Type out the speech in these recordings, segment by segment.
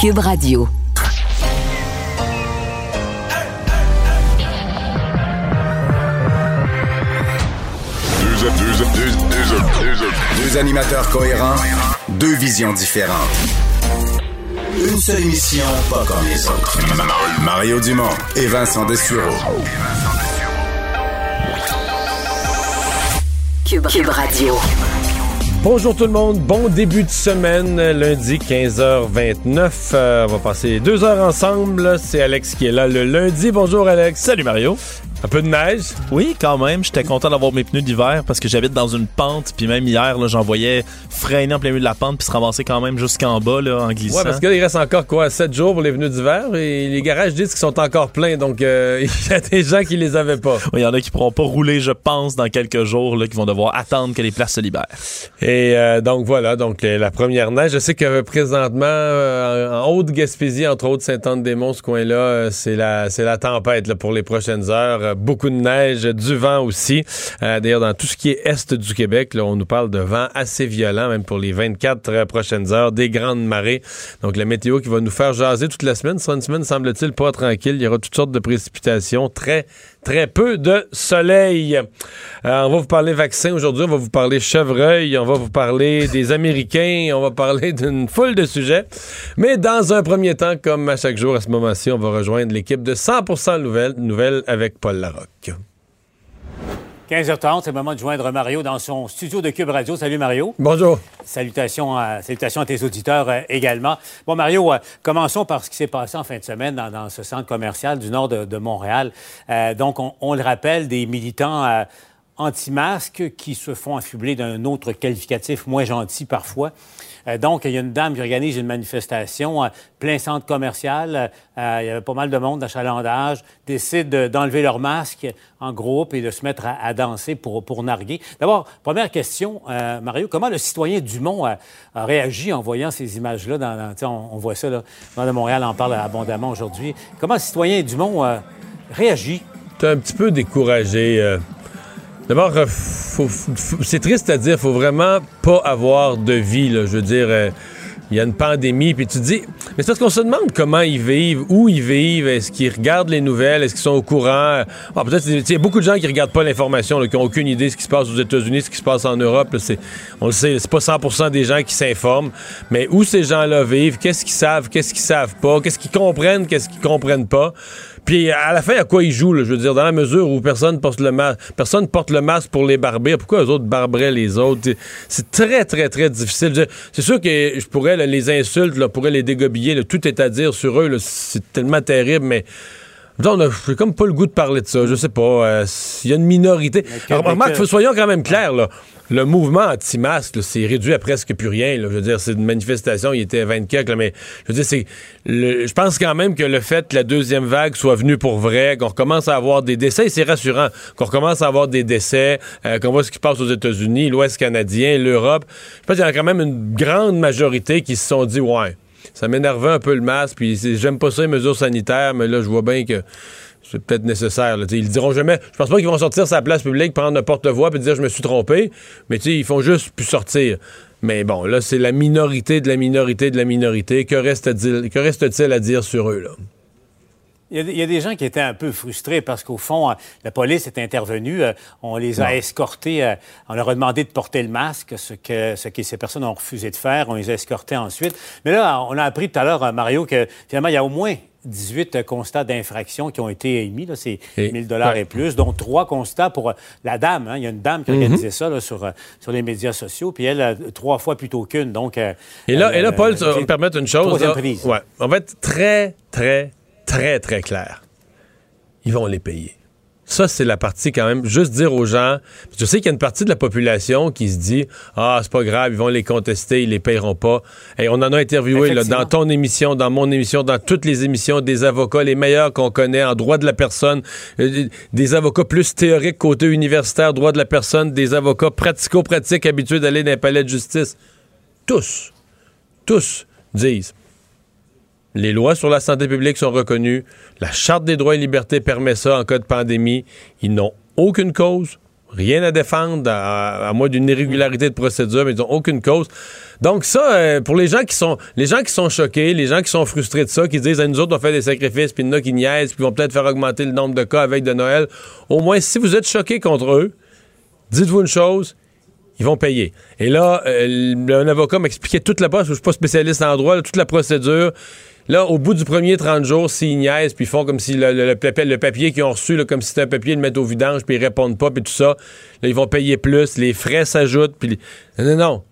Cube Radio. Deux, deux, deux, deux, deux, Deux animateurs cohérents, deux visions différentes. Une seule émission, pas comme les autres. Mario Dumont et Vincent Dessureau. Cube, Cube Radio. Bonjour tout le monde, bon début de semaine, lundi 15h29. Euh, on va passer deux heures ensemble. C'est Alex qui est là le lundi. Bonjour Alex. Salut Mario. Un peu de neige? Oui, quand même. J'étais content d'avoir mes pneus d'hiver parce que j'habite dans une pente. Puis même hier, j'en voyais freiner en plein milieu de la pente puis se ramasser quand même jusqu'en bas là, en glissant. Ouais, parce qu'il reste encore quoi, 7 jours pour les venus d'hiver et les garages disent qu'ils sont encore pleins. Donc euh, il y a des gens qui les avaient pas. Oui, il y en a qui pourront pas rouler, je pense, dans quelques jours, là, qui vont devoir attendre que les places se libèrent. Et euh, donc voilà, donc euh, la première neige. Je sais que présentement, euh, en Haute-Gaspésie, entre autres Saint-Anne-des-Monts, ce coin-là, euh, c'est la, la tempête là, pour les prochaines heures. Euh, beaucoup de neige, du vent aussi. Euh, D'ailleurs, dans tout ce qui est est du Québec, là, on nous parle de vent assez violent, même pour les 24 euh, prochaines heures, des grandes marées. Donc la météo qui va nous faire jaser toute la semaine. Ce sera une semaine, semble-t-il, pas tranquille. Il y aura toutes sortes de précipitations, très très peu de soleil. Euh, on va vous parler vaccin aujourd'hui, on va vous parler chevreuil, on va vous parler des Américains, on va parler d'une foule de sujets. Mais dans un premier temps, comme à chaque jour à ce moment-ci, on va rejoindre l'équipe de 100% nouvelles, nouvelles avec Paul Larocque. 15h30, c'est le moment de joindre Mario dans son studio de Cube Radio. Salut Mario. Bonjour. Salutations à, salutations à tes auditeurs euh, également. Bon Mario, euh, commençons par ce qui s'est passé en fin de semaine dans, dans ce centre commercial du nord de, de Montréal. Euh, donc, on, on le rappelle, des militants anti-masques qui se font affubler d'un autre qualificatif moins gentil parfois. Euh, donc, il y a une dame qui organise une manifestation, euh, plein centre commercial. Euh, il y avait pas mal de monde d'achalandage, décide de- d'enlever leur masque en groupe et de se mettre à, danser pour, narguer. D'abord, première question, Mario, comment le citoyen Dumont a, réagi en voyant ces images-là? Dans, on, voit ça, là, dans de Montréal en parle abondamment aujourd'hui. Comment le citoyen Dumont réagit? Un petit peu découragé. D'abord, euh, c'est triste à dire, faut vraiment pas avoir de vie. Je veux dire, euh, il y a une pandémie, puis tu te dis, mais c'est parce qu'on se demande comment ils vivent, où ils vivent, est-ce qu'ils regardent les nouvelles, est-ce qu'ils sont au courant? Ah, peut-être, il y a beaucoup de gens qui regardent pas l'information, qui ont aucune idée de ce qui se passe aux États-Unis, ce qui se passe en Europe. on le sait, c'est pas 100% des gens qui s'informent, mais où ces gens-là vivent, qu'est-ce qu'ils savent, qu'est-ce qu'ils savent pas, qu'est-ce qu'ils comprennent, qu'est-ce qu'ils comprennent pas? Puis à la fin, à quoi ils jouent, là, je veux dire, dans la mesure où personne porte le masque, personne porte le masque pour les barber, pourquoi eux autres barberaient les autres? C'est très, très, très difficile. Je C'est sûr que je pourrais là, les insultes, là, pourrais les dégobiller, là, tout est à dire sur eux, c'est tellement terrible, mais. A j'ai comme pas le goût de parler de ça. Je sais pas. euh, Il y a une minorité. Alors, remarque, soyons quand même clairs. Là. Le mouvement anti-masque, c'est réduit à presque plus rien. Je veux dire, c'est une manifestation, il était 24, là, mais je veux dire, c'est. Je pense quand même que le fait que la deuxième vague soit venue pour vrai, qu'on recommence à avoir des décès, c'est rassurant, qu'on recommence à avoir des décès, euh, qu'on voit ce qui se passe aux États-Unis, l'Ouest canadien, l'Europe. Je pense qu'il y a quand même une grande majorité qui se sont dit, ouais, ça m'énervait un peu le masque, puis j'aime pas ça les mesures sanitaires, mais là, je vois bien que c'est peut-être nécessaire. là. Ils le diront jamais. Je pense pas qu'ils vont sortir sa place publique, prendre un porte-voix et dire je me suis trompé. Mais ils font juste plus sortir. Mais bon, là, c'est la minorité de la minorité de la minorité. Que reste-t-il que reste-t-il à dire sur eux, là? Il y, a, il y a des gens qui étaient un peu frustrés parce qu'au fond, euh, la police est intervenue. euh, on les a escortés. euh, on leur a demandé de porter le masque, ce que, ce que ces personnes ont refusé de faire. On les a escortés ensuite. Mais là, on a appris tout à l'heure, Mario, que finalement, il y a au moins 18 euh, constats d'infraction qui ont été émis. là, C'est Et- 1000 dollars ouais. et plus, dont trois constats pour euh, la dame. hein. Il y a une dame qui a organisé ça là, sur, euh, sur les médias sociaux, puis elle, trois fois plutôt qu'une. Donc, Et là, et là Paul, c'est- me permettre une chose. là. Ouais. On va être très, très, très, très clair. Ils vont les payer. Ça, c'est la partie quand même, juste dire aux gens, je sais qu'il y a une partie de la population qui se dit, ah, c'est pas grave, ils vont les contester, ils les payeront pas. Et on en a interviewé là, dans ton émission, dans mon émission, dans toutes les émissions, des avocats, les meilleurs qu'on connaît en droit de la personne, euh, des avocats plus théoriques côté universitaire, droit de la personne, des avocats pratico-pratiques habitués d'aller dans les palais de justice. Tous, tous disent, les lois sur la santé publique sont reconnues. La Charte des droits et libertés permet ça en cas de pandémie. Ils n'ont aucune cause, rien à défendre, à, moins d'une irrégularité de procédure, mais ils n'ont aucune cause. Donc ça, euh, pour les gens qui sont les gens qui sont choqués, les gens qui sont frustrés de ça, qui disent à nous autres on fait des sacrifices, puis il y en a qui niaisent, puis vont peut-être faire augmenter le nombre de cas avec de Noël. Au moins, si vous êtes choqués contre eux, dites-vous une chose, ils vont payer. Et là, euh, un avocat m'expliquait toute la base, je suis pas spécialiste en droit, toute la procédure. Là, au bout du premier 30 jours, s'ils niaisent, puis ils font comme si le, papier qu'ils ont reçu, comme si c'était un papier, ils le mettent au vidange, puis ils répondent pas, puis tout ça, là, ils vont payer plus, les frais s'ajoutent, puis... Non, non,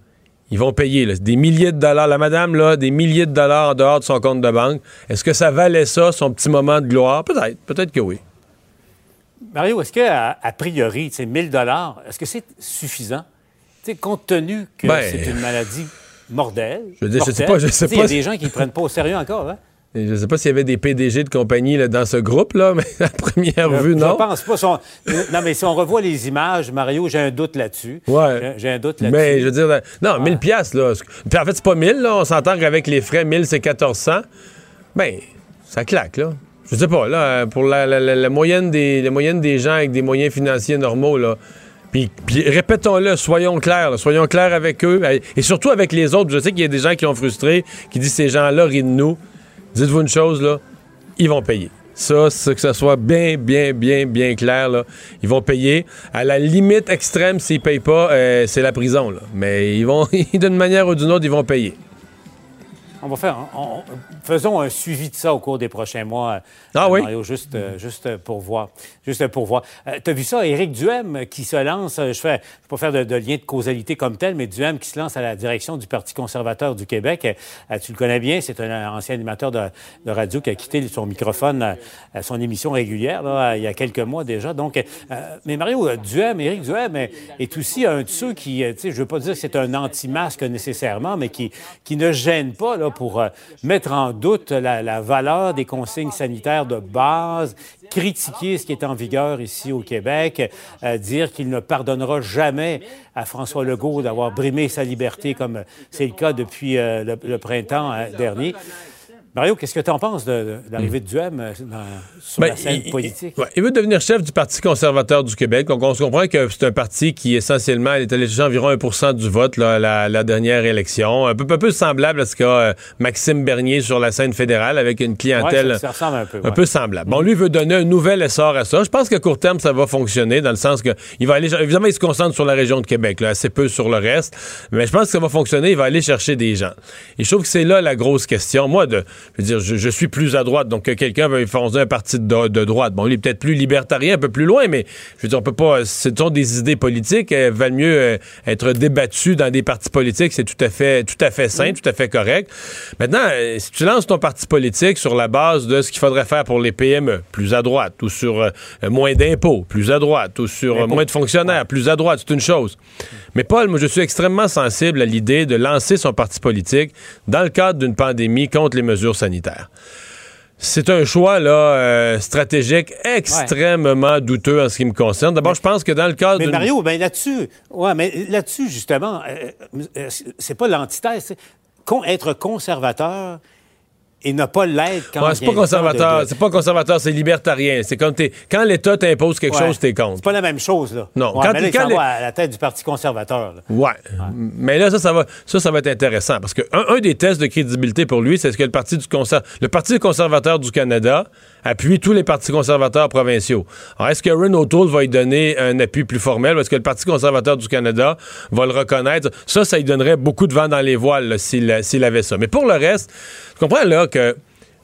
Ils vont payer des milliers de dollars. La madame, là, des milliers de dollars en dehors de son compte de banque. Est-ce que ça valait ça, son petit moment de gloire? Peut-être. Peut-être que oui. Mario, est-ce que, a priori, 1000 dollars, est-ce que c'est suffisant? compte tenu que ben, c'est une maladie? Mordel. Je veux sais pas, je sais pas. Il y a des gens qui ne prennent pas au sérieux encore, hein? Je ne sais pas s'il y avait des PDG de compagnie dans ce groupe-là, mais à première vue, non. Je pense pas. non, mais si on revoit les images, Mario, j'ai un doute là-dessus. Ouais. J'ai un doute là-dessus. Mais je veux dire, non, 1000 pièces là. Puis en fait, c'est pas 1000, là. On s'entend qu'avec les frais, 1000, c'est 1400. Ben, ça claque, là. Je sais pas, là, pour la, moyenne des, la moyenne des gens avec des moyens financiers normaux, là, puis, répétons-le, soyons clairs, soyons clairs avec eux et surtout avec les autres. Je sais qu'il y a des gens qui ont frustré, qui disent ces gens-là rient de nous. Dites-vous une chose, là, ils vont payer. Ça, c'est que ça soit bien, bien, bien, bien clair. Ils vont payer. À la limite extrême, s'ils payent pas, euh, c'est la prison. Mais ils vont, d'une manière ou d'une autre, ils vont payer. On va faire. faisons un suivi de ça au cours des prochains mois. Ah euh, oui? Mario, juste, euh, juste pour voir. Juste pour voir. Euh, tu as vu ça, Éric Duhem qui se lance. Je fais, vais pas faire de, lien de causalité comme tel, mais Duhem qui se lance à la direction du Parti conservateur du Québec. tu le connais bien, c'est un ancien animateur de, radio qui a quitté son microphone à son émission régulière là, il y a quelques mois déjà. Donc, mais Mario Duhem, Éric Duhem est, aussi un de ceux qui, tu sais, je veux pas dire que c'est un anti-masque nécessairement, mais qui, qui ne gêne pas là, pour euh, mettre en doute la, valeur des consignes sanitaires de base, critiquer ce qui est en vigueur ici au Québec, euh, dire qu'il ne pardonnera jamais à François Legault d'avoir brimé sa liberté comme c'est le cas depuis euh, le, printemps dernier. Mario, qu'est-ce que tu en penses de, l'arrivée de Duhem euh, sur ben, la scène politique? Il, veut devenir chef du Parti conservateur du Québec. Donc, on se comprend que c'est un parti qui, essentiellement, est allé chercher environ 1% du vote là, la, la, dernière élection. Un peu, un peu semblable à ce qu'a euh, Maxime Bernier sur la scène fédérale, avec une clientèle ça, ressemble un peu, un peu semblable. Bon, lui veut donner un nouvel essor à ça. Je pense qu'à court terme, ça va fonctionner, dans le sens que il va aller... Évidemment, il se concentre sur la région de Québec, là, assez peu sur le reste. Mais je pense que ça va fonctionner. Il va aller chercher des gens. Et je trouve que c'est là la grosse question. Moi, de je veux dire, je, suis plus à droite, donc que quelqu'un veut fonder un parti de, droite. Bon, il est peut-être plus libertarien, un peu plus loin, mais je veux dire, on peut pas. Ce sont des idées politiques. Elles valent mieux euh, être débattues dans des partis politiques. C'est tout à fait, tout à fait sain, tout à fait correct. Maintenant, euh, si tu lances ton parti politique sur la base de ce qu'il faudrait faire pour les PME, plus à droite, ou sur euh, moins d'impôts, plus à droite, ou sur moins de fonctionnaires, plus à droite, c'est une chose. Mais Paul, moi, je suis extrêmement sensible à l'idée de lancer son parti politique dans le cadre d'une pandémie contre les mesures sanitaires. C'est un choix là euh, stratégique extrêmement douteux en ce qui me concerne. D'abord, je pense que dans le cadre Mais Mario, ben là-dessus, ouais, mais là-dessus justement, euh, euh, c'est pas l'antithèse. Être conservateur, et ne pas l'être quand c'est pas conservateur, c'est pas conservateur, c'est libertarien. C'est comme t'es quand l'État t'impose quelque chose, t'es contre. C'est pas la même chose là. Non, quand, mais là, à la tête du Parti conservateur. Ouais. Mais là ça ça va ça ça va être intéressant parce que un, des tests de crédibilité pour lui, c'est ce que le Parti du le Parti conservateur du Canada appuie tous les partis conservateurs provinciaux. Alors est-ce que Ron O'Toole va lui donner un appui plus formel? Est-ce que le Parti conservateur du Canada va le reconnaître? Ça ça lui donnerait beaucoup de vent dans les voiles s'il avait ça. Mais pour le reste, tu comprends là que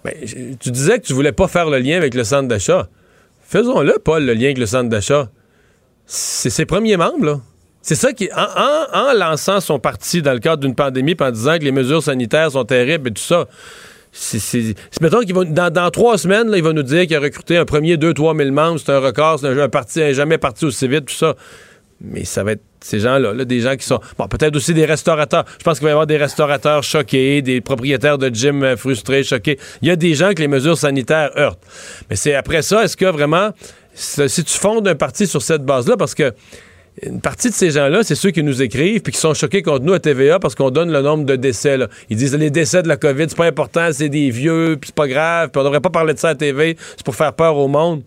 ben, tu disais que tu voulais pas faire le lien avec le centre d'achat. Faisons-le, Paul, le lien avec le centre d'achat. C'est ses premiers membres, là. C'est ça qui, en, lançant son parti dans le cadre d'une pandémie, en disant que les mesures sanitaires sont terribles et tout ça, c'est, mettons qu'il va, dans, dans trois semaines, là, il va nous dire qu'il a recruté un premier 2-3 000 membres, c'est un record, c'est un, un parti jamais parti aussi vite, tout ça. Mais ça va être ces gens-là, là, des gens qui sont. Bon, peut-être aussi des restaurateurs. Je pense qu'il va y avoir des restaurateurs choqués, des propriétaires de gym euh, frustrés, choqués. Il y a des gens que les mesures sanitaires heurtent. Mais c'est après ça, est-ce que vraiment. Si tu fondes un parti sur cette base-là, parce que une partie de ces gens-là, c'est ceux qui nous écrivent puis qui sont choqués contre nous à TVA parce qu'on donne le nombre de décès. là. Ils disent les décès de la COVID, c'est pas important, c'est des vieux, puis c'est pas grave, puis on devrait pas parler de ça à TV, c'est pour faire peur au monde.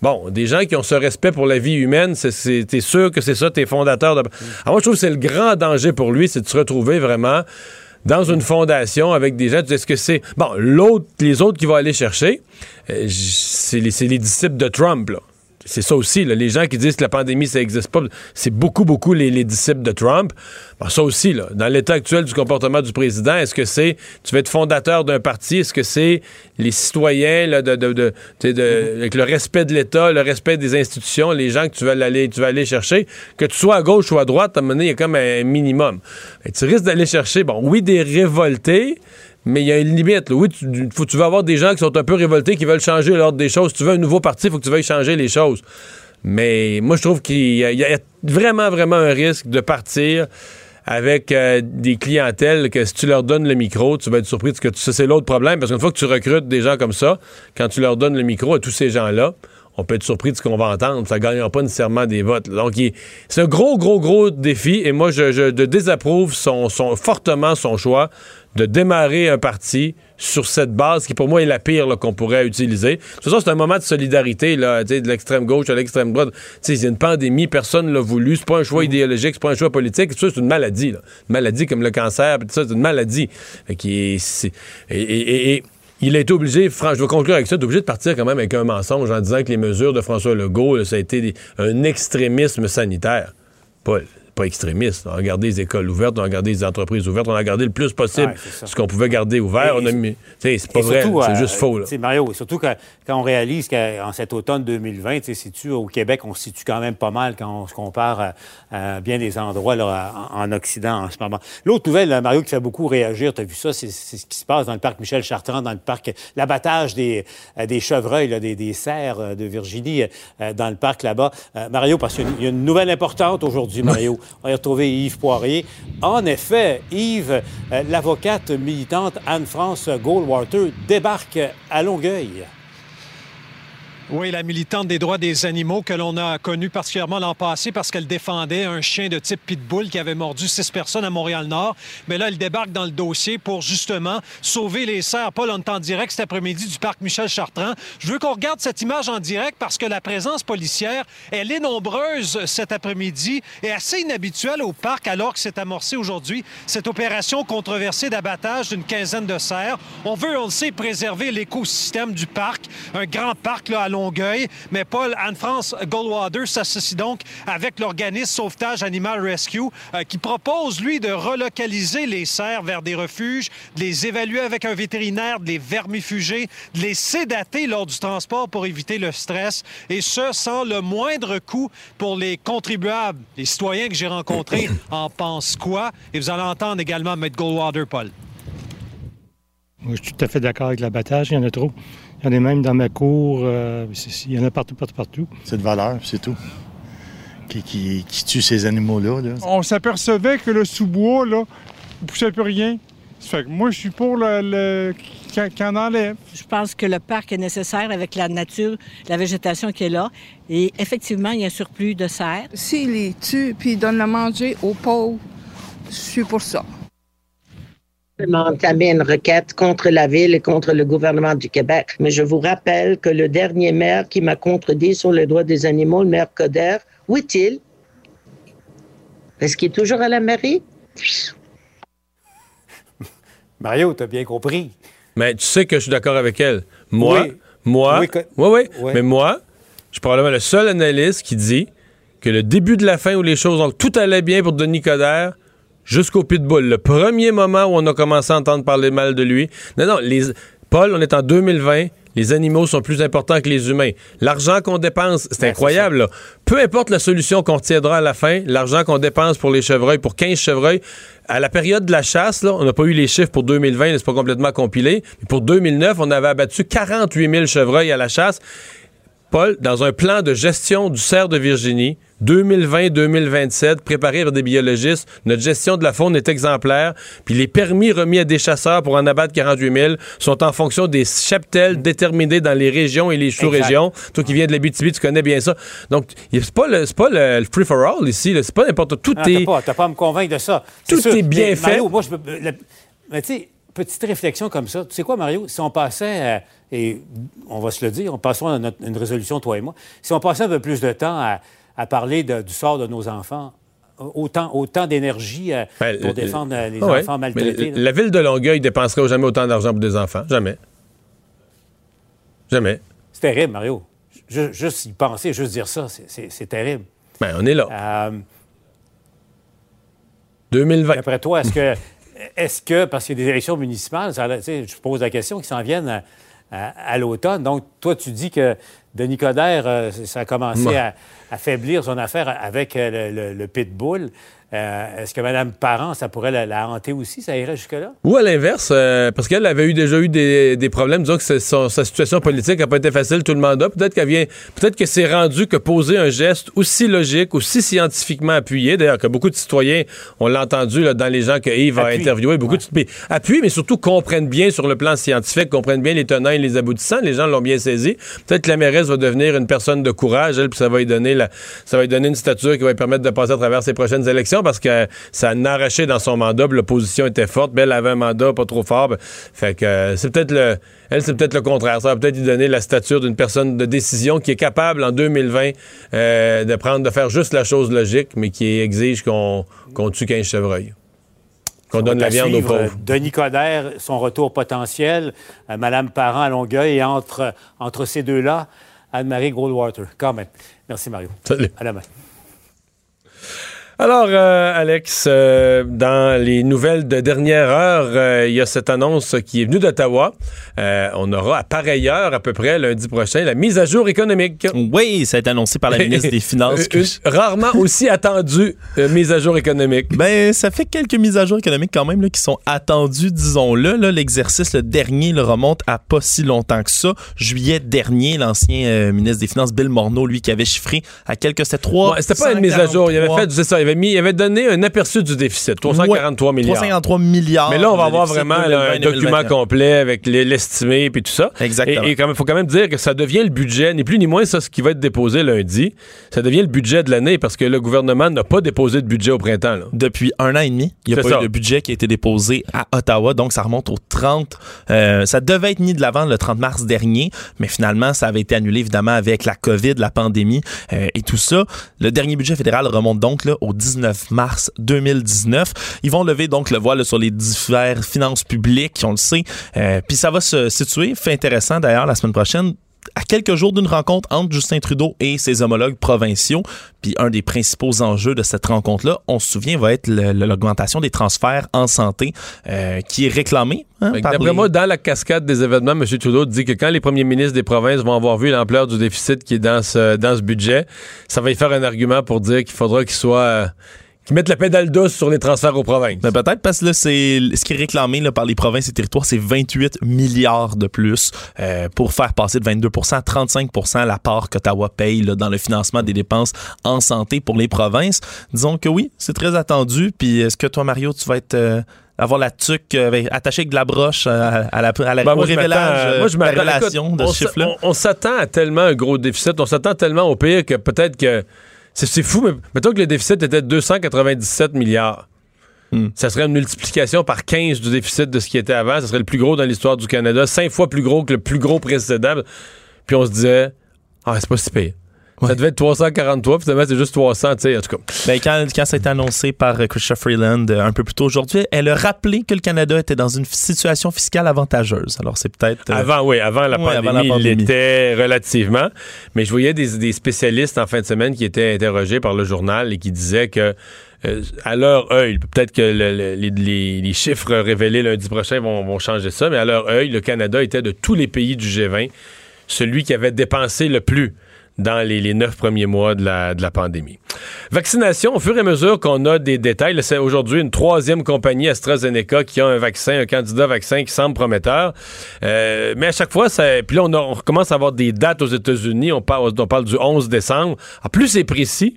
Bon, des gens qui ont ce respect pour la vie humaine, t'es sûr que c'est ça, tes fondateurs. De... Alors moi, je trouve que c'est le grand danger pour lui, c'est de se retrouver vraiment dans une fondation avec des gens. Tu dis, Est-ce que c'est? Bon, l'autre, les autres qui vont aller chercher, euh, c'est les, c'est les disciples de Trump, là. C'est ça aussi, là. les gens qui disent que la pandémie, ça n'existe pas, c'est beaucoup, beaucoup les, les disciples de Trump. Bon, ça aussi, là, dans l'état actuel du comportement du président, est-ce que c'est, tu veux être fondateur d'un parti, est-ce que c'est les citoyens, là, de, de, de- avec le respect de l'État, le respect des institutions, les gens que tu vas aller, tu vas aller chercher, que tu sois à gauche ou à droite, à un moment donné, il y a comme un minimum. Et tu risques d'aller chercher, bon, oui, des révoltés, mais il y a une limite. là. Oui, tu, tu veux avoir des gens qui sont un peu révoltés, qui veulent changer l'ordre des choses. Si tu veux un nouveau parti, il faut que tu veuilles changer les choses. Mais moi, je trouve qu'il y, a- vraiment, vraiment un risque de partir avec euh, des clientèles que si tu leur donnes le micro, tu vas être surpris de ce que ça, c'est l'autre problème. Parce qu'une fois que tu recrutes des gens comme ça, quand tu leur donnes le micro à tous ces gens-là, on peut être surpris de ce qu'on va entendre. Ça ne gagnera pas nécessairement des votes. Donc, c'est un gros, gros, gros défi. Et moi, je, je- désapprouve son, son- fortement son choix de démarrer un parti sur cette base qui, pour moi, est la pire qu'on pourrait utiliser. De toute façon, c'est un moment de solidarité là, de l'extrême gauche à l'extrême droite. Il y a une pandémie, personne ne l'a voulu. C'est pas un choix idéologique, c'est pas un choix politique. Ça, c'est une maladie. là. Une maladie comme le cancer, ça, c'est une maladie. Qu'il est- c'est- et, et- et- et il a été obligé, Fran- je vais conclure avec ça, obligé de partir quand même avec un mensonge en disant que les mesures de François Legault, là, ça a été des- un extrémisme sanitaire. Pas, pas extrémiste. On a gardé les écoles ouvertes, on a gardé les entreprises ouvertes, on a gardé le plus possible Ouais, ce qu'on pouvait garder ouvert. Et- on a mis- tu sais, c'est pas vrai, c'est euh, juste faux. Là. Mario, surtout quand on réalise qu'en cet automne 2020, tu sais, situe au Québec, on se situe quand même pas mal quand on se compare à, à bien des endroits là, en, en Occident en ce moment. L'autre nouvelle, là, Mario, qui fait beaucoup réagir, tu as vu ça, c'est ce qui se passe dans le parc Michel Chartrand, dans le parc, l'abattage des, euh, des chevreuils, là, des, des cerfs euh, de Virginie euh, dans le parc là-bas. Euh, Mario, parce qu'il y a une nouvelle importante aujourd'hui, Mario. On va y retrouver Yves Poirier. En effet, Yves, euh, l'avocate militante Anne-France Goldwater débarque à Longueuil. Oui, la militante des droits des animaux que l'on a connue particulièrement l'an passé parce qu'elle défendait un chien de type pitbull qui avait mordu six personnes à Montréal-Nord. Mais là, elle débarque dans le dossier pour justement sauver les cerfs. Paul, on est direct cet après-midi du parc Michel Chartrand. Je veux qu'on regarde cette image en direct parce que la présence policière, elle est nombreuse cet après-midi et assez inhabituelle au parc alors que s'est amorcée aujourd'hui cette opération controversée d'abattage d'une quinzaine de cerfs. On veut, on le sait, préserver l'écosystème du parc, un grand parc là, à Longueuil. Mais Paul, Anne-France Goldwater s'associe donc avec l'organisme Sauvetage Animal Rescue euh, qui propose, lui, de relocaliser les cerfs vers des refuges, de les évaluer avec un vétérinaire, de les vermifuger, de les sédater lors du transport pour éviter le stress, et ce, sans le moindre coût pour les contribuables. Les citoyens que j'ai rencontrés en pensent quoi? Et vous allez entendre également M. Goldwater, Paul. Moi, je suis tout à fait d'accord avec l'abattage. Il y en a trop. Il y en a même dans ma cour. euh, il y en a partout, partout, partout. C'est de valeur, c'est tout. Qui, qui, qui tue ces animaux-là. là. On s'apercevait que le sous-bois, là, ne poussait plus rien. Ça fait que moi, je suis pour le, le- en enlève. Je pense que le parc est nécessaire avec la nature, la végétation qui est là. Et effectivement, il y a un surplus de cerfs. S'il les tue puis il donne à manger aux pauvres, je suis pour ça. Entamé une requête contre la ville et contre le gouvernement du Québec. Mais je vous rappelle que le dernier maire qui m'a contredit sur les droits des animaux, le maire Coder, où est-il? Est-ce qu'il est toujours à la mairie? Mario, tu as bien compris. Mais tu sais que je suis d'accord avec elle. Moi, Oui. moi, Oui, que- oui, oui, Oui. mais moi, je suis probablement le seul analyste qui dit que le début de la fin où les choses, donc tout allait bien pour Denis Coderre, jusqu'au pitbull. Le premier moment où on a commencé à entendre parler mal de lui. Non, non, les, Paul, on est en 2020. les animaux sont plus importants que les humains. L'argent qu'on dépense, c'est incroyable. là. Peu importe la solution qu'on retiendra à la fin, l'argent qu'on dépense pour les chevreuils, pour 15 chevreuils, à la période de la chasse, là, on n'a pas eu les chiffres pour 2020, là, c'est pas complètement compilé. Mais pour 2009, on avait abattu 48 000 chevreuils à la chasse. Paul, dans un plan de gestion du cerf de Virginie, 2020-2027, préparé par des biologistes, notre gestion de la faune est exemplaire, puis les permis remis à des chasseurs pour en abattre 48 000 sont en fonction des cheptels déterminés dans les régions et les sous-régions. Toi qui viens de l'Abitibi, tu connais bien ça. Donc, c'est pas le, c'est pas le, free-for-all ici, c'est pas n'importe Tout Ah, t'as est... pas, t'as pas à me convaincre de ça. Tout sûr. est bien Mais, fait. Mario, moi, je peux- le- mais tu sais, petite réflexion comme ça. Tu sais quoi, Mario? Si on passait, euh, et on va se le dire, on passera à notre- une résolution, toi et moi, si on passait un peu plus de temps à, à parler de- du sort de nos enfants, autant, autant d'énergie euh, Ben, pour euh, défendre les ouais. enfants maltraités. la- ville de Longueuil dépenserait jamais autant d'argent pour des enfants. Jamais. Jamais. C'est terrible, Mario. Ju- Juste y penser, juste dire ça, c'est- terrible. Ben, on est là. Euh, 2020. D'après toi, est-ce que, est-ce que, parce qu'il y a des élections municipales, ça, je pose la question, qui s'en viennent à, à- à l'automne. Donc, toi, tu dis que Denis Coderre, euh, ça a commencé Ouais. à affaiblir son affaire avec euh, le, le- le pitbull. Euh, est-ce que Mme Parent, ça pourrait la, la hanter aussi? Ça irait jusque-là? Ou à l'inverse, euh, parce qu'elle avait eu déjà eu des, des problèmes, disons que son- sa situation politique n'a pas été facile tout le mandat. Peut-être qu'elle vient, peut-être que c'est rendu que poser un geste aussi logique, aussi scientifiquement appuyé, d'ailleurs que beaucoup de citoyens, on l'a entendu là, dans les gens que Yves a Appuie. interviewés, beaucoup de mais appuient, mais surtout comprennent bien sur le plan scientifique, comprennent bien les tenants et les aboutissants. Les gens l'ont bien saisi. Peut-être que la mairesse va devenir une personne de courage, elle, puis ça va lui donner la, ça va lui donner une stature qui va lui permettre de passer à travers ses prochaines élections parce que ça a arraché dans son mandat, l'opposition était forte, mais elle avait un mandat pas trop fort. ben, Fait que euh, c'est peut-être le, elle, c'est peut-être le contraire. Ça va peut-être lui donner la stature d'une personne de décision qui est capable en 2020 euh, de prendre, de faire juste la chose logique, mais qui exige qu'on tue 15 chevreuils. Qu'on donne la viande aux pauvres. euh, Denis Coderre, son retour potentiel, euh, Mme Parent à Longueuil, et entre, entre ces deux-là, Anne-Marie Goldwater. Quand même. Merci, Mario. Salut. À demain. Alors, euh, Alex, euh, dans les nouvelles de dernière heure, euh, il y a cette annonce qui est venue d'Ottawa. On aura à pareille heure, à peu près, lundi prochain, la mise à jour économique. Oui, ça a été annoncé par la ministre des Finances. que- rarement aussi attendue mise à jour économique. Ben, ça fait quelques mises à jour économiques quand même là, qui sont attendues, disons-le. Là, L'exercice, le dernier, le remonte à pas si longtemps que ça. Juillet dernier, l'ancien ministre des Finances, Bill Morneau, lui, qui avait chiffré à quelques... C'était 3... Ouais, C'était pas une mise à jour. Il avait fait, ça, il avait, mis, il avait donné un aperçu du déficit, 343 milliards. 353 milliards. Mais là, on va avoir vraiment là, un 2020, document 2021. complet avec les- l'estimé puis tout ça. Exactement. Et il faut quand même dire que ça devient le budget, ni plus ni moins ça, ce qui va être déposé lundi. Ça devient le budget de l'année parce que le gouvernement n'a pas déposé de budget au printemps. là. Depuis un an et demi, il n'y a pas ça. eu de budget qui a été déposé à Ottawa, donc ça remonte au 30. euh, ça devait être mis de l'avant le 30 mars dernier, mais finalement, ça avait été annulé évidemment avec la COVID, la pandémie euh, et tout ça. Le dernier budget fédéral remonte donc là, au 19 mars 2019. Ils vont lever donc le voile sur les diverses finances publiques, on le sait. Euh, Puis ça va se situer, fait intéressant d'ailleurs la semaine prochaine, à quelques jours d'une rencontre entre Justin Trudeau et ses homologues provinciaux. Puis un des principaux enjeux de cette rencontre-là, on se souvient, va être l'augmentation des transferts en santé euh, qui est réclamée. hein, D'après les- moi, dans la cascade des événements, M. Trudeau dit que quand les premiers ministres des provinces vont avoir vu l'ampleur du déficit qui est dans ce, dans ce budget, ça va y faire un argument pour dire qu'il faudra qu'il soit. euh, qu'ils mettent la pédale douce sur les transferts aux provinces. Ben, peut-être parce que là, c'est ce qui est réclamé là, par les provinces et territoires, c'est 28 milliards de plus euh, pour faire passer de 22% à 35% la part qu'Ottawa paye là, dans le financement des dépenses en santé pour les provinces. Disons que oui, c'est très attendu. Puis est-ce que toi, Mario, tu vas être euh, avoir la tuque euh, avec- attachée avec de la broche euh, à, la, à la- Ben, moi, je révélage m'attends, moi, je de la m'attends- relation écoute, de on ce chiffre-là? On, on s'attend à tellement un gros déficit, on s'attend tellement au pire que peut-être que. C'est fou, mais mettons que le déficit était de 297 milliards. Hmm. Ça serait une multiplication par 15 du déficit de ce qui était avant. Ça serait le plus gros dans l'histoire du Canada, cinq fois plus gros que le plus gros précédent. Puis on se disait, ah, c'est pas si pire. Ça devait être 343, puis finalement, c'est juste 300, tu sais, en tout cas. Ben, quand, quand ça a été annoncé par euh, Christopher Freeland euh, un peu plus tôt aujourd'hui, elle a rappelé que le Canada était dans une situation fiscale avantageuse. Alors, c'est peut-être... euh, Avant, oui, avant la Ouais, pandémie, avant la il pandémie. l'était relativement. Mais je voyais des, des spécialistes en fin de semaine qui étaient interrogés par le journal et qui disaient que euh, à leur œil, peut-être que le- le- les, les- les chiffres révélés lundi prochain vont, vont changer ça, mais à leur œil, le Canada était de tous les pays du G20 celui qui avait dépensé le plus dans les, neuf premiers mois de la, pandémie. Vaccination, au fur et à mesure qu'on a des détails, c'est aujourd'hui une troisième compagnie AstraZeneca qui a un vaccin, un candidat vaccin qui semble prometteur. Euh, mais à chaque fois, ça, puis là, on, a- on recommence à avoir des dates aux États-Unis. On parle, on parle du 11 décembre. En plus, c'est précis.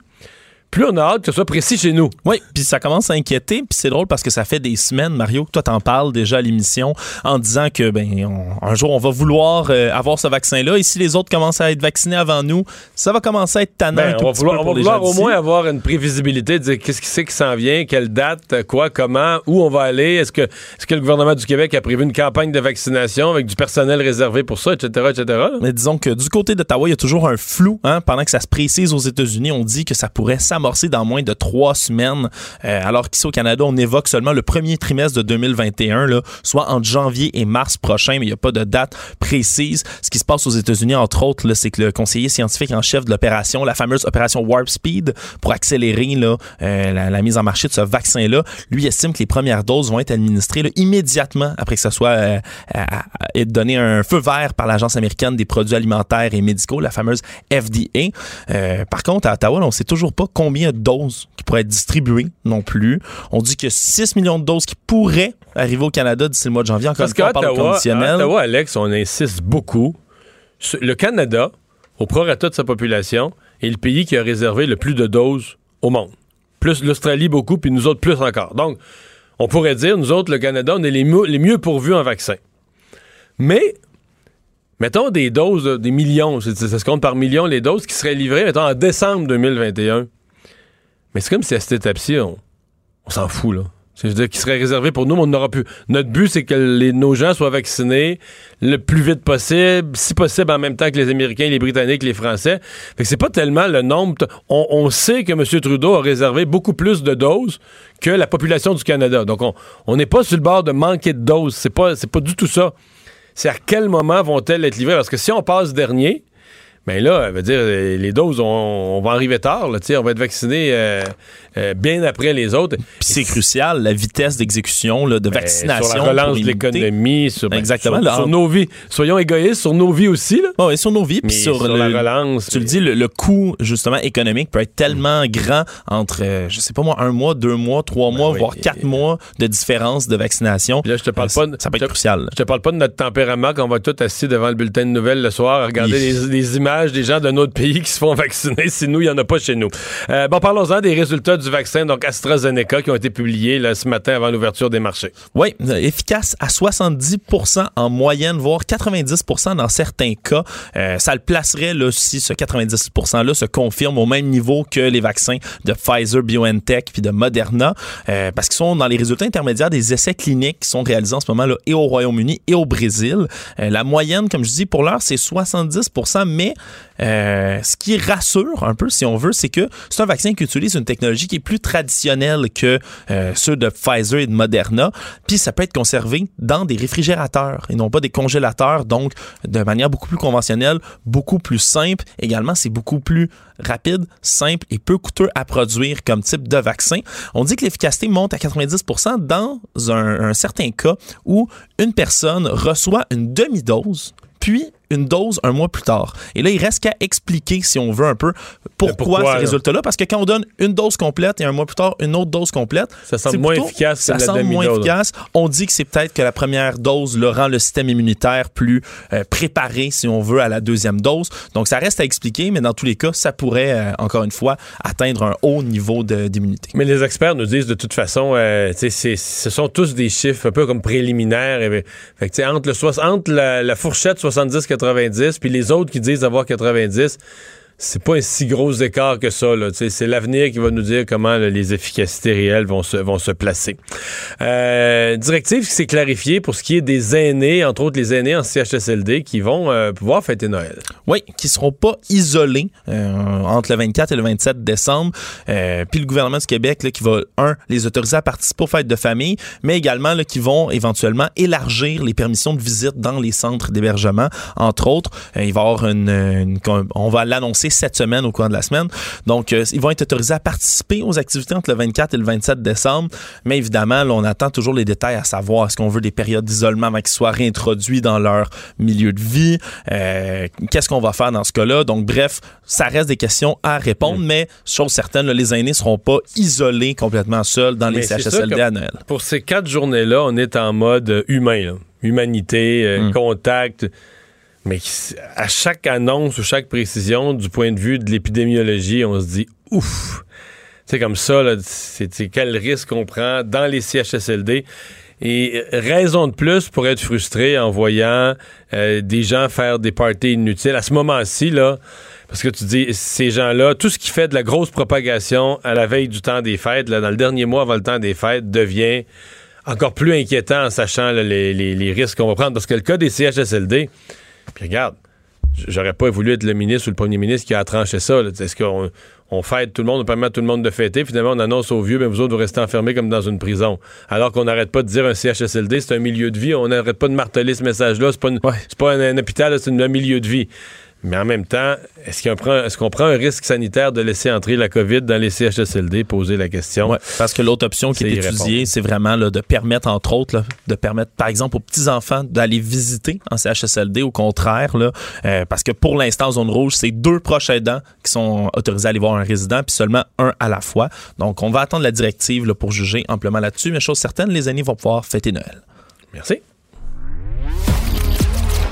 Plus on a hâte que ce soit précis chez nous. Oui, puis ça commence à inquiéter, puis c'est drôle parce que ça fait des semaines, Mario, que toi t'en parles déjà à l'émission en disant que ben on- un jour on va vouloir euh, avoir ce vaccin-là et si les autres commencent à être vaccinés avant nous, ça va commencer à être tannant Ben, on va vouloir, on va vouloir au moins avoir une prévisibilité de dire qu'est-ce qui c'est qui s'en vient, quelle date, quoi, comment, où on va aller. Est-ce que, est-ce que le gouvernement du Québec a prévu une campagne de vaccination avec du personnel réservé pour ça, etc., etc.? Mais disons que du côté d'Ottawa, il y a toujours un flou. Hein, pendant que ça se précise aux États-Unis, on dit que ça pourrait dans moins de trois semaines, euh, alors qu'ici au Canada, on évoque seulement le premier trimestre de 2021, là, soit entre janvier et mars prochain, mais il n'y a pas de date précise. Ce qui se passe aux États-Unis, entre autres, c'est que le conseiller scientifique en chef de l'opération, la fameuse opération Warp Speed, pour accélérer euh, la, mise en marché de ce vaccin-là, lui estime que les premières doses vont être administrées immédiatement après que ça soit euh, donné un feu vert par l'Agence américaine des produits alimentaires et médicaux, la fameuse FDA. Euh, par contre, à Ottawa, on ne sait toujours pas combien de doses qui pourraient être distribuées non plus. On dit que 6 millions de doses qui pourraient arriver au Canada d'ici le mois de janvier. Encore Parce une fois, on parle Ottawa, conditionnel. Ottawa, Alex, on insiste beaucoup. Le Canada, au prorata de sa population, est le pays qui a réservé le plus de doses au monde. Plus l'Australie beaucoup, puis nous autres plus encore. Donc, on pourrait dire, nous autres, le Canada, on est les, mieux- les mieux pourvus en vaccins. Mais, mettons des doses, des millions, ça se compte par millions les doses qui seraient livrées, mettons, en décembre 2021. Mais c'est comme si à cette étape-ci, on, s'en fout, là. C'est je veux dire qui serait réservé pour nous, mais on n'aura plus. Notre but, c'est que les- nos gens soient vaccinés le plus vite possible, si possible en même temps que les Américains, les Britanniques, les Français. Fait que c'est pas tellement le nombre. On, sait que M. Trudeau a réservé beaucoup plus de doses que la population du Canada. Donc, on n'est pas sur le bord de manquer de doses. C'est pas, pas du tout ça. C'est à quel moment vont-elles être livrées? Parce que si on passe dernier, ben là, veut dire, euh, les doses, on, on va arriver tard. Là, on va être vacciné euh, euh, bien après les autres. Puis c'est crucial, la vitesse d'exécution là, de Ben, vaccination. Sur la relance de l'économie, sur, ben, Exactement. sur, là, sur en- nos vies. Soyons égoïstes sur nos vies aussi. Là. Ouais, sur nos vies, Mais puis sur, sur le- la relance. Tu le dis, le, le coût justement économique peut être tellement grand entre, euh, je sais pas moi, un mois, deux mois, trois mois, Ben oui. voire quatre mois de différence de vaccination. Là, je te parle Euh, pas de- ça peut être te- crucial. Je te parle pas de notre tempérament qu'on va tout assis devant le bulletin de nouvelles le soir à regarder les, les images des gens de notre pays qui se font vacciner. Si nous, il n'y en a pas chez nous. Euh, bon, parlons-en des résultats du vaccin, donc AstraZeneca, qui ont été publiés là, ce matin avant l'ouverture des marchés. Oui, euh, efficace à 70% en moyenne, voire 90% dans certains cas. Euh, ça le placerait là, si ce 90 %-là se confirme au même niveau que les vaccins de Pfizer, BioNTech puis de Moderna, euh, parce qu'ils sont dans les résultats intermédiaires des essais cliniques qui sont réalisés en ce moment là, et au Royaume-Uni et au Brésil. Euh, la moyenne, comme je dis, pour l'heure, c'est 70 mais euh, ce qui rassure un peu, si on veut, c'est que c'est un vaccin qui utilise une technologie qui est plus traditionnelle que euh, ceux de Pfizer et de Moderna. Puis ça peut être conservé dans des réfrigérateurs et non pas des congélateurs, donc de manière beaucoup plus conventionnelle, beaucoup plus simple. Également, c'est beaucoup plus rapide, simple et peu coûteux à produire comme type de vaccin. On dit que l'efficacité monte à 90% dans un, un certain cas où une personne reçoit une demi-dose puis une dose un mois plus tard. Et là, il reste qu'à expliquer, si on veut un peu, pourquoi, pourquoi, ces là? résultats-là. Parce que quand on donne une dose complète et un mois plus tard, une autre dose complète, Ça semble moins plutôt- efficace que Ça la semble moins efficace. On dit que c'est peut-être que la première dose le rend le système immunitaire plus euh, préparé, si on veut, à la deuxième dose. Donc, ça reste à expliquer, mais dans tous les cas, ça pourrait, euh, encore une fois, atteindre un haut niveau d'immunité. Mais les experts nous disent de toute façon, euh, ce sont tous des chiffres un peu comme préliminaires. Et, fait sais, entre, le, entre la, la fourchette 70-90 puis les autres qui disent avoir 90, c'est pas un si gros écart que ça. C'est l'avenir qui va nous dire comment les efficacités réelles vont se, placer. Euh, directive qui s'est clarifiée pour ce qui est des aînés, entre autres les aînés en CHSLD, qui vont euh, pouvoir fêter Noël. Oui, qui seront pas isolés euh, entre le 24 et le 27 décembre. Puis le gouvernement du Québec qui va, un, les autoriser à participer aux fêtes de famille, mais également qui vont éventuellement élargir les permissions de visite dans les centres d'hébergement. Entre autres, il va y avoir une- on va l'annoncer cette semaine au cours de la semaine. Donc, euh, ils vont être autorisés à participer aux activités entre le 24 et le 27 décembre. Mais évidemment, là, on attend toujours les détails à savoir est-ce qu'on veut des périodes d'isolement avant qu'ils soient réintroduits dans leur milieu de vie. Euh, Qu'est-ce qu'on va faire dans ce cas-là? Donc, bref, ça reste des questions à répondre, Mm. mais chose certaine, là, les aînés seront pas isolés complètement seuls dans les Mais CHSLD à Noël. Pour ces quatre journées-là, on est en mode humain, là. humanité, euh, Mm. contact. Mais à chaque annonce ou chaque précision, du point de vue de l'épidémiologie, on se dit ouf. C'est comme ça, c'est quel risque on prend dans les CHSLD. Et raison de plus pour être frustré en voyant euh, des gens faire des parties inutiles à ce moment-ci, là. Parce que tu dis, ces gens-là, tout ce qui fait de la grosse propagation à la veille du temps des fêtes, là, dans le dernier mois avant le temps des fêtes, devient encore plus inquiétant en sachant les- les risques qu'on va prendre. Parce que le cas des CHSLD, puis regarde, j'aurais pas voulu être le ministre ou le premier ministre qui a tranché ça. Est-ce qu'on on fête tout le monde, on permet à tout le monde de fêter, finalement on annonce aux vieux, mais vous autres vous restez enfermés comme dans une prison. Alors qu'on n'arrête pas de dire un CHSLD, c'est un milieu de vie, on n'arrête pas de marteler ce message-là, c'est pas, une- c'est pas un, un hôpital, c'est un milieu de vie. Mais en même temps, est-ce qu'on prend, est-ce qu'on prend un risque sanitaire de laisser entrer la COVID dans les CHSLD? Poser la question. Ouais, parce que l'autre option qui est étudiée, c'est vraiment là, de permettre, entre autres, là, de permettre, par exemple, aux petits-enfants d'aller visiter en CHSLD, au contraire, là, euh, parce que pour l'instant, en zone rouge, c'est deux proches aidants qui sont autorisés à aller voir un résident, puis seulement un à la fois. Donc, on va attendre la directive là, pour juger amplement là-dessus, mais chose certaine, les aînés vont pouvoir fêter Noël. Merci.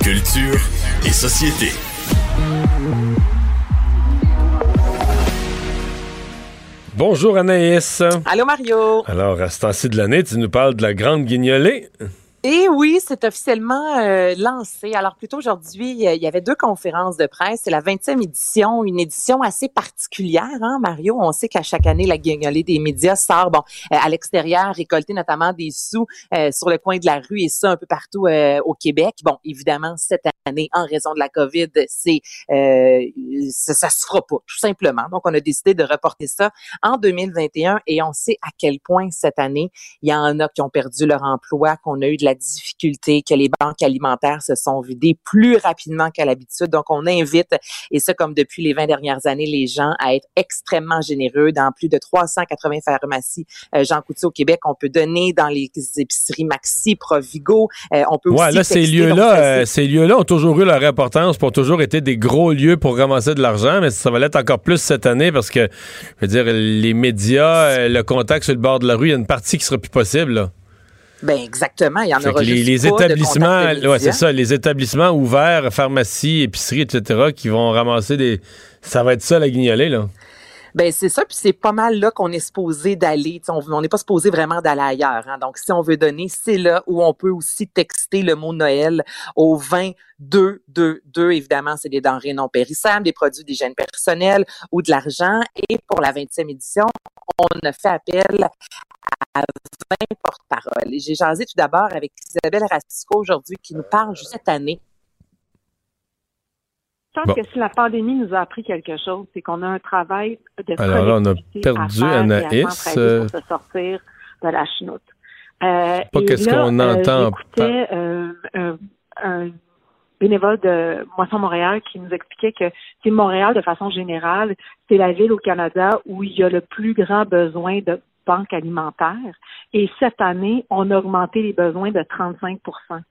Culture et société. Bonjour Anaïs. Allô Mario. Alors, à ce temps-ci de l'année, tu nous parles de la grande guignolée. Et oui, c'est officiellement euh, lancé. Alors, plutôt aujourd'hui, euh, il y avait deux conférences de presse. C'est la 20e édition, une édition assez particulière, hein, Mario? On sait qu'à chaque année, la guignolée des médias sort, bon, euh, à l'extérieur, récolter notamment des sous euh, sur le coin de la rue et ça un peu partout euh, au Québec. Bon, évidemment, cette année, en raison de la COVID, c'est ça, ça se fera pas, tout simplement. Donc, on a décidé de reporter ça en 2021 et on sait à quel point cette année, il y en a qui ont perdu leur emploi, qu'on a eu de la difficulté, que les banques alimentaires se sont vidées plus rapidement qu'à l'habitude. Donc, on invite, et ça comme depuis les 20 dernières années, les gens à être extrêmement généreux. Dans plus de 380 pharmacies euh, Jean Coutu au Québec, on peut donner dans les épiceries Maxi, Provigo. Euh, on peut Ouais, aussi là, ces lieux-là, euh, ces lieux-là ont toujours eu leur importance, pour toujours été des gros lieux pour ramasser de l'argent, mais ça va l'être encore plus cette année parce que, je veux dire, les médias, euh, le contact sur le bord de la rue, il y a une partie qui sera plus possible, là. Ben exactement, il y en Fait aura les, juste les pas établissements, de ouais, c'est ça, les établissements ouverts, pharmacies, épiceries, etc., qui vont ramasser des. Ça va être ça la guignolée, là. Ben c'est ça, puis c'est pas mal là qu'on est supposé d'aller. On n'est pas supposé vraiment d'aller ailleurs. hein. Donc, si on veut donner, c'est là où on peut aussi texter le mot Noël au 20 2 2 2. Évidemment, c'est des denrées non périssables, des produits d'hygiène personnelle ou de l'argent. Et pour la 20e édition, on a fait appel à 20 porte-paroles. Et j'ai jasé tout d'abord avec Isabelle Rasco aujourd'hui qui nous parle juste cette année Je pense Bon. que si la pandémie nous a appris quelque chose, c'est qu'on a un travail de Alors là, on a perdu Anaïs, euh. pour se sortir de la chenoute. Euh, Pas et qu'est-ce là, qu'on euh, entend J'écoutais euh, un, un bénévole de Moisson Montréal qui nous expliquait que c'est Montréal, de façon générale, c'est la ville au Canada où il y a le plus grand besoin de banques alimentaires. Et cette année, on a augmenté les besoins de 35%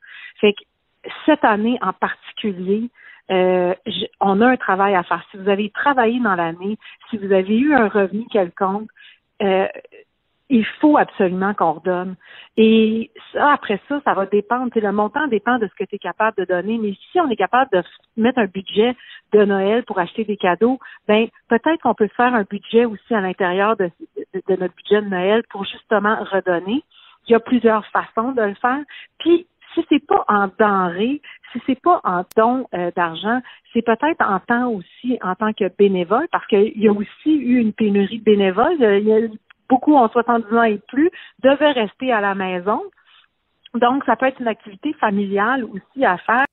Fait que cette année en particulier, euh, on a un travail à faire. Si vous avez travaillé dans l'année, si vous avez eu un revenu quelconque, euh, il faut absolument qu'on redonne. Et ça, après ça, ça va dépendre. Tu sais, le montant dépend de ce que tu es capable de donner. Mais si on est capable de mettre un budget de Noël pour acheter des cadeaux, ben peut-être qu'on peut faire un budget aussi à l'intérieur de, notre budget de Noël pour justement redonner. Il y a plusieurs façons de le faire. Puis si c'est pas en denrées, si c'est pas en dons euh, d'argent, c'est peut-être en temps aussi en tant que bénévole, parce qu'il y a aussi eu une pénurie de bénévoles. Euh, Il y a beaucoup en 70 ans et plus devaient rester à la maison. Donc, ça peut être une activité familiale aussi à faire.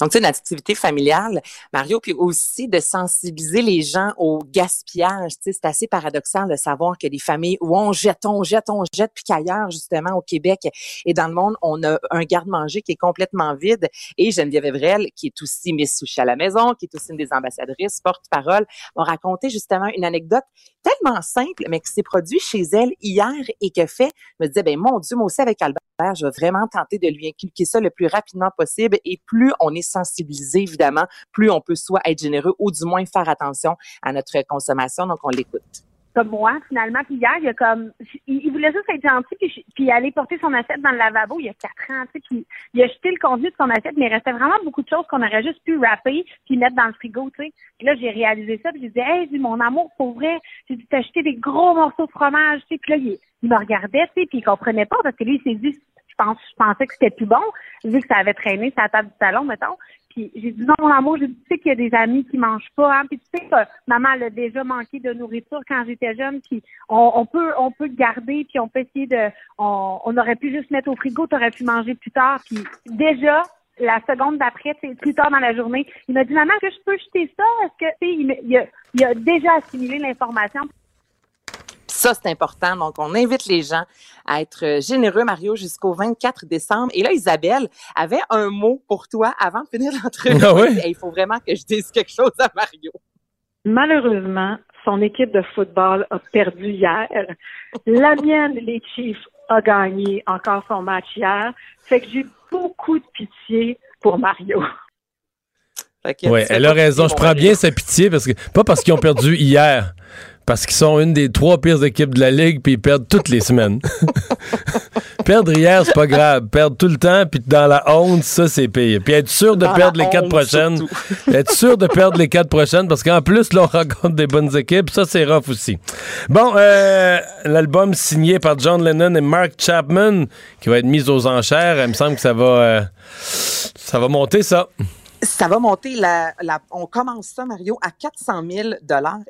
Donc, sais, une activité familiale, Mario, puis aussi de sensibiliser les gens au gaspillage. Tu c'est assez paradoxal de savoir que des familles où on jette, on jette, on jette, puis qu'ailleurs, justement, au Québec et dans le monde, on a un garde-manger qui est complètement vide. Et Geneviève Evrel, qui est aussi Miss Sushi à la maison, qui est aussi une des ambassadrices, porte-parole, m'a raconté justement une anecdote tellement simple, mais qui s'est produit chez elle hier et que fait, me disait, ben mon Dieu, moi aussi avec Albert, je vais vraiment tenter de lui inculquer ça le plus rapidement possible. Et plus on est sensibilisé, évidemment, plus on peut soit être généreux ou du moins faire attention à notre consommation. Donc, on l'écoute comme moi, finalement. Puis hier, il a comme, il, voulait juste être gentil puis, puis aller porter son assiette dans le lavabo il y a quatre ans, tu sais, puis il a jeté le contenu de son assiette, mais il restait vraiment beaucoup de choses qu'on aurait juste pu rapper puis mettre dans le frigo, tu sais. Puis là, j'ai réalisé ça puis j'ai dit, hey, mon amour, pour vrai, j'ai dit, t'as acheté des gros morceaux de fromage, tu sais. Puis là, il, il me regardait, tu sais, puis il comprenait pas parce que lui, il s'est dit, je pense, je pensais que c'était plus bon, vu que ça avait traîné la table du salon, mettons j'ai dit non, mon amour, j'ai dit, tu sais qu'il y a des amis qui mangent pas, hein, puis tu sais que maman elle a déjà manqué de nourriture quand j'étais jeune, puis on, peut on peut garder, puis on peut essayer de, on, aurait pu juste mettre au frigo, tu aurais pu manger plus tard, puis déjà la seconde d'après, plus tard dans la journée, il m'a dit maman, que je peux jeter ça? Est-ce que il, il, il a déjà assimilé l'information ça, c'est important. Donc, on invite les gens à être euh, généreux, Mario, jusqu'au 24 décembre. Et là, Isabelle avait un mot pour toi avant de finir l'entrevue. Ah il faut vraiment que je dise quelque chose à Mario. Malheureusement, son équipe de football a perdu hier. La mienne, les Chiefs, a gagné encore son match hier. Fait que j'ai beaucoup de pitié pour Mario. Oui, elle a raison. Je prends bien sa pitié parce que pas parce qu'ils ont perdu hier, parce qu'ils sont une des trois pires équipes de la ligue, puis ils perdent toutes les semaines. perdre hier, c'est pas grave. Perdre tout le temps, puis dans la honte, ça, c'est pire. Puis être sûr de perdre les quatre prochaines. être sûr de perdre les quatre prochaines, parce qu'en plus, là, on rencontre des bonnes équipes. Ça, c'est rough aussi. Bon, euh, l'album signé par John Lennon et Mark Chapman, qui va être mis aux enchères, il me semble que ça va, euh, ça va monter, ça. Ça va monter, la, la, on commence ça, Mario, à 400 000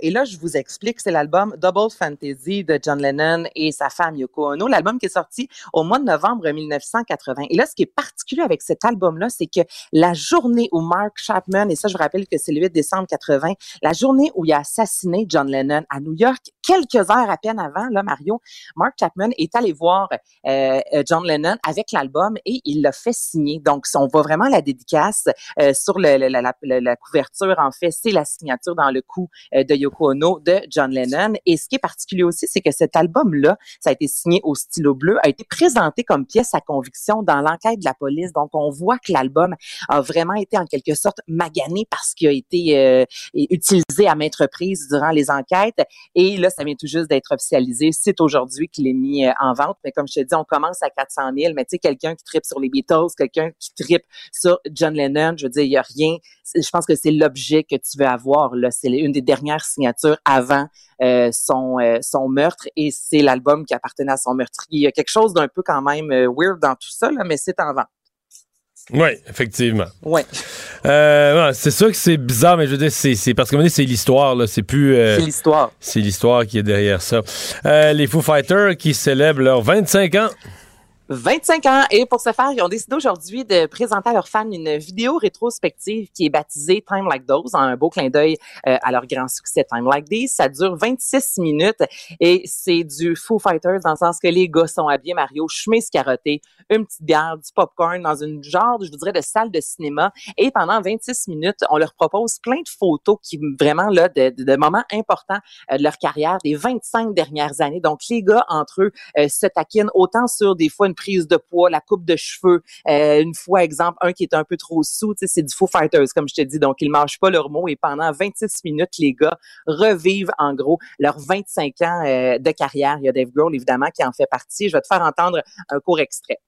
Et là, je vous explique, c'est l'album Double Fantasy de John Lennon et sa femme Yoko Ono, l'album qui est sorti au mois de novembre 1980. Et là, ce qui est particulier avec cet album-là, c'est que la journée où Mark Chapman, et ça, je vous rappelle que c'est le 8 décembre 80, la journée où il a assassiné John Lennon à New York, quelques heures à peine avant, là, Mario, Mark Chapman est allé voir euh, John Lennon avec l'album et il l'a fait signer. Donc, on voit vraiment la dédicace euh, sur le, la, couverture, en fait, c'est la signature dans le cou euh, de Yoko Ono de John Lennon. Et ce qui est particulier aussi, c'est que cet album-là, ça a été signé au stylo bleu, a été présenté comme pièce à conviction dans l'enquête de la police. Donc, on voit que l'album a vraiment été en quelque sorte magané parce qu'il a été euh, utilisé à maintes reprises durant les enquêtes. Et là, ça vient tout juste d'être officialisé. C'est aujourd'hui qu'il est mis euh, en vente. Mais comme je te dis, on commence à 400 000. Mais tu sais, quelqu'un qui tripe sur les Beatles, quelqu'un qui tripe sur John Lennon, je veux dire, il n'y a rien. Je pense que c'est l'objet que tu veux avoir. Là, c'est une des dernières signatures avant euh, son euh, son meurtre et c'est l'album qui appartenait à son meurtrier. Il y a quelque chose d'un peu quand même euh, weird dans tout ça, là, mais c'est en vente. Oui, effectivement. Oui. c'est sûr que c'est bizarre, mais je veux dire, c'est parce que c'est l'histoire, là. C'est plus. c'est l'histoire. C'est l'histoire qui est derrière ça. les Foo Fighters qui célèbrent leurs 25 ans. 25 ans. Et pour ce faire, ils ont décidé aujourd'hui de présenter à leurs fans une vidéo rétrospective qui est baptisée Time Like Those, un beau clin d'œil euh, à leur grand succès Time Like This. Ça dure 26 minutes et c'est du Foo Fighters dans le sens que les gars sont habillés Mario, chemise carottée, une petite bière, du popcorn dans une genre, je vous dirais, de salle de cinéma. Et pendant 26 minutes, on leur propose plein de photos qui vraiment là de, de, moments importants euh, de leur carrière des 25 dernières années. Donc les gars entre eux euh, se taquinent autant sur des fois une prise de poids, la coupe de cheveux. Euh, une fois, exemple, un qui est un peu trop sous, c'est du Foo Fighters, comme je te dis. Donc, ils mangent pas leurs mots et pendant 26 minutes, les gars revivent en gros leurs 25 ans euh, de carrière. Il y a Dave Grohl, évidemment, qui en fait partie. Je vais te faire entendre un court extrait.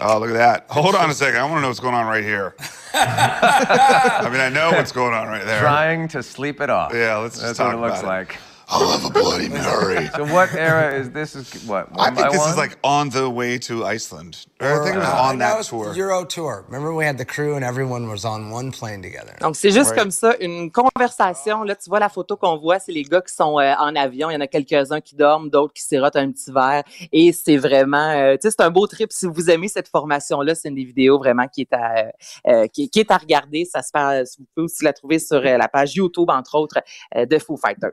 Oh, look at that. Hold on a second. I want to know what's going on right here. I mean, I know what's going on right there. Trying to sleep it off. Yeah, let's just That's talk what it looks about like. I'll have a Bloody Mary. So what era is this? Is what? I One think by this one? is like on the way to Iceland. Or I think it was uh, on that tour. Euro tour. Remember we had the crew and everyone was on one plane together. Donc, c'est juste Right. comme ça, une conversation. Là, tu vois la photo qu'on voit, c'est les gars qui sont euh, en avion. Il y en a quelques-uns qui dorment, d'autres qui sirotent un petit verre. Et c'est vraiment, euh, tu sais, c'est un beau trip. Si vous aimez cette formation-là, c'est une des vidéos vraiment qui est à, euh, qui, qui est à regarder. Ça se passe, vous pouvez aussi la trouver sur euh, la page YouTube, entre autres, euh, de Foo Fighters.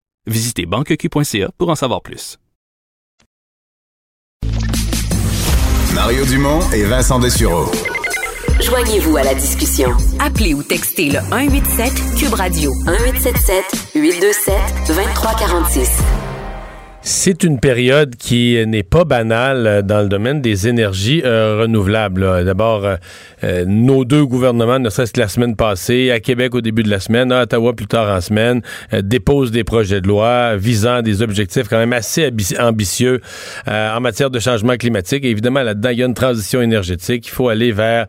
Visitez banqueq.ca pour en savoir plus. Mario Dumont et Vincent Dessureau. Joignez-vous à la discussion. Appelez ou textez le 187 Cube Radio 1877 827 2346. C'est une période qui n'est pas banale euh, dans le domaine des énergies euh, renouvelables. D'abord, euh, nos deux gouvernements, ne serait-ce que la semaine passée, à Québec au début de la semaine, à Ottawa plus tard en semaine, déposent des projets de loi visant des objectifs quand même assez ambi- ambitieux en matière de changement climatique. Évidemment, là-dedans, il y a une transition énergétique. Il faut aller vers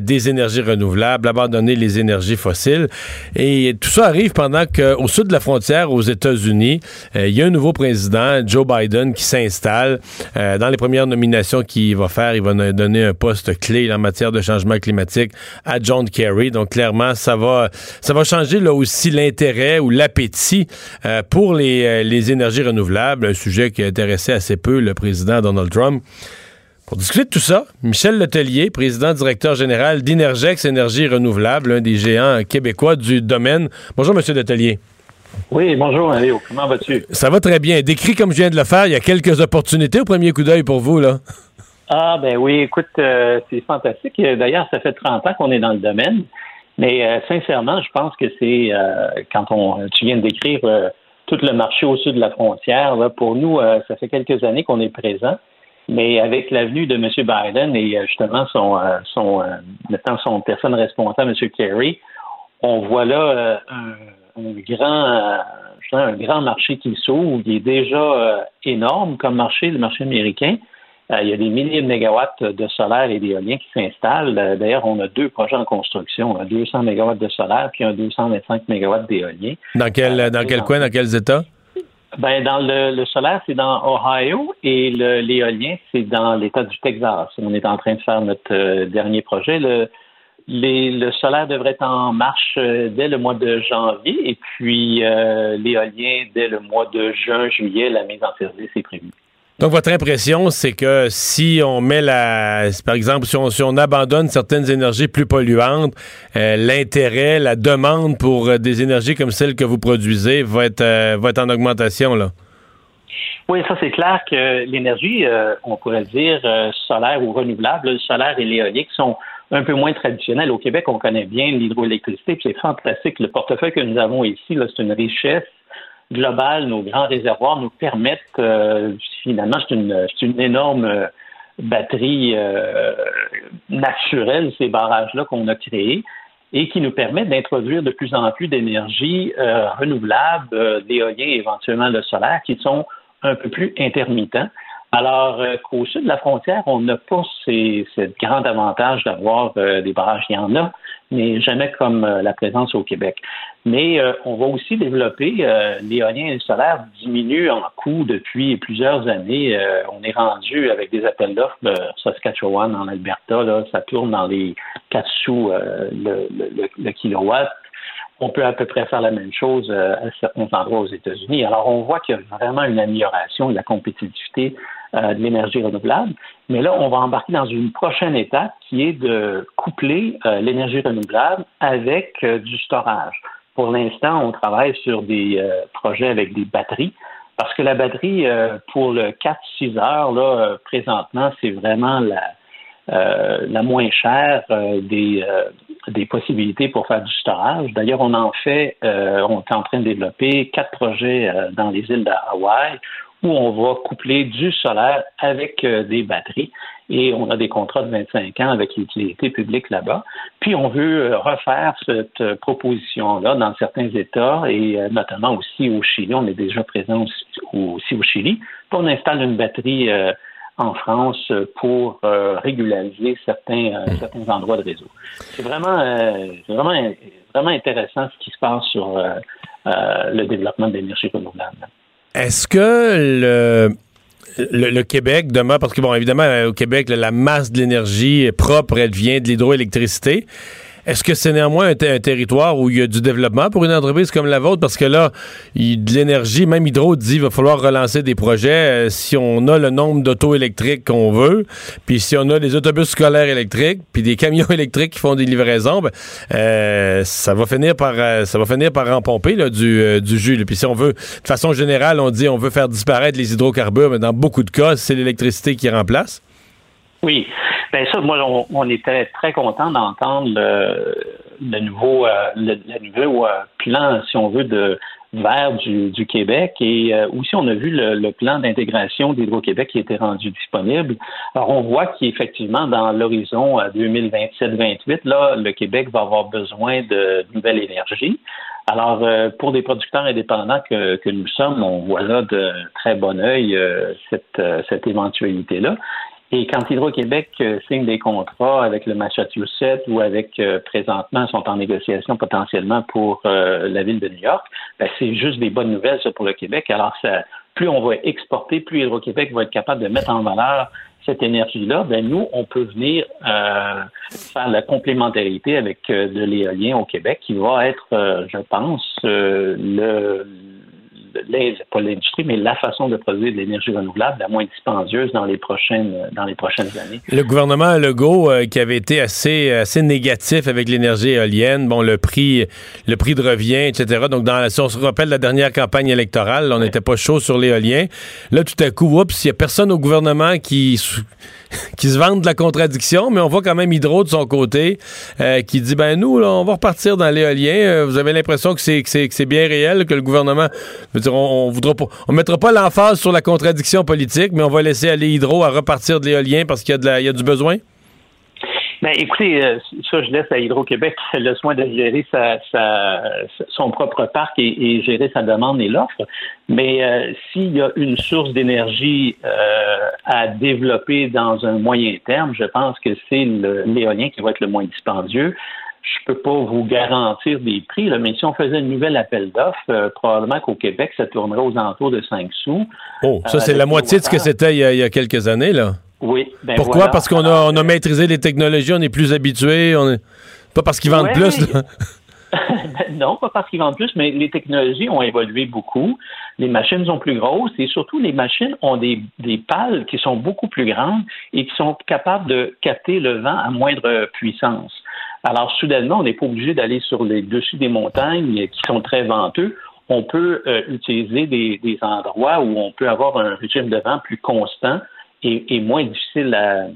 des énergies renouvelables, abandonner les énergies fossiles. Et tout ça arrive pendant qu'au sud de la frontière, aux États-Unis, il y a un nouveau président, Joe Biden, qui s'installe. Euh, dans les premières nominations qu'il va faire, il va donner un poste clé en matière de changement climatique à John Kerry. Donc clairement, ça va, changer là aussi l'intérêt ou l'appétit euh, pour les, euh, les énergies renouvelables, un sujet qui a intéressé assez peu le président Donald Trump. Pour discuter de tout ça, Michel Letellier, président directeur général d'Inergex Énergie Renouvelable, un des géants québécois du domaine. Bonjour, Monsieur Letellier. Oui, bonjour Mario, comment vas-tu? Ça va très bien. Décrit comme je viens de le faire, il y a quelques opportunités au premier coup d'œil pour vous, là. Ah ben oui, écoute, euh, c'est fantastique. D'ailleurs, ça fait 30 ans qu'on est dans le domaine, mais euh, sincèrement, je pense que c'est euh, quand on tu viens de décrire tout le marché au sud de la frontière, là, pour nous, ça fait quelques années qu'on est présent. Mais avec l'avenue de M. Biden et justement son, son maintenant son personne responsable, M. Kerry, on voit là un grand euh, un grand marché qui s'ouvre, qui est déjà euh, énorme comme marché, le marché américain. Euh, il y a des milliers de mégawatts de solaire et d'éolien qui s'installent. D'ailleurs, on a deux projets en construction, un 200 mégawatts de solaire puis un 225 mégawatts d'éolien. Dans quel, dans quel coin, dans quels États? Ben, dans le, le solaire, c'est dans Ohio et l'éolien, c'est dans l'État du Texas. On est en train de faire notre dernier projet. Le, les- le solaire devrait être en marche euh, dès le mois de janvier et puis euh, l'éolien dès le mois de juin, juillet, la mise en service est prévue. Donc, votre impression, c'est que si on met la. Par exemple, si on, si on abandonne certaines énergies plus polluantes, euh, l'intérêt, la demande pour des énergies comme celles que vous produisez va être, euh, va être en augmentation, là? Oui, ça c'est clair que l'énergie, euh, on pourrait dire solaire ou renouvelable, le solaire et l'éolique sont un peu moins traditionnels. Au Québec, on connaît bien l'hydroélectricité, puis c'est fantastique. Le portefeuille que nous avons ici, c'est une richesse globale. Nos grands réservoirs nous permettent, euh, finalement, c'est une, énorme euh, batterie euh, naturelle, ces barrages-là qu'on a créés et qui nous permettent d'introduire de plus en plus d'énergie euh, renouvelable, l'éolien et éventuellement le solaire, qui sont un peu plus intermittents. Alors euh, qu'au sud de la frontière, on n'a pas ces, ce grand avantage d'avoir euh, des barrages. Il y en a, mais jamais comme euh, la présence au Québec. Mais euh, on va aussi développer euh, l'éolien et le solaire diminuent en coût depuis plusieurs années. Euh, on est rendu avec des appels d'offres Saskatchewan en Alberta, là, ça tourne dans les 4 sous euh, le, le- le kilowatt. On peut à peu près faire la même chose euh, à certains endroits aux États-Unis. Alors, on voit qu'il y a vraiment une amélioration de la compétitivité euh, de l'énergie renouvelable. Mais là, on va embarquer dans une prochaine étape qui est de coupler euh, l'énergie renouvelable avec du storage. Pour l'instant, on travaille sur des projets avec des batteries. Parce que la batterie, pour le 4-6 heures, là, présentement, c'est vraiment la moins chère des, des possibilités pour faire du storage. D'ailleurs, on en fait, on est en train de développer quatre projets dans les îles d'Hawaï où on va coupler du solaire avec des batteries et on a des contrats de 25 ans avec l'utilité publique là-bas. Puis on veut euh, refaire cette euh, proposition-là dans certains États et euh, notamment aussi au Chili. On est déjà présent aussi, au Chili. Puis on installe une batterie en France pour régulariser certains, hmm. certains endroits de réseau. C'est vraiment, vraiment, vraiment intéressant ce qui se passe sur le développement de l'énergie renouvelable. Est-ce que le le, Québec demain, parce que bon, évidemment, au Québec, la masse de l'énergie propre, elle vient de l'hydroélectricité. Est-ce que c'est néanmoins un, territoire où il y a du développement pour une entreprise comme la vôtre? Parce que là, il, de l'énergie, même Hydro dit qu'il va falloir relancer des projets euh, si on a le nombre d'auto électriques qu'on veut, puis si on a des autobus scolaires électriques, puis des camions électriques qui font des livraisons, ben, euh, ça va finir par euh, ça va finir par empomper là, du, du jus. Puis si on veut, de façon générale, on dit on veut faire disparaître les hydrocarbures, mais dans beaucoup de cas, c'est l'électricité qui remplace. Oui. Ben ça, moi, on, était très content d'entendre le, nouveau, euh, le, nouveau euh, plan, si on veut, de vert du, Québec et euh, aussi on a vu le, plan d'intégration d'Hydro-Québec qui était rendu disponible. Alors on voit qu'effectivement dans l'horizon 2027-28, là, le Québec va avoir besoin de nouvelle énergie. Alors pour des producteurs indépendants que, que nous sommes, on voit là de très bon œil cette, cette éventualité-là. Et quand Hydro-Québec euh, signe des contrats avec le Massachusetts ou avec euh, présentement sont en négociation potentiellement pour euh, la ville de New York, ben, c'est juste des bonnes nouvelles ça, pour le Québec. Alors ça, plus on va exporter, plus Hydro-Québec va être capable de mettre en valeur cette énergie-là, ben nous, on peut venir faire la complémentarité avec de l'éolien au Québec, qui va être, je pense, le, pas l'industrie, mais la façon de produire de l'énergie renouvelable la moins dispendieuse dans les prochaines, dans les prochaines années. Le gouvernement Legault, euh, qui avait été assez, assez négatif avec l'énergie éolienne, bon, le prix, le prix de revient, etc. Donc, dans, si on se rappelle la dernière campagne électorale, on n'était pas chaud sur l'éolien. Là, tout à coup, oups, il n'y a personne au gouvernement qui qui se vendent de la contradiction, mais on voit quand même Hydro de son côté euh, qui dit ben nous, on va repartir dans l'éolien. Euh, vous avez l'impression que c'est, bien réel, que le gouvernement. On, mettra pas l'emphase sur la contradiction politique, mais on va laisser aller Hydro à repartir de l'éolien parce qu'il y a du besoin? Ben, écoutez, euh, ça, je laisse à Hydro-Québec le soin de gérer sa, son propre parc et, gérer sa demande et l'offre. Mais euh, s'il y a une source d'énergie euh, à développer dans un moyen terme, je pense que c'est l'éolien qui va être le moins dispendieux. Je peux pas vous garantir des prix, là, mais si on faisait un nouvel appel d'offres, probablement qu'au Québec, ça tournerait aux alentours de 5 sous. Oh, ça, c'est la moitié de ce que c'était il, il y a quelques années, là. Oui. Ben Pourquoi? Parce qu'on a, on a maîtrisé les technologies, on est plus habitué, on est... pas parce qu'ils vendent plus. non, pas parce qu'ils vendent plus, mais les technologies ont évolué beaucoup. Les machines sont plus grosses et surtout les machines ont des, des pales qui sont beaucoup plus grandes et qui sont capables de capter le vent à moindre puissance. Alors, soudainement, on n'est pas obligé d'aller sur les dessus des montagnes qui sont très venteux. On peut euh, utiliser des, des endroits où on peut avoir un régime de vent plus constant est, moins difficile à,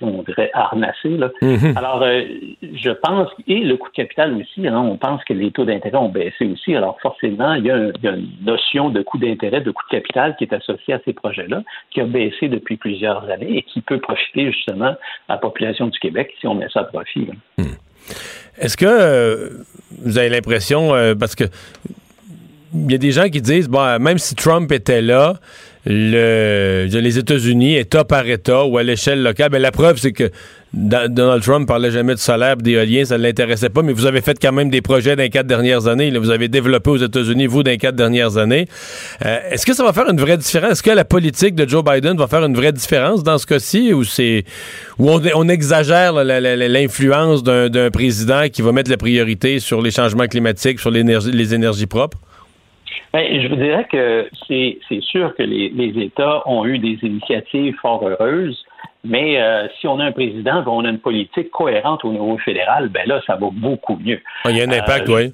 on dirait, harnasser. Là. Mhm. Alors, euh, je pense, et le coût de capital aussi, hein, on pense que les taux d'intérêt ont baissé aussi. Alors, forcément, il y, a une notion de coût d'intérêt, de coût de capital qui est associée à ces projets-là, qui a baissé depuis plusieurs années et qui peut profiter justement à la population du Québec si on met ça à profit. Hmm. Est-ce que euh, vous avez l'impression, euh, parce que il y a des gens qui disent, bon, même si Trump était là, le, les États-Unis, État par État ou à l'échelle locale, ben, la preuve, c'est que Donald Trump parlait jamais de solaire, d'éolien, ça ne l'intéressait pas, mais vous avez fait quand même des projets dans les quatre dernières années. vous avez développé aux États-Unis, vous, dans les quatre dernières années. Euh, est-ce que ça va faire une vraie différence? Est-ce que la politique de Joe Biden va faire une vraie différence dans ce cas-ci ou c'est où on, exagère l'influence d'un président qui va mettre la priorité sur les changements climatiques, sur les énergies propres? Ben, je vous dirais que c'est sûr que les, les, États ont eu des initiatives fort heureuses, mais euh, si on a un président, on a une politique cohérente au niveau fédéral, ben là, ça va beaucoup mieux. Ah, il y a un impact, euh, oui.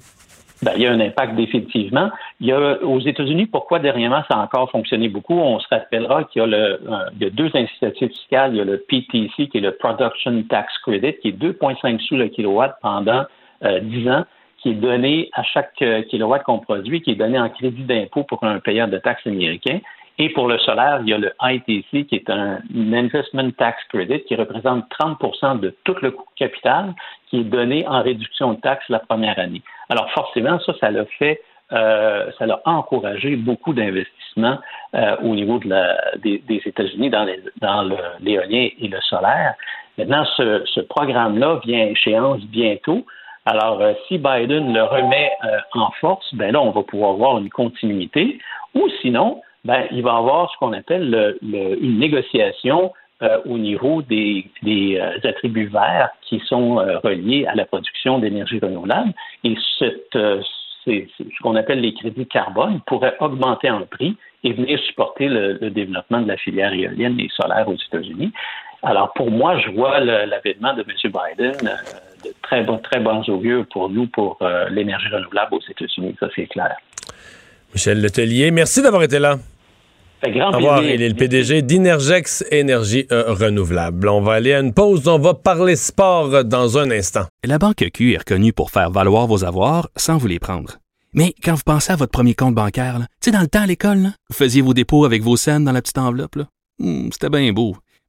Ben, il y a un impact définitivement. Il y a, aux États-Unis, pourquoi dernièrement ça a encore fonctionné beaucoup? On se rappellera qu'il y a, le, euh, il y a deux incitatifs fiscales. Il y a le PTC, qui est le Production Tax Credit, qui est 2,5 sous le kilowatt pendant euh, 10 ans, qui est donné à chaque euh, kilowatt qu'on produit, qui est donné en crédit d'impôt pour un payeur de taxes américain. Et pour le solaire, il y a le ITC, qui est un Investment Tax Credit, qui représente 30% de tout le coût capital, qui est donné en réduction de taxes la première année. Alors forcément, ça, ça l'a fait, euh, ça l'a encouragé beaucoup d'investissements euh, au niveau de la, des, des États-Unis dans, les, dans l'éolien et le solaire. Maintenant, ce, ce programme-là vient à échéance bientôt. Alors, euh, si Biden le remet euh, en force, ben là, on va pouvoir voir une continuité. Ou sinon, ben, il va avoir ce qu'on appelle le, le, une négociation euh, au niveau des, des euh, attributs verts qui sont euh, reliés à la production d'énergie renouvelable. Et cette, c'est, ce qu'on appelle les crédits carbone pourraient augmenter en prix et venir supporter le, le, développement de la filière éolienne et solaire aux États-Unis. Alors, pour moi, je vois l'avènement de M. Biden de très, bon, très bons augures pour nous, pour l'énergie renouvelable aux États-Unis. Ça, c'est clair. Michel Letellier, merci d'avoir été là. Grand revoir, il est le PDG d'Inergex Énergie euh, Renouvelable. On va aller à une pause, on va parler sport dans un instant. La Banque Q est reconnue pour faire valoir vos avoirs sans vous les prendre. Mais quand vous pensez à votre premier compte bancaire, tu sais, dans le temps à l'école, vous faisiez vos dépôts avec vos scènes dans la petite enveloppe. Hmm, C'était bien beau.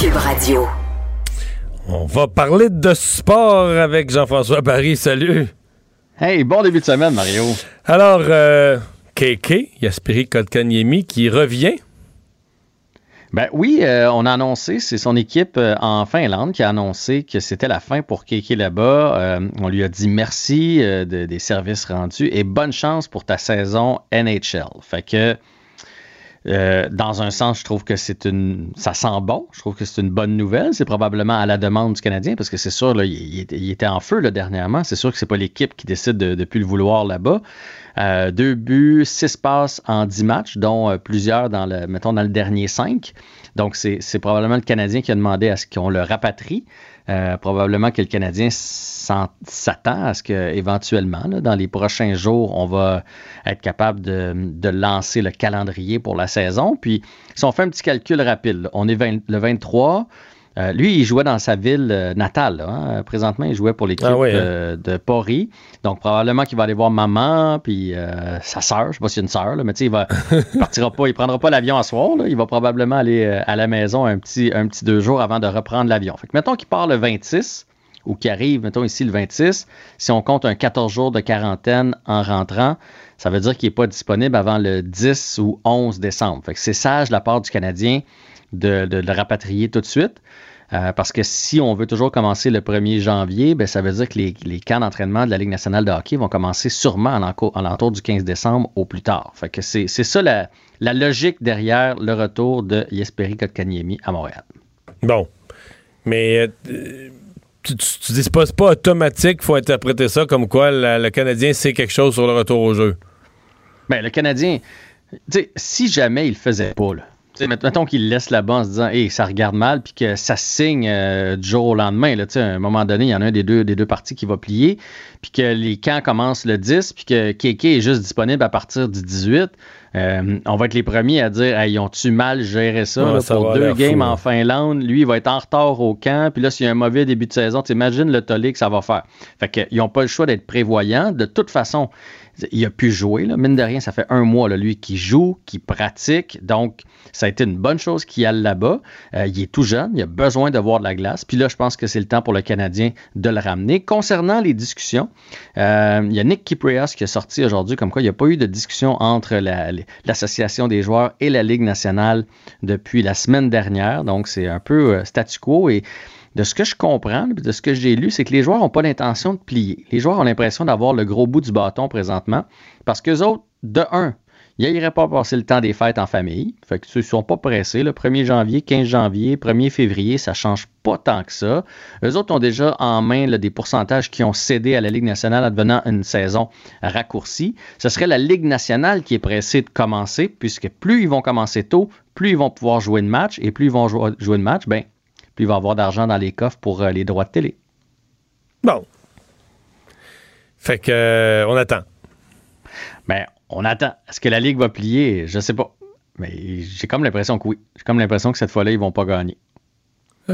Cube Radio. On va parler de sport avec Jean-François Barry. Salut. Hey, bon début de semaine, Mario. Alors, euh, KK, Yaspiri Kotkaniemi, qui revient. Ben oui, euh, on a annoncé, c'est son équipe euh, en Finlande qui a annoncé que c'était la fin pour KK là-bas. Euh, on lui a dit merci de, des services rendus et bonne chance pour ta saison NHL. Fait que euh, dans un sens, je trouve que c'est une. Ça sent bon. Je trouve que c'est une bonne nouvelle. C'est probablement à la demande du Canadien parce que c'est sûr, là, il, était en feu là, dernièrement. C'est sûr que c'est pas l'équipe qui décide de ne plus le vouloir là-bas. Euh, deux buts, six passes en dix matchs, dont euh, plusieurs dans le, mettons, dans le dernier cinq. Donc, c'est probablement le Canadien qui a demandé à ce qu'on le rapatrie. Euh, probablement que le Canadien s'attend à ce qu'éventuellement, dans les prochains jours, on va être capable de, lancer le calendrier pour la saison. Puis, si on fait un petit calcul rapide, on est 20, le 23. Euh, lui, il jouait dans sa ville euh, natale. Là, hein. Présentement, il jouait pour l'équipe Ah oui, de, de Pori. Donc, probablement qu'il va aller voir maman, puis euh, sa sœur. Je ne sais pas s'il y a une sœur, mais tu sais, il va il partira pas, il prendra pas l'avion à soir. Là. Il va probablement aller euh, à la maison un petit, un petit deux jours avant de reprendre l'avion. Fait que mettons qu'il part le 26 ou qu'il arrive, mettons ici le 26, si on compte un 14 jours de quarantaine en rentrant, ça veut dire qu'il n'est pas disponible avant le 10 ou 11 décembre. Fait que c'est sage de la part du Canadien de, le rapatrier tout de suite. Euh, parce que si on veut toujours commencer le 1er janvier, ben, ça veut dire que les, les camps d'entraînement de la Ligue nationale de hockey vont commencer sûrement à l'entour du 15 décembre au plus tard. Fait que c'est ça la, la, logique derrière le retour de Jesperi Kotkaniemi à Montréal. Bon. Mais euh, tu, tu, tu, dis pas, pas automatique, il faut interpréter ça comme quoi la, le Canadien sait quelque chose sur le retour au jeu. Ben, le Canadien, si jamais il le faisait pas, là, T'sais, mettons qu'il laisse là-bas en se disant hey, ça regarde mal, puis que ça signe euh, du jour au lendemain. Là, à un moment donné, il y en a un des deux, des deux parties qui va plier, puis que les camps commencent le 10, puis que Keke est juste disponible à partir du 18. Euh, on va être les premiers à dire hey, ils ont-tu mal géré ça Ouais, là, ça pour va deux games fou, en. Finlande. Lui, il va être en retard au camp, puis là, s'il y a un mauvais début de saison, t'imagines le tollé que ça va faire. Fait qu'ils n'ont pas le choix d'être prévoyants. De toute façon, il a pu jouer. Là. Mine de rien, ça fait un mois, là, lui, qui joue, qui pratique. Donc, ça a été une bonne chose qu'il aille là-bas. Euh, il est tout jeune, il a besoin de voir de la glace. Puis là, je pense que c'est le temps pour le Canadien de le ramener. Concernant les discussions, euh, il y a Nick Kiprias qui est sorti aujourd'hui comme quoi il n'y a pas eu de discussion entre l'Association la, des joueurs et la Ligue nationale depuis la semaine dernière. Donc, c'est un peu euh, statu quo et de ce que je comprends, de ce que j'ai lu, c'est que les joueurs n'ont pas l'intention de plier. Les joueurs ont l'impression d'avoir le gros bout du bâton présentement parce qu'eux autres, de un, ils n'iraient pas passer le temps des fêtes en famille. Fait que ne sont pas pressés. Le 1er janvier, 15 janvier, 1er février, ça ne change pas tant que ça. Eux autres ont déjà en main des pourcentages qui ont cédé à la Ligue nationale en devenant une saison raccourcie. Ce serait la Ligue nationale qui est pressée de commencer, puisque plus ils vont commencer tôt, plus ils vont pouvoir jouer de match, et plus ils vont jouer, jouer de match, ben, il va y avoir d'argent dans les coffres pour euh, les droits de télé. Bon. Fait que euh, on attend. Ben, on attend. Est-ce que la Ligue va plier? Je sais pas. Mais j'ai comme l'impression que oui. J'ai comme l'impression que cette fois-là, ils vont pas gagner.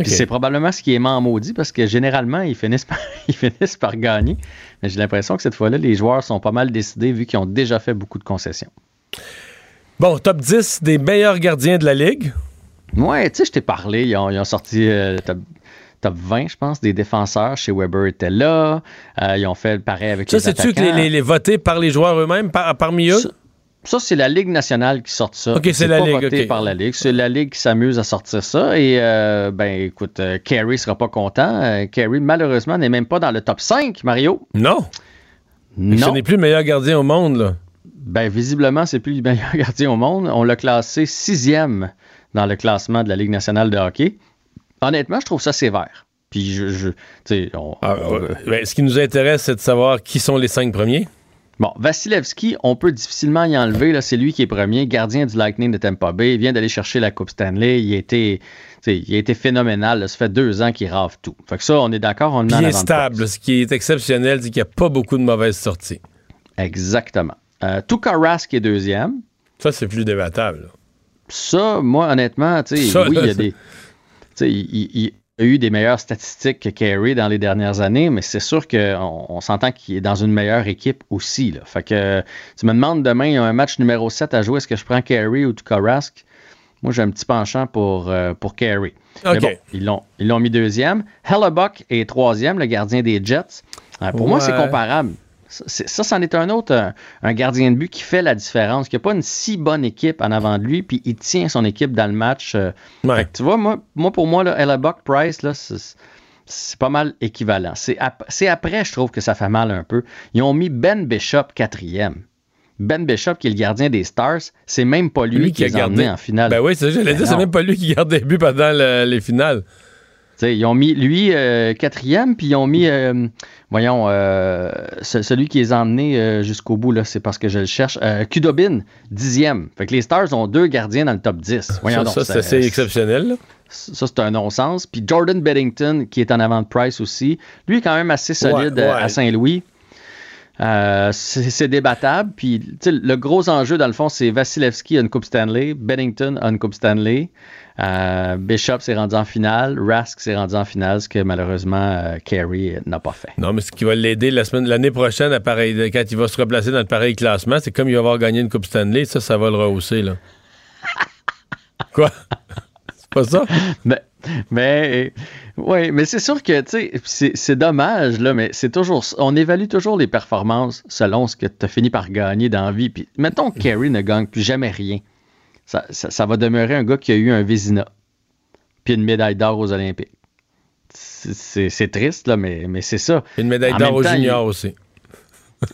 C'est probablement ce qui est maudit parce que généralement, ils finissent par, ils finissent par gagner. Mais j'ai l'impression que cette fois-là, les joueurs sont pas mal décidés vu qu'ils ont déjà fait beaucoup de concessions. Bon, top 10 des meilleurs gardiens de la Ligue. Ouais, tu sais, je t'ai parlé. Ils ont, ils ont sorti euh, le top, top 20, je pense, des défenseurs. Chez Weber était là. Euh, ils ont fait le pareil avec Ça, les c'est-tu que attaquants. les, les- les votés par les joueurs eux-mêmes, par- parmi eux? Ça, ça, c'est la Ligue nationale qui sort ça. Ok, c'est la pas Ligue, voté par la Ligue. C'est la Ligue qui s'amuse à sortir ça. Et, euh, ben, écoute, Carey sera pas content. Carey, malheureusement, n'est même pas dans le top 5, Mario. Non. Non. Ce n'est plus le meilleur gardien au monde, là. Ben, visiblement, c'est plus le meilleur gardien au monde. On l'a classé sixième dans le classement de la Ligue nationale de hockey. Honnêtement, je trouve ça sévère. Puis, je, on- Ah. Ben, ce qui nous intéresse, c'est de savoir qui sont les cinq premiers. Bon, Vasilevski, on peut difficilement y enlever. Là, c'est lui qui est premier, gardien du Lightning de Tampa Bay. Il vient d'aller chercher la Coupe Stanley. Il a été, il a été phénoménal. là. Ça fait deux ans qu'il rave tout. Fait que ça, on est d'accord, on en Bien stable. Ce qui est exceptionnel, c'est qu'il n'y a pas beaucoup de mauvaises sorties. Exactement. Euh, Tuukka Rask est deuxième. Ça, c'est plus débattable. là. Ça, moi, honnêtement, tu sais, oui, il y a des. tu sais, il, a eu des meilleures statistiques que Carey dans les dernières années, mais c'est sûr qu'on on, s'entend qu'il est dans une meilleure équipe aussi. Là. Fait que tu me demandes demain, il y a un match numéro 7 à jouer, est-ce que je prends Carey ou Tuukka Rask? Moi, j'ai un petit penchant pour, euh, pour Carey. Mais OK. bon, ils l'ont, ils l'ont mis deuxième. Hellebuck est troisième, le gardien des Jets. Euh, pour moi, c'est comparable. Ça, c'en est un autre, un, un gardien de but qui fait la différence, qui n'a pas une si bonne équipe en avant de lui, puis il tient son équipe dans le match. euh. Tu vois, moi, moi pour moi, là, Hellebuck, Price, là, c'est, pas mal équivalent. C'est, ap- c'est après, je trouve que ça fait mal un peu. Ils ont mis Ben Bishop quatrième. Ben Bishop, qui est le gardien des Stars, c'est même pas lui, qui, les a emmenés en finale. Ben oui, c'est ça, j'allais Ben dire, c'est même pas lui qui garde des buts pendant le- les finales. Ils ont mis lui euh, quatrième, puis ils ont mis, euh, voyons, euh, ce- celui qui les a emmenés jusqu'au bout, là, c'est parce que je le cherche, Kudobin, dixième. Fait que les Stars ont deux gardiens dans le top 10. Voyons Ça, donc, ça, c'est assez exceptionnel. là. Ça, c'est un non-sens. Puis Jordan Beddington, qui est en avant de Price aussi, lui, est quand même assez solide Ouais, ouais. à Saint-Louis. Euh, c'est c'est débattable. Puis, le gros enjeu, dans le fond, c'est Vasilevski a une Coupe Stanley, Bennington a une Coupe Stanley, euh, Bishop s'est rendu en finale, Rask s'est rendu en finale, ce que malheureusement euh, Carey n'a pas fait. Non, mais ce qui va l'aider la semaine, l'année prochaine, à pareil, quand il va se replacer dans le pareil classement, c'est comme il va avoir gagné une Coupe Stanley, ça, ça va le rehausser, là. Quoi? c'est pas ça? Mais, mais oui, mais c'est sûr que, tu sais, c'est- c'est dommage, là, mais c'est toujours, on évalue toujours les performances selon ce que tu as fini par gagner dans la vie. Puis, mettons que Carey ne gagne plus jamais rien. Ça, ça- ça va demeurer un gars qui a eu un Vézina, puis une médaille d'or aux Olympiques. C'est- triste, là, mais, mais c'est ça. Une médaille d'or aux il- juniors aussi.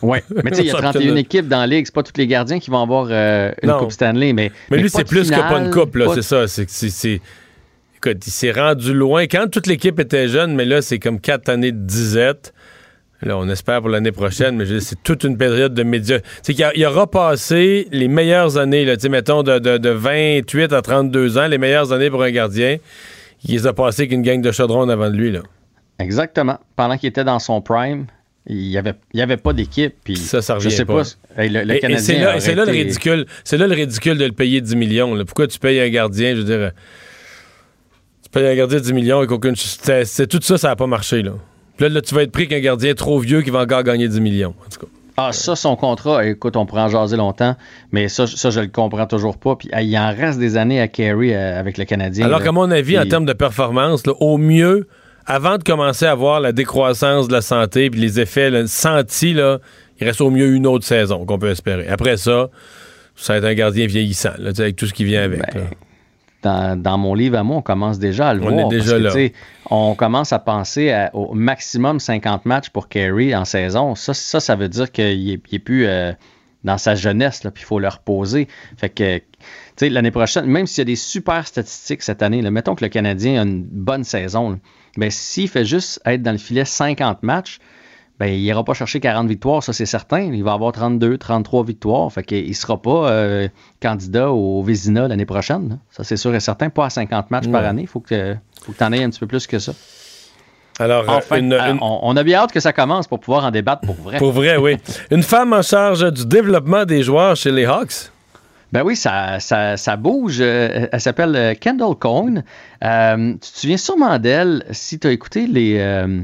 Oui, mais tu sais, il y a Championnat. 31 équipes dans la ligue. C'est pas tous les gardiens qui vont avoir euh, une Non. Coupe Stanley, mais. Mais, lui, c'est plus que pas une coupe, là, pas c'est ça. C'est- Écoute, il s'est rendu loin. Quand toute l'équipe était jeune, mais là, c'est comme quatre années de disette. Là, on espère pour l'année prochaine, mais je c'est toute une période de médias. C'est qu'il aura passé les meilleures années, là, mettons, de, de, de 28 à 32 ans, les meilleures années pour un gardien. Il les a passées avec une gang de chaudrons avant de lui, là. Exactement. Pendant qu'il était dans son prime, il n'y avait, il y avait pas d'équipe. Puis Ça, ça je revient sais pas. pas. hey, le, le Et- et, Canadien c'est là, le ridicule. C'est là le ridicule de le payer 10 millions. là. Pourquoi tu payes un gardien, je veux dire. euh, Tu payes un gardien 10 millions et qu'aucune. c'est- tout ça, ça n'a pas marché, là. Puis là, là, tu vas être pris qu'un gardien trop vieux qui va encore gagner 10 millions. En tout cas. Ah, ça, son contrat, écoute, on pourrait en jaser longtemps, mais ça, ça je le comprends toujours pas. Puis il en reste des années à Carey euh, avec le Canadien. Alors qu'à mon avis, en termes de performance, là, au mieux, avant de commencer à voir la décroissance de la santé puis les effets là, sentis, là, il reste au mieux une autre saison qu'on peut espérer. Après ça, ça va être un gardien vieillissant, là, avec tout ce qui vient avec. là. Dans, dans mon livre à moi, on commence déjà à le On voir. est déjà parce que, là. On commence à penser à- au maximum 50 matchs pour Carey en saison. Ça, ça, ça veut dire qu'il est, il est plus, euh, dans sa jeunesse, puis il faut le reposer. Fait que, l'année prochaine, même s'il y a des super statistiques cette année, là, mettons que le Canadien a une bonne saison, mais s'il fait juste être dans le filet 50 matchs, ben, il n'ira pas chercher 40 victoires, ça c'est certain. Il va avoir 32, 33 victoires. Fait qu'il ne sera pas euh, candidat au Vézina l'année prochaine. Ça c'est sûr et certain. Pas à 50 matchs par année. Il faut que, faut que tu en aies un petit peu plus que ça. Alors, enfin, une, euh, on, on, a bien hâte que ça commence pour pouvoir en débattre pour vrai. Pour vrai, oui. une femme en charge du développement des joueurs chez les Hawks. Ben oui, ça, ça, ça bouge. Elle s'appelle Kendall Cohn. Euh, tu te souviens sûrement d'elle si tu as écouté les, euh,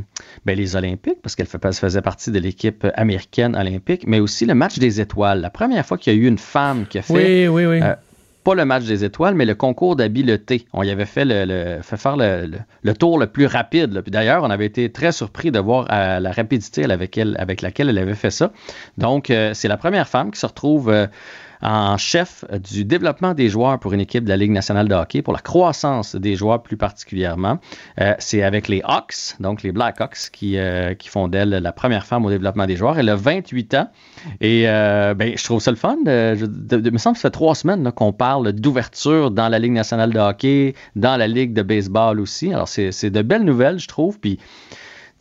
ben les Olympiques, parce qu'elle faisait partie de l'équipe américaine olympique, mais aussi le match des étoiles. La première fois qu'il y a eu une femme qui a fait. Oui, oui, oui. Euh, pas le match des étoiles, mais le concours d'habileté. On y avait fait, le, fait faire le, le, tour le plus rapide. Puis d'ailleurs, on avait été très surpris de voir la rapidité avec, elle, avec laquelle elle avait fait ça. Donc, c'est la première femme qui se retrouve en chef du développement des joueurs pour une équipe de la Ligue nationale de hockey, pour la croissance des joueurs plus particulièrement. Euh, c'est avec les Hawks, donc les Blackhawks, qui, euh, qui font d'elle la première femme au développement des joueurs. Elle a 28 ans et euh, ben, je trouve ça le fun. De, de, me semble que ça fait trois semaines qu'on parle d'ouverture dans la Ligue nationale de hockey, dans la Ligue de baseball aussi. Alors, c'est de belles nouvelles, je trouve. Puis,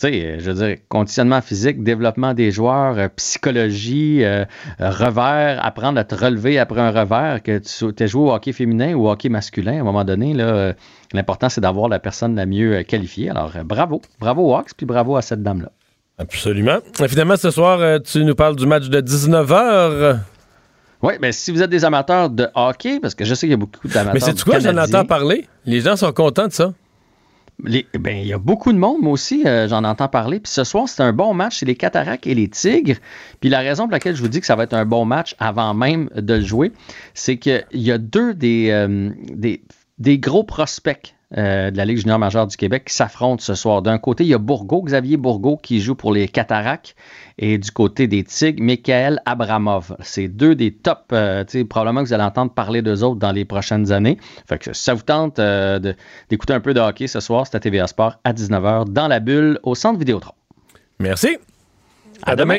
sais, je veux dire, conditionnement physique, développement des joueurs, euh, psychologie, euh, revers, apprendre à te relever après un revers, que tu aies joué au hockey féminin ou au hockey masculin, à un moment donné, là, euh, l'important, c'est d'avoir la personne la mieux qualifiée. Alors, bravo. Bravo aux Hawks, puis bravo à cette dame-là. Absolument. Et finalement, ce soir, tu nous parles du match de 19h. Oui, mais si vous êtes des amateurs de hockey, parce que je sais qu'il y a beaucoup d'amateurs. Mais c'est quoi, j'en entends parler? Les gens sont contents de ça. Ben, il y a beaucoup de monde, moi aussi, euh, j'en entends parler. Puis ce soir, c'est un bon match, c'est les Cataractes et les Tigres. Puis la raison pour laquelle je vous dis que ça va être un bon match avant même de le jouer, c'est qu'il y a deux des, euh, gros prospects euh, de la Ligue junior majeure du Québec qui s'affrontent ce soir. D'un côté, il y a Bourgo, Xavier Bourgo qui joue pour les Cataractes et du côté des Tigres, Michael Abramov. C'est deux des top, euh, probablement que vous allez entendre parler d'eux autres dans les prochaines années. Fait que si ça vous tente euh, d'écouter un peu de hockey ce soir, c'est à TVA Sport à 19h dans la bulle au centre Vidéotron. Merci. À, demain.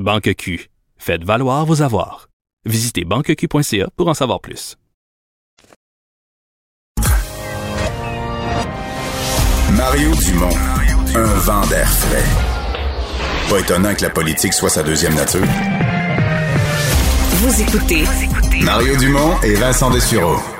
Banque Q. Faites valoir vos avoirs. Visitez banqueq.ca pour en savoir plus. Mario Dumont, un vent d'air frais. Pas étonnant que la politique soit sa deuxième nature. Vous écoutez Mario Dumont et Vincent Dessureau.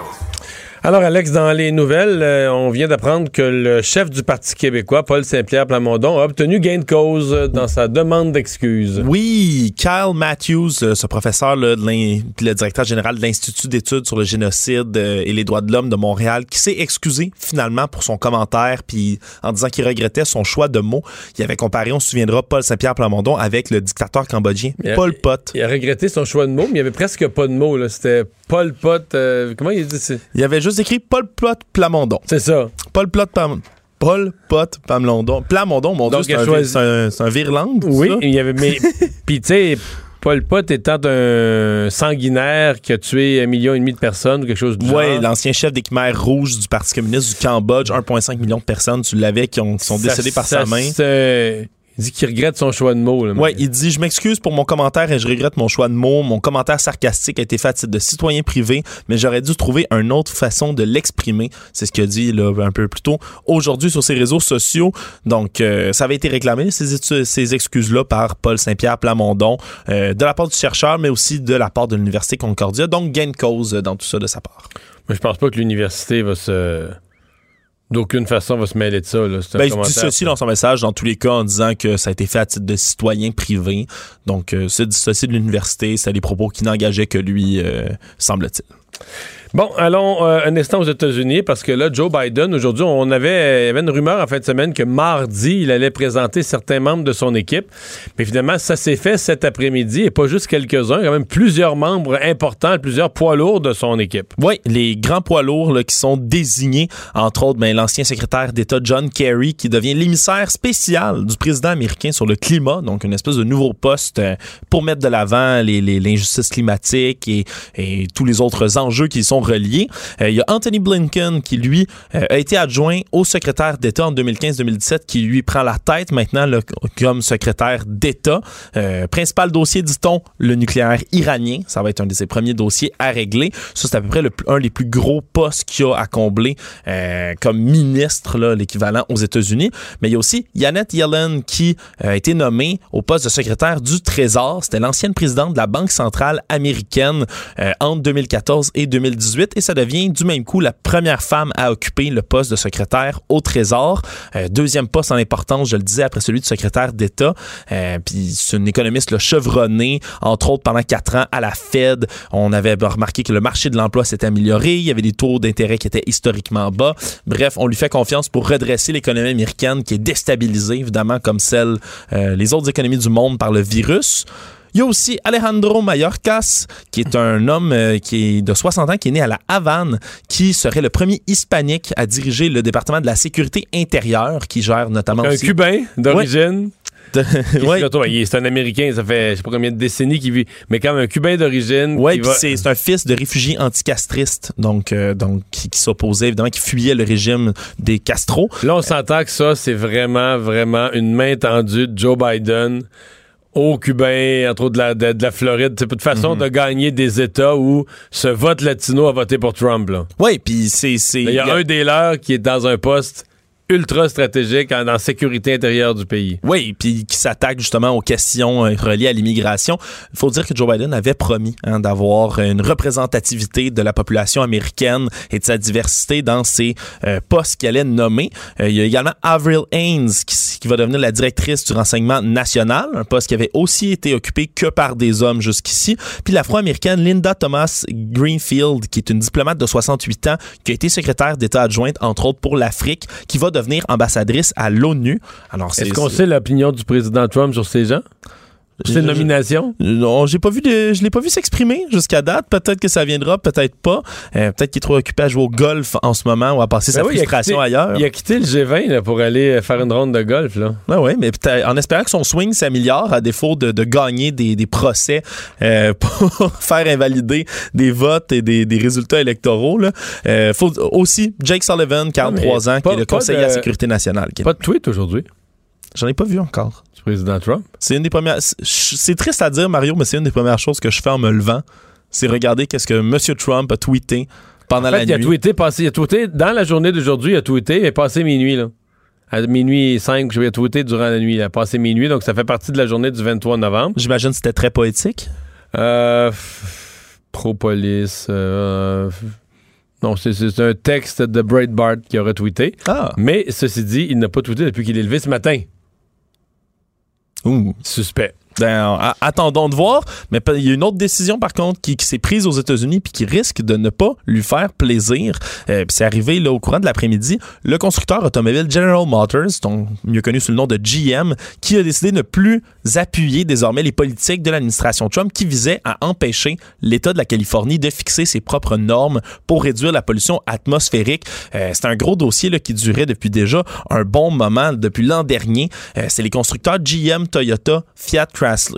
Alors, Alex, dans les nouvelles, euh, on vient d'apprendre que le chef du Parti québécois, Paul Saint-Pierre Plamondon, a obtenu gain de cause dans sa demande d'excuses. Oui, Kyle Matthews, euh, ce professeur, là, le directeur général de l'Institut d'études sur le génocide euh, et les droits de l'homme de Montréal, qui s'est excusé finalement pour son commentaire, puis en disant qu'il regrettait son choix de mots. Il avait comparé, on se souviendra, Paul Saint-Pierre Plamondon avec le dictateur cambodgien, Paul Pot. Il a regretté son choix de mots, mais il n'y avait presque pas de mots. C'était Paul Pot. comment il dit Il y avait juste écrit Paul Plot Plamondon. C'est ça. Paul Plot Plamondon. Paul Pot Plamondon. Plamondon, mon Dieu, c'est un, un, virlande. Oui, ça? il y avait. Mais, puis, tu sais. Paul Pot étant un sanguinaire qui a tué un million et demi de personnes ou quelque chose du genre. Oui, l'ancien chef des Khmers rouges du Parti communiste du Cambodge, 1,5 million de personnes, tu l'avais, qui, ont, sont décédées par sa main. Il dit qu'il regrette son choix de mots. Oui, il dit Je m'excuse pour mon commentaire et je regrette mon choix de mots. Mon commentaire sarcastique a été fait à titre de citoyen privé, mais j'aurais dû trouver une autre façon de l'exprimer. C'est ce qu'il a dit là, un peu plus tôt aujourd'hui sur ses réseaux sociaux. Donc, euh, ça avait été réclamé, ces, ces excuses-là, par Paul Saint-Pierre Plamondon, euh, de la part du chercheur, mais aussi de la part de l'Université Concordia. Donc, gain de cause dans tout ça de sa part. Mais je pense pas que l'université va se D'aucune façon, on va se mêler de ça. Là. Ben, il dit ceci dans son message, dans tous les cas, en disant que ça a été fait à titre de citoyen privé. Donc, euh, c'est dissocié de l'université. C'est des propos qui n'engageaient que lui, euh, semble-t-il. Bon, allons euh, un instant aux États-Unis parce que là, Joe Biden, aujourd'hui, on avait, il y avait une rumeur en fin de semaine que mardi, il allait présenter certains membres de son équipe. Mais finalement, ça s'est fait cet après-midi et pas juste quelques-uns, quand même plusieurs membres importants, plusieurs poids lourds de son équipe. Oui, les grands poids lourds là, qui sont désignés, entre autres, ben, l'ancien secrétaire d'État John Kerry, qui devient l'émissaire spécial du président américain sur le climat, donc une espèce de nouveau poste euh, pour mettre de l'avant l'injustice climatique et, et tous les autres enjeux qui sont reliés. Euh, il y a Anthony Blinken qui, lui, euh, a été adjoint au secrétaire d'État en 2015-2017, qui lui prend la tête maintenant comme secrétaire d'État. Euh, principal dossier, dit-on, le nucléaire iranien. Ça va être un de ses premiers dossiers à régler. Ça, c'est à peu près le, un des plus gros postes qu'il a à combler comme ministre, l'équivalent aux États-Unis. Mais il y a aussi Janet Yellen qui a été nommée au poste de secrétaire du Trésor. C'était l'ancienne présidente de la Banque centrale américaine entre 2014 et 2018 et ça devient du même coup la première femme à occuper le poste de secrétaire au Trésor. Euh, deuxième poste en importance, je le disais, après celui de secrétaire d'État. Euh, puis c'est une économiste le chevronné, entre autres pendant quatre ans à la Fed. On avait remarqué que le marché de l'emploi s'était amélioré, il y avait des taux d'intérêt qui étaient historiquement bas. Bref, on lui fait confiance pour redresser l'économie américaine qui est déstabilisée évidemment comme celle euh, les autres économies du monde par le virus. Il y a aussi Alejandro Mayorkas, qui est un homme euh, qui est de 60 ans, qui est né à la Havane, qui serait le premier hispanique à diriger le département de la sécurité intérieure, qui gère notamment un aussi... Cubain d'origine. Ouais. C'est un Américain, ça fait je sais pas combien de décennies qu'il vit, mais quand même un Cubain d'origine. Oui, va- c'est un fils de réfugiés anticastristes, donc, euh, donc qui, qui s'opposait évidemment, qui fuyait le régime des Castro. Là, on s'entend que ça, c'est vraiment, vraiment une main tendue de Joe Biden aux Cubains, entre autres de la, de, de la Floride. C'est une façon Mhm. de gagner des États où ce vote latino a voté pour Trump. là. Oui, puis c'est... c'est- Il y a un des leurs qui est dans un poste ultra stratégique en, sécurité intérieure du pays. Oui, puis qui s'attaque justement aux questions euh, reliées à l'immigration. Il faut dire que Joe Biden avait promis hein, d'avoir une représentativité de la population américaine et de sa diversité dans ses euh, postes qu'il allait nommer. Euh, il y a également Avril Haines qui, qui va devenir la directrice du renseignement national, un poste qui avait aussi été occupé que par des hommes jusqu'ici. Puis l'afro-américaine Linda Thomas Greenfield, qui est une diplomate de 68 ans, qui a été secrétaire d'État adjointe, entre autres, pour l'Afrique, qui va devenir ambassadrice à l'ONU. Alors, Est-ce qu'on sait l'opinion du président Trump sur ces gens? Sur ces Je- nominations? Non, j'ai pas vu de, je l'ai pas vu s'exprimer jusqu'à date. Peut-être que ça viendra, peut-être pas. Euh, peut-être qu'il est trop occupé à jouer au golf en ce moment ou à passer sa Ben oui, il a frustration quitté- ailleurs. Il a quitté le G20 là, pour aller euh, faire une ronde de golf. Là. Ouais, ouais, mais en espérant que son swing s'améliore à défaut de, de gagner des, des procès euh, pour faire invalider des votes et des, des résultats électoraux. Là. Euh, faut aussi Jake Sullivan, 43 mais ans, qui est le conseiller de- à la sécurité nationale. Pas de tweet aujourd'hui. J'en ai pas vu encore. Du président Trump? C'est une des premières. c'est- triste à dire, Mario, mais c'est une des premières choses que je fais en me levant. C'est regarder qu'est-ce que M. Trump a tweeté pendant En fait, la il a nuit. tweeté, passé, il a tweeté dans la journée d'aujourd'hui, il a tweeté, est passé minuit, là. À minuit 5, je vais tweeter durant la nuit. Il a passé minuit, donc ça fait partie de la journée du 23 novembre. J'imagine que c'était très poétique. Euh, Pro-police. euh, non, c'est- c'est un texte de Breitbart qui a retweeté. Ah. Mais ceci dit, il n'a pas tweeté depuis qu'il est levé ce matin. Ouh. Suspect. Ben, attendons de voir. Mais il y a une autre décision, par contre, qui, qui s'est prise aux États-Unis puis qui risque de ne pas lui faire plaisir. Euh, c'est arrivé là, au courant de l'après-midi. Le constructeur automobile General Motors, donc mieux connu sous le nom de GM, qui a décidé de ne plus appuyer désormais les politiques de l'administration Trump qui visaient à empêcher l'État de la Californie de fixer ses propres normes pour réduire la pollution atmosphérique. Euh, c'est un gros dossier là, qui durait depuis déjà un bon moment, depuis l'an dernier. Euh, c'est les constructeurs GM, Toyota, Fiat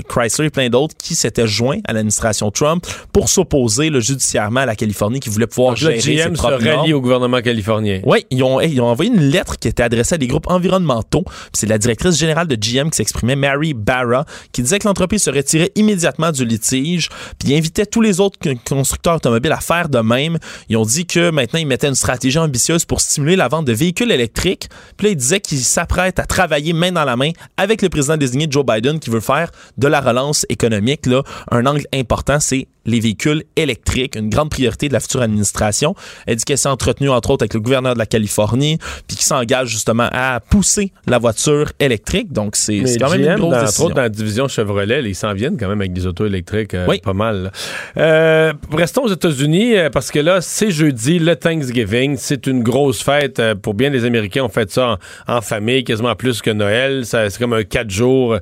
Chrysler et plein d'autres qui s'étaient joints à l'administration Trump pour s'opposer là, judiciairement à la Californie qui voulait pouvoir Donc gérer ses GM se propres rallie au gouvernement californien. Oui, ils ont, hey, ils ont envoyé une lettre qui était adressée à des groupes environnementaux. C'est la directrice générale de GM qui s'exprimait, Mary Barra, qui disait que l'entreprise se retirait immédiatement du litige, puis invitait tous les autres constructeurs automobiles à faire de même. Ils ont dit que maintenant, ils mettaient une stratégie ambitieuse pour stimuler la vente de véhicules électriques. Puis là, ils disaient qu'ils s'apprêtent à travailler main dans la main avec le président désigné Joe Biden qui veut faire de la relance économique, là, un angle important, c'est les véhicules électriques, une grande priorité de la future administration. Elle dit qu'elle s'est entretenue, entre autres, avec le gouverneur de la Californie, puis qui s'engage justement à pousser la voiture électrique. Donc, c'est quand même GM, une grosse dans, entre autres, dans la division Chevrolet, ils s'en viennent quand même avec des autos électriques euh, pas mal. Euh, restons aux États-Unis euh, parce que là, c'est jeudi, le Thanksgiving. C'est une grosse fête pour bien les Américains. On fait ça en, en famille, quasiment plus que Noël. C'est comme un quatre jours, euh,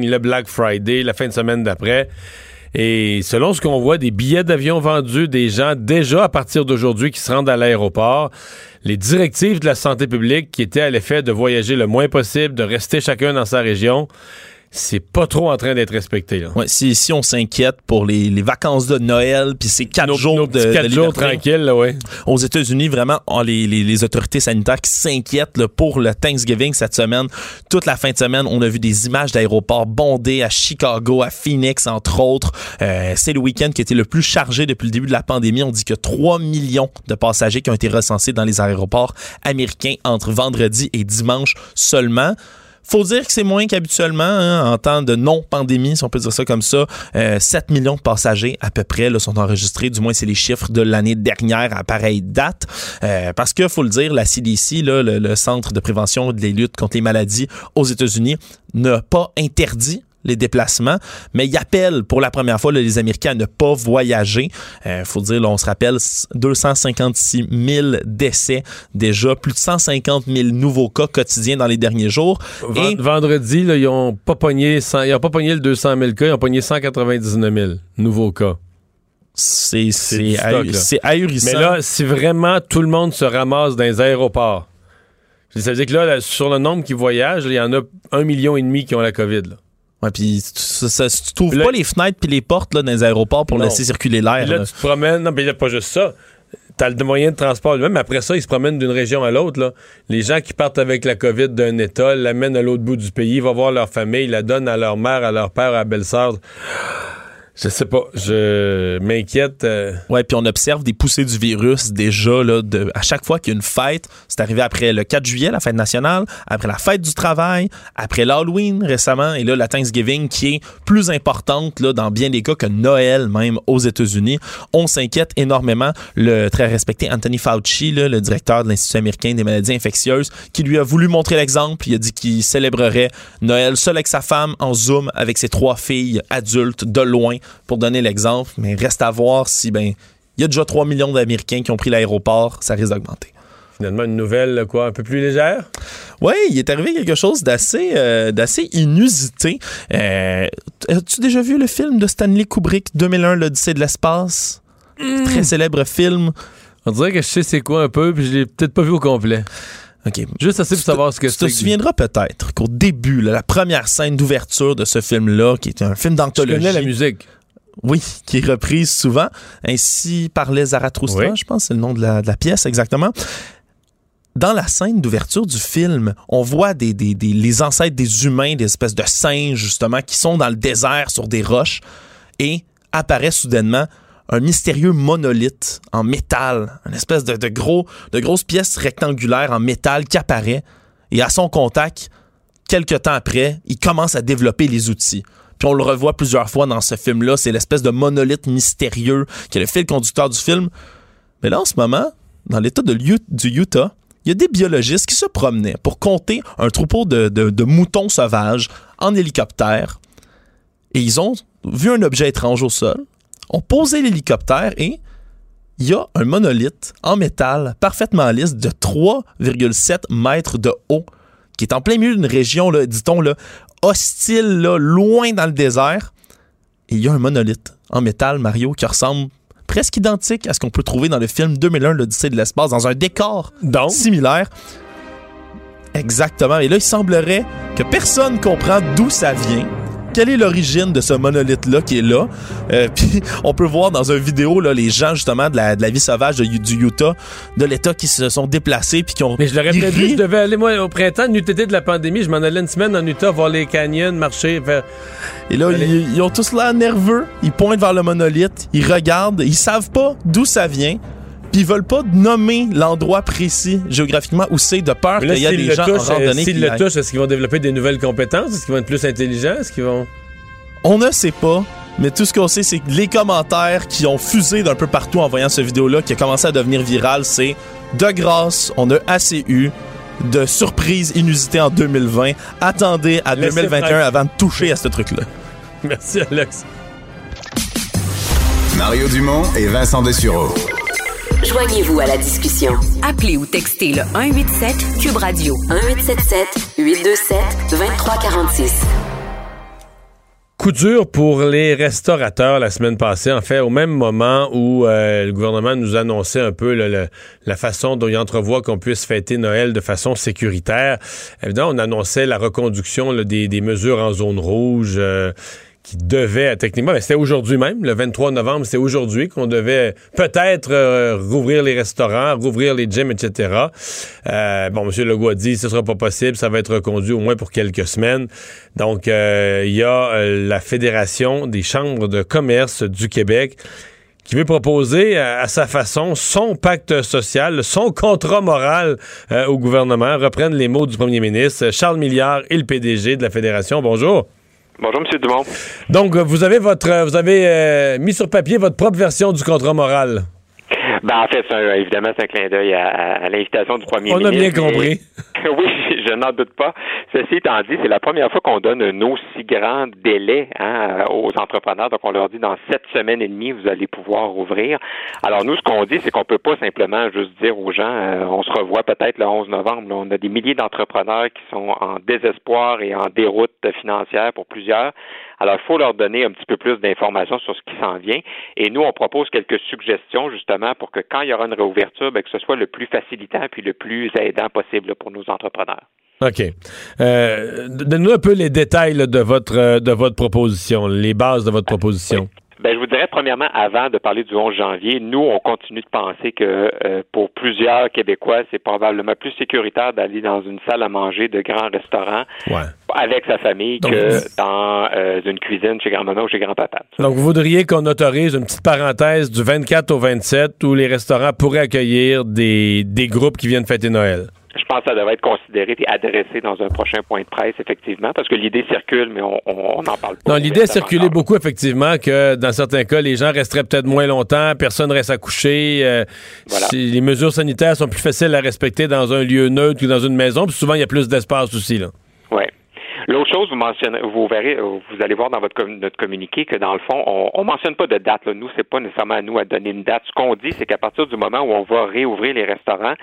Le Black Friday, la fin de semaine d'après. Et selon ce qu'on voit, des billets d'avion vendus, des gens déjà à partir d'aujourd'hui qui se rendent à l'aéroport, les directives de la santé publique qui étaient à l'effet de voyager le moins possible, de rester chacun dans sa région, c'est pas trop en train d'être respecté. Là. Ouais, si, si on s'inquiète pour les, les vacances de Noël, puis ces quatre jours de, petits quatre de jours tranquilles, là, ouais. Aux États-Unis, vraiment, on- les, les- les autorités sanitaires qui s'inquiètent là, pour le Thanksgiving cette semaine. Toute la fin de semaine, on a vu des images d'aéroports bondés à Chicago, à Phoenix, entre autres. Euh, C'est le week-end qui été le plus chargé depuis le début de la pandémie. On dit que 3 millions de passagers qui ont été recensés dans les aéroports américains entre vendredi et dimanche seulement. Faut dire que c'est moins qu'habituellement hein, en temps de non-pandémie, si on peut dire ça comme ça. Euh, 7 millions de passagers à peu près là, sont enregistrés, du moins c'est les chiffres de l'année dernière à pareille date. Euh, parce que faut le dire, la CDC, le, le Centre de prévention des luttes contre les maladies aux États-Unis, n'a pas interdit les déplacements, mais il appelle pour la première fois là, les Américains à ne pas voyager. Euh, faut dire, là, on se rappelle, 256 000 décès déjà, plus de 150 000 nouveaux cas quotidiens dans les derniers jours. Ven- Vendredi, là, ils ont pas pogné 100 ils ont pas pogné le 200 000 cas, ils ont pogné 199 000 nouveaux cas. C'est ahurissant. Mais là, si vraiment tout le monde se ramasse dans les aéroports, ça veut dire que là, là, sur le nombre qui voyagent, il y en a un million et demi qui ont la COVID. Là. Ouais, puis tu, ça- ça- si tu trouves pas les fenêtres puis les portes là, dans les aéroports pour Non. laisser circuler l'air. Là, là. tu te promènes. Non, mais il n'y a pas juste ça. T'as le moyen de transport lui-même. Après ça, ils se promènent d'une région à l'autre. Les gens qui partent avec la COVID d'un État l'amènent à l'autre bout du pays, vont voir leur famille, la donnent à leur mère, à leur père, à la belle-sœur. Je sais pas. Je m'inquiète. euh, Ouais, puis on observe des poussées du virus déjà là, de, à chaque fois qu'il y a une fête. C'est arrivé après le 4 juillet, la fête nationale, après la fête du travail, après l'Halloween récemment, et là la Thanksgiving qui est plus importante là, dans bien des cas que Noël même aux États-Unis. On s'inquiète énormément. Le très respecté Anthony Fauci, là, le directeur de l'Institut américain des maladies infectieuses, qui lui a voulu montrer l'exemple. Il a dit qu'il célébrerait Noël seul avec sa femme en Zoom avec ses trois filles adultes de loin pour donner l'exemple. Mais reste à voir si ben il y a déjà 3 millions d'Américains qui ont pris l'aéroport, ça risque d'augmenter. finalement, une nouvelle, quoi, un peu plus légère? Oui, il est arrivé quelque chose d'assez euh, d'assez inusité. Euh, As-tu déjà vu le film de Stanley Kubrick 2001, l'Odyssée de l'espace? Très célèbre film. On dirait que je sais c'est quoi un peu, puis je l'ai peut-être pas vu au complet. OK. Juste assez pour savoir ce que Tu te c'est. souviendras peut-être qu'au début, là, la première scène d'ouverture de ce film-là, qui est un film Je d'anthologie. connais la musique. Oui, qui est reprise souvent. Ainsi parlait Zarathustra, Oui. je pense, c'est le nom de la, de la pièce exactement. Dans la scène d'ouverture du film, on voit des, des- des- les ancêtres des humains, des espèces de singes, justement, qui sont dans le désert sur des roches. Et apparaît soudainement un mystérieux monolithe en métal, une espèce de, de gros, de grosses pièces rectangulaires en métal qui apparaît. Et à son contact, quelques temps après, il commence à développer les outils. On le revoit plusieurs fois dans ce film-là. C'est l'espèce de monolithe mystérieux qui est le fil conducteur du film. Mais là, en ce moment, dans l'État du Utah, il y a des biologistes qui se promenaient pour compter un troupeau de, moutons sauvages en hélicoptère. Et ils ont vu un objet étrange au sol, ont posé l'hélicoptère et il y a un monolithe en métal parfaitement lisse de 3,7 mètres de haut qui est en plein milieu d'une région, dit-on, là, hostile, là, loin dans le désert. Et il y a un monolithe en métal, Mario, qui ressemble presque identique à ce qu'on peut trouver dans le film 2001, l'Odyssée de l'espace, dans un décor similaire. Exactement. Et là, il semblerait que personne comprend d'où ça vient. Quelle est l'origine de ce monolithe-là qui est là? Euh, Puis on peut voir dans une vidéo là, les gens justement de la, de la vie sauvage de- du Utah, de l'État qui se sont déplacés puis qui ont. Mais je l'aurais peut-être dit, je devais aller, moi, au printemps, l'UTT de la pandémie, je m'en allais une semaine en Utah voir les canyons, marcher, faire. Et là, ils, ils ont tous l'air nerveux. Ils pointent vers le monolithe. Ils regardent. Ils savent pas d'où ça vient. Puis ils veulent pas nommer l'endroit précis géographiquement où c'est de peur qu'il y a des gens touchent, en euh, randonnée. S'ils qui le touchent, est-ce qu'ils vont développer des nouvelles compétences? Est-ce qu'ils vont être plus intelligents? Est-ce qu'ils vont... On ne sait pas, mais tout ce qu'on sait, c'est que les commentaires qui ont fusé d'un peu partout en voyant cette vidéo-là, qui a commencé à devenir virale, c'est de grâce, on a assez eu de surprises inusitées en 2020. Attendez à Laissez 2021 faire. avant de toucher à ce truc-là. Merci, Alex. Mario Dumont et Vincent Dessureau. Joignez-vous à la discussion. Appelez ou textez le 187 Cube Radio 1877 827 2346. Coup dur pour les restaurateurs la semaine passée. En fait, au même moment où euh, le gouvernement nous annonçait un peu le- la façon dont il entrevoit qu'on puisse fêter Noël de façon sécuritaire. Évidemment, on annonçait la reconduction là, des, des mesures en zone rouge. euh, qui devait, techniquement, mais c'était aujourd'hui même, le 23 novembre, c'est aujourd'hui qu'on devait peut-être euh, rouvrir les restaurants, rouvrir les gyms, etc. Euh, bon, M. Legault a dit, ce sera pas possible, ça va être reconduit au moins pour quelques semaines. Donc, euh, il y a euh, la Fédération des chambres de commerce du Québec qui veut proposer à, sa façon son pacte social, son contrat moral au gouvernement. Reprennent les mots du premier ministre, Charles Milliard et le PDG de la Fédération. Bonjour. Bonjour, M. Dumont. Donc, euh, vous avez votre, euh, vous avez euh, mis sur papier votre propre version du contrat moral. Ben, en fait, c'est un- évidemment, c'est un clin d'œil à, à- à l'invitation du premier On a ministre. bien compris. oui, je n'en doute pas. Ceci étant dit, c'est la première fois qu'on donne un aussi grand délai hein, aux entrepreneurs. Donc, on leur dit dans sept semaines et demie, vous allez pouvoir ouvrir. Alors, nous, ce qu'on dit, c'est qu'on peut pas simplement juste dire aux gens, euh, on se revoit peut-être le 11 novembre. Là, on a des milliers d'entrepreneurs qui sont en désespoir et en déroute financière pour plusieurs. Alors, il faut leur donner un petit peu plus d'informations sur ce qui s'en vient. Et nous, on propose quelques suggestions justement pour que quand il y aura une réouverture, ben, que ce soit le plus facilitant puis le plus aidant possible pour nos entrepreneurs. OK. Euh, Donne-nous un peu les détails là, de, votre, euh, de votre proposition, les bases de votre proposition. Ben, je vous dirais, premièrement, avant de parler du 11 janvier, nous, on continue de penser que euh, pour plusieurs Québécois, c'est probablement plus sécuritaire d'aller dans une salle à manger de grands restaurants Ouais. avec sa famille Donc, que dans euh, une cuisine chez grand-maman ou chez grand-papa. Donc, vous voudriez qu'on autorise une petite parenthèse du 24 au 27 où les restaurants pourraient accueillir des, des groupes qui viennent fêter Noël? Je pense que ça devrait être considéré et adressé dans un prochain point de presse, effectivement, parce que l'idée circule, mais on n'en parle pas. Non, l'idée a circulé beaucoup, effectivement, que dans certains cas, les gens resteraient peut-être moins longtemps, personne reste à coucher. euh, si- les mesures sanitaires sont plus faciles à respecter dans un lieu neutre que dans une maison, puis souvent, il y a plus d'espace aussi. Là. Oui. L'autre chose, vous mentionnez, vous verrez, vous allez voir dans votre com- notre communiqué que dans le fond, on, on mentionne pas de date. Là. Nous, c'est pas nécessairement à nous à donner une date. Ce qu'on dit, c'est qu'à partir du moment où on va réouvrir les restaurants,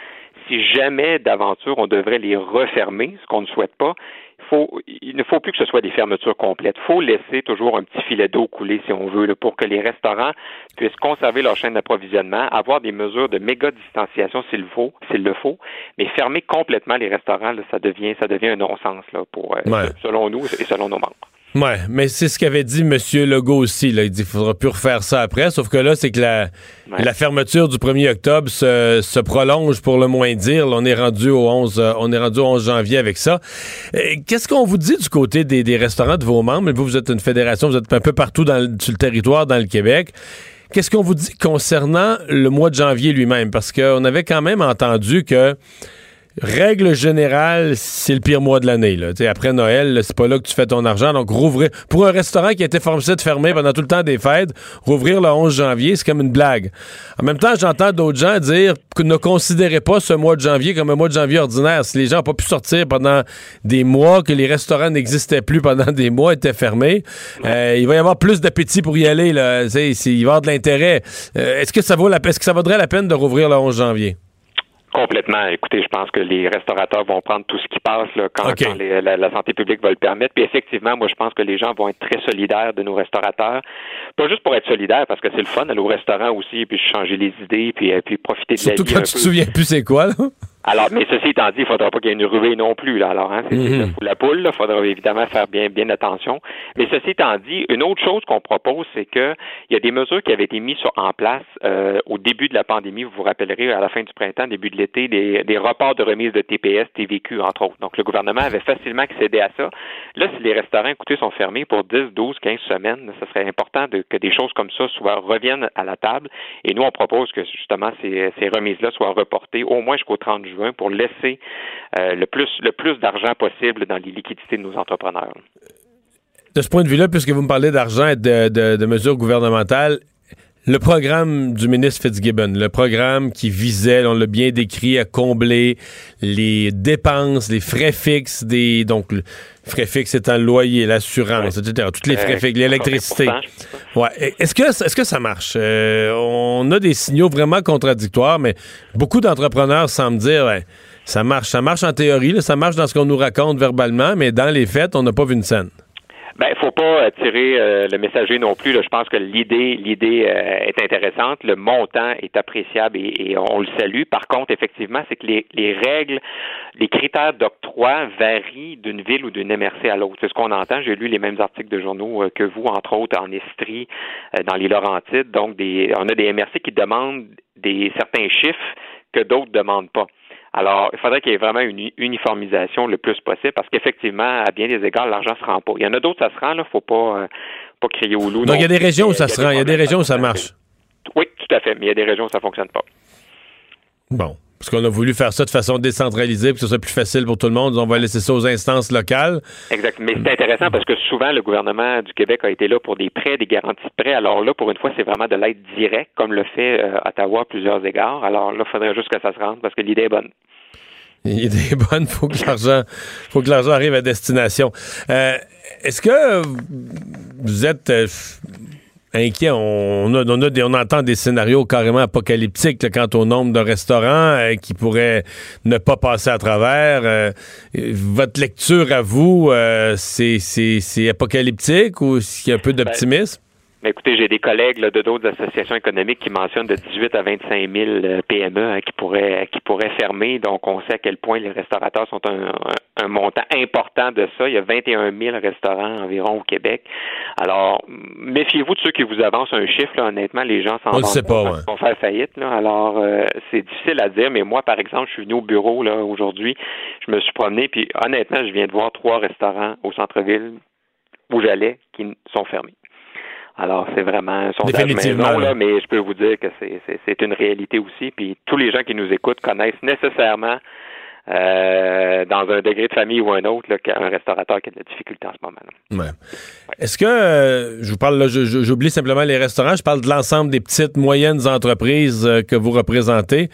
si jamais d'aventure on devrait les refermer, ce qu'on ne souhaite pas, il faut, il ne faut plus que ce soit des fermetures complètes. Il faut laisser toujours un petit filet d'eau couler, si on veut, là, pour que les restaurants puissent conserver leur chaîne d'approvisionnement, avoir des mesures de méga distanciation s'il faut, s'il le faut, mais fermer complètement les restaurants, là, ça devient, ça devient un non-sens là, pour, euh, Ouais. selon nous et selon nos membres. Ouais, mais c'est ce qu'avait dit M. Legault aussi. Là. Il dit qu'il faudra plus refaire ça après, sauf que là, c'est que la, la fermeture du 1er octobre se, se prolonge pour le moins dire. Là, on est rendu au 11, euh, on est rendu au 11 janvier avec ça. Euh, Qu'est-ce qu'on vous dit du côté des, des restaurants de vos membres? Vous, vous êtes une fédération, vous êtes un peu partout dans sur le territoire, dans le Québec. Qu'est-ce qu'on vous dit concernant le mois de janvier lui-même? Parce qu'on avait quand même entendu que Règle générale, c'est le pire mois de l'année. Après Noël, c'est pas là que tu fais ton argent. Donc, rouvrir. Pour un restaurant qui a été forcé de fermer pendant tout le temps des fêtes, rouvrir le 11 janvier, c'est comme une blague. En même temps, j'entends d'autres gens dire que ne considérez pas ce mois de janvier comme un mois de janvier ordinaire. Si les gens n'ont pas pu sortir pendant des mois, que les restaurants n'existaient plus pendant des mois, étaient fermés, euh, il va y avoir plus d'appétit pour y aller. Là. Il va y avoir de l'intérêt. Euh, est-ce que ça vaut la Est-ce que ça vaudrait la peine de rouvrir le 11 janvier? Complètement. Écoutez, je pense que les restaurateurs vont prendre tout ce qui passe là, quand, quand les- la, la santé publique va le permettre. Puis effectivement, moi, je pense que les gens vont être très solidaires de nos restaurateurs. Pas juste pour être solidaires, parce que c'est le fun d'aller au restaurant aussi, puis changer les idées, puis, euh, puis profiter de Surtout la vie quand un tu te souviens plus c'est quoi, là. Alors, mais ceci étant dit, il ne faudra pas qu'il y ait une ruée non plus. Là. Alors, hein, c'est Mhm. la poule. Il faudra évidemment faire bien, bien attention. Mais ceci étant dit, une autre chose qu'on propose, c'est que il y a des mesures qui avaient été mises sur- en place euh, au début de la pandémie. Vous vous rappellerez, à la fin du printemps, début de l'été, des, des reports de remise de TPS, TVQ, entre autres. Donc, le gouvernement avait facilement accédé à ça. Là, si les restaurants, écoutez, sont fermés pour 10, 12, 15 semaines, ce serait important de- que des choses comme ça soient reviennent à la table. Et nous, on propose que justement ces, ces remises-là soient reportées au moins jusqu'au 30 pour laisser euh, le plus le plus d'argent possible dans les liquidités de nos entrepreneurs. De ce point de vue-là, puisque vous me parlez d'argent et de- de mesures gouvernementales, le programme du ministre Fitzgibbon, le programme qui visait, on l'a bien décrit, à combler les dépenses, les frais fixes des donc le frais fixes étant le loyer, l'assurance, etc. Toutes les frais fixes, l'électricité. Ouais. Est-ce que est-ce que ça marche? Euh, On a des signaux vraiment contradictoires, mais beaucoup d'entrepreneurs semblent dire ouais, ça marche, ça marche en théorie, là, ça marche dans ce qu'on nous raconte verbalement, mais dans les faits, on n'a pas vu une scène. Ben, faut pas euh, tirer euh, le messager non plus. là. Je pense que l'idée, l'idée euh, est intéressante. Le montant est appréciable et, et on le salue. Par contre, effectivement, c'est que les, les règles, les critères d'octroi varient d'une ville ou d'une MRC à l'autre. C'est ce qu'on entend. J'ai lu les mêmes articles de journaux euh, que vous, entre autres en Estrie, euh, dans les Laurentides. Donc, des, on a des MRC qui demandent des certains chiffres que d'autres demandent pas. Alors, il faudrait qu'il y ait vraiment une uni- uniformisation le plus possible parce qu'effectivement, à bien des égards, l'argent se rend pas. Il y en a d'autres, ça se rend, là, faut pas, euh, pas crier au loup. Donc, il y a des régions où ça se rend, il y a des régions où ça marche. Oui, tout à fait, mais il y a des régions où ça fonctionne pas. Bon. Parce qu'on a voulu faire ça de façon décentralisée pour que ce soit plus facile pour tout le monde. On va laisser ça aux instances locales. Exact. Mais c'est intéressant parce que souvent, le gouvernement du Québec a été là pour des prêts, des garanties de prêts. Alors là, pour une fois, c'est vraiment de l'aide directe, comme le fait euh, Ottawa à plusieurs égards. Alors là, il faudrait juste que ça se rende parce que l'idée est bonne. L'idée est bonne, faut que l'argent, faut que l'argent arrive à destination. Euh, Est-ce que vous êtes euh, inquiet on, a, on, a des- on entend des scénarios carrément apocalyptiques là, quant au nombre de restaurants euh, qui pourraient ne pas passer à travers. Euh, votre lecture à vous, euh, c'est apocalyptique ou est-ce qu'il y a un peu d'optimisme? Mais écoutez, j'ai des collègues là, de d'autres associations économiques qui mentionnent de 18 à 25 000 euh, PME hein, qui pourraient qui pourraient fermer. Donc, on sait à quel point les restaurateurs sont un, un- montant important de ça. Il y a 21 000 restaurants environ au Québec. Alors, méfiez-vous de ceux qui vous avancent un chiffre. Là. Honnêtement, les gens s'en On le vendent sait pas, ouais. vont faire faillite. Là. Alors, euh, c'est difficile à dire. Mais moi, par exemple, je suis venu au bureau là aujourd'hui. Je me suis promené, puis honnêtement, je viens de voir trois restaurants au centre-ville où j'allais qui sont fermés. Alors, c'est vraiment un sondage Définitivement, maison, là. mais je peux vous dire que c'est- une réalité aussi. Puis tous les gens qui nous écoutent connaissent nécessairement, euh, dans un degré de famille ou un autre, là, qu'un restaurateur qui a de la difficulté en ce moment. Ouais. Est-ce que, euh, je vous parle, là, j'oublie simplement les restaurants, je parle de l'ensemble des petites, moyennes entreprises euh, que vous représentez.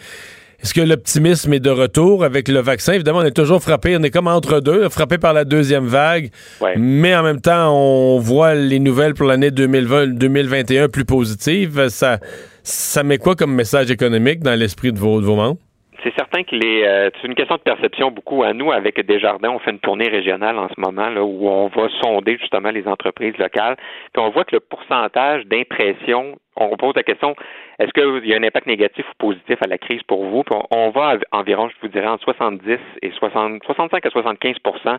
Est-ce que l'optimisme est de retour avec le vaccin? Évidemment, on est toujours frappé, on est comme entre deux, frappé par la deuxième vague, mais en même temps, on voit les nouvelles pour l'année 2020, 2021 plus positives. Ça, ça met quoi comme message économique dans l'esprit de vos, de vos membres? C'est certain que les, euh, c'est une question de perception beaucoup. À nous, avec Desjardins, on fait une tournée régionale en ce moment là, où on va sonder justement les entreprises locales. Puis on voit que le pourcentage d'impression, on pose la question, est-ce qu'il y a un impact négatif ou positif à la crise pour vous? Puis on, va à environ, je vous dirais, entre 70 et 60, 65 à 75%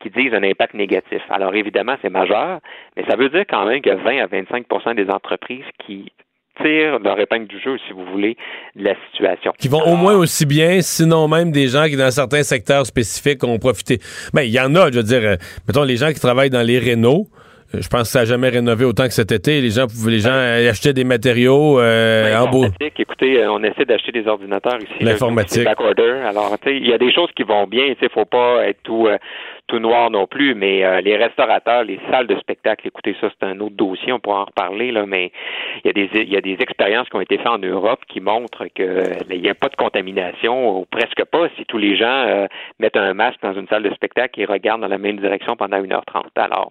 qui disent un impact négatif. Alors évidemment, c'est majeur, mais ça veut dire quand même qu'il y a 20 à 25% des entreprises qui tirent leur épingle du jeu, si vous voulez, de la situation. Qui vont au moins aussi bien, sinon même des gens qui, dans certains secteurs spécifiques, ont profité. Ben, il y en a, je veux dire, euh, mettons, les gens qui travaillent dans les rénaux, je pense que ça n'a jamais rénové autant que cet été. Les gens, pouvaient- les gens euh, achetaient des matériaux euh, en beau. L'informatique, écoutez, euh, on essaie d'acheter des ordinateurs ici. L'informatique. Alors, tu sais, il y a des choses qui vont bien. Tu sais, faut pas être tout euh, tout noir non plus. Mais euh, les restaurateurs, les salles de spectacle, écoutez, ça c'est un autre dossier. On pourra en reparler là. Mais il y a des il y a des expériences qui ont été faites en Europe qui montrent que euh, il n'y a pas de contamination ou presque pas si tous les gens euh, mettent un masque dans une salle de spectacle et regardent dans la même direction pendant 1h30. Alors,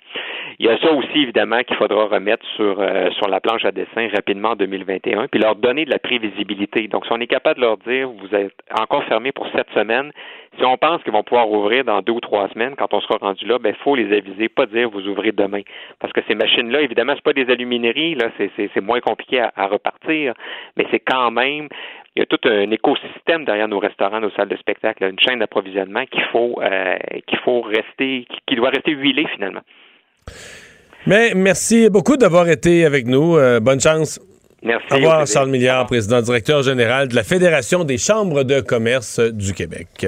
il y a ça aussi, évidemment, qu'il faudra remettre sur, euh, sur la planche à dessin rapidement en 2021, puis leur donner de la prévisibilité. Donc, si on est capable de leur dire, vous êtes encore fermé pour sept semaines, si on pense qu'ils vont pouvoir ouvrir dans deux ou trois semaines, quand on sera rendu là, ben, faut les aviser, pas dire vous ouvrez demain. Parce que ces machines-là, évidemment, c'est pas des alumineries, là, c'est, moins compliqué à, à repartir, mais c'est quand même il y a tout un écosystème derrière nos restaurants, nos salles de spectacle, une chaîne d'approvisionnement qu'il faut euh, qu'il faut rester, qui doit rester huilée finalement. Mais merci beaucoup d'avoir été avec nous. Euh, bonne chance. Merci. Au revoir, Charles Milliard, président directeur général de la Fédération des chambres de commerce du Québec.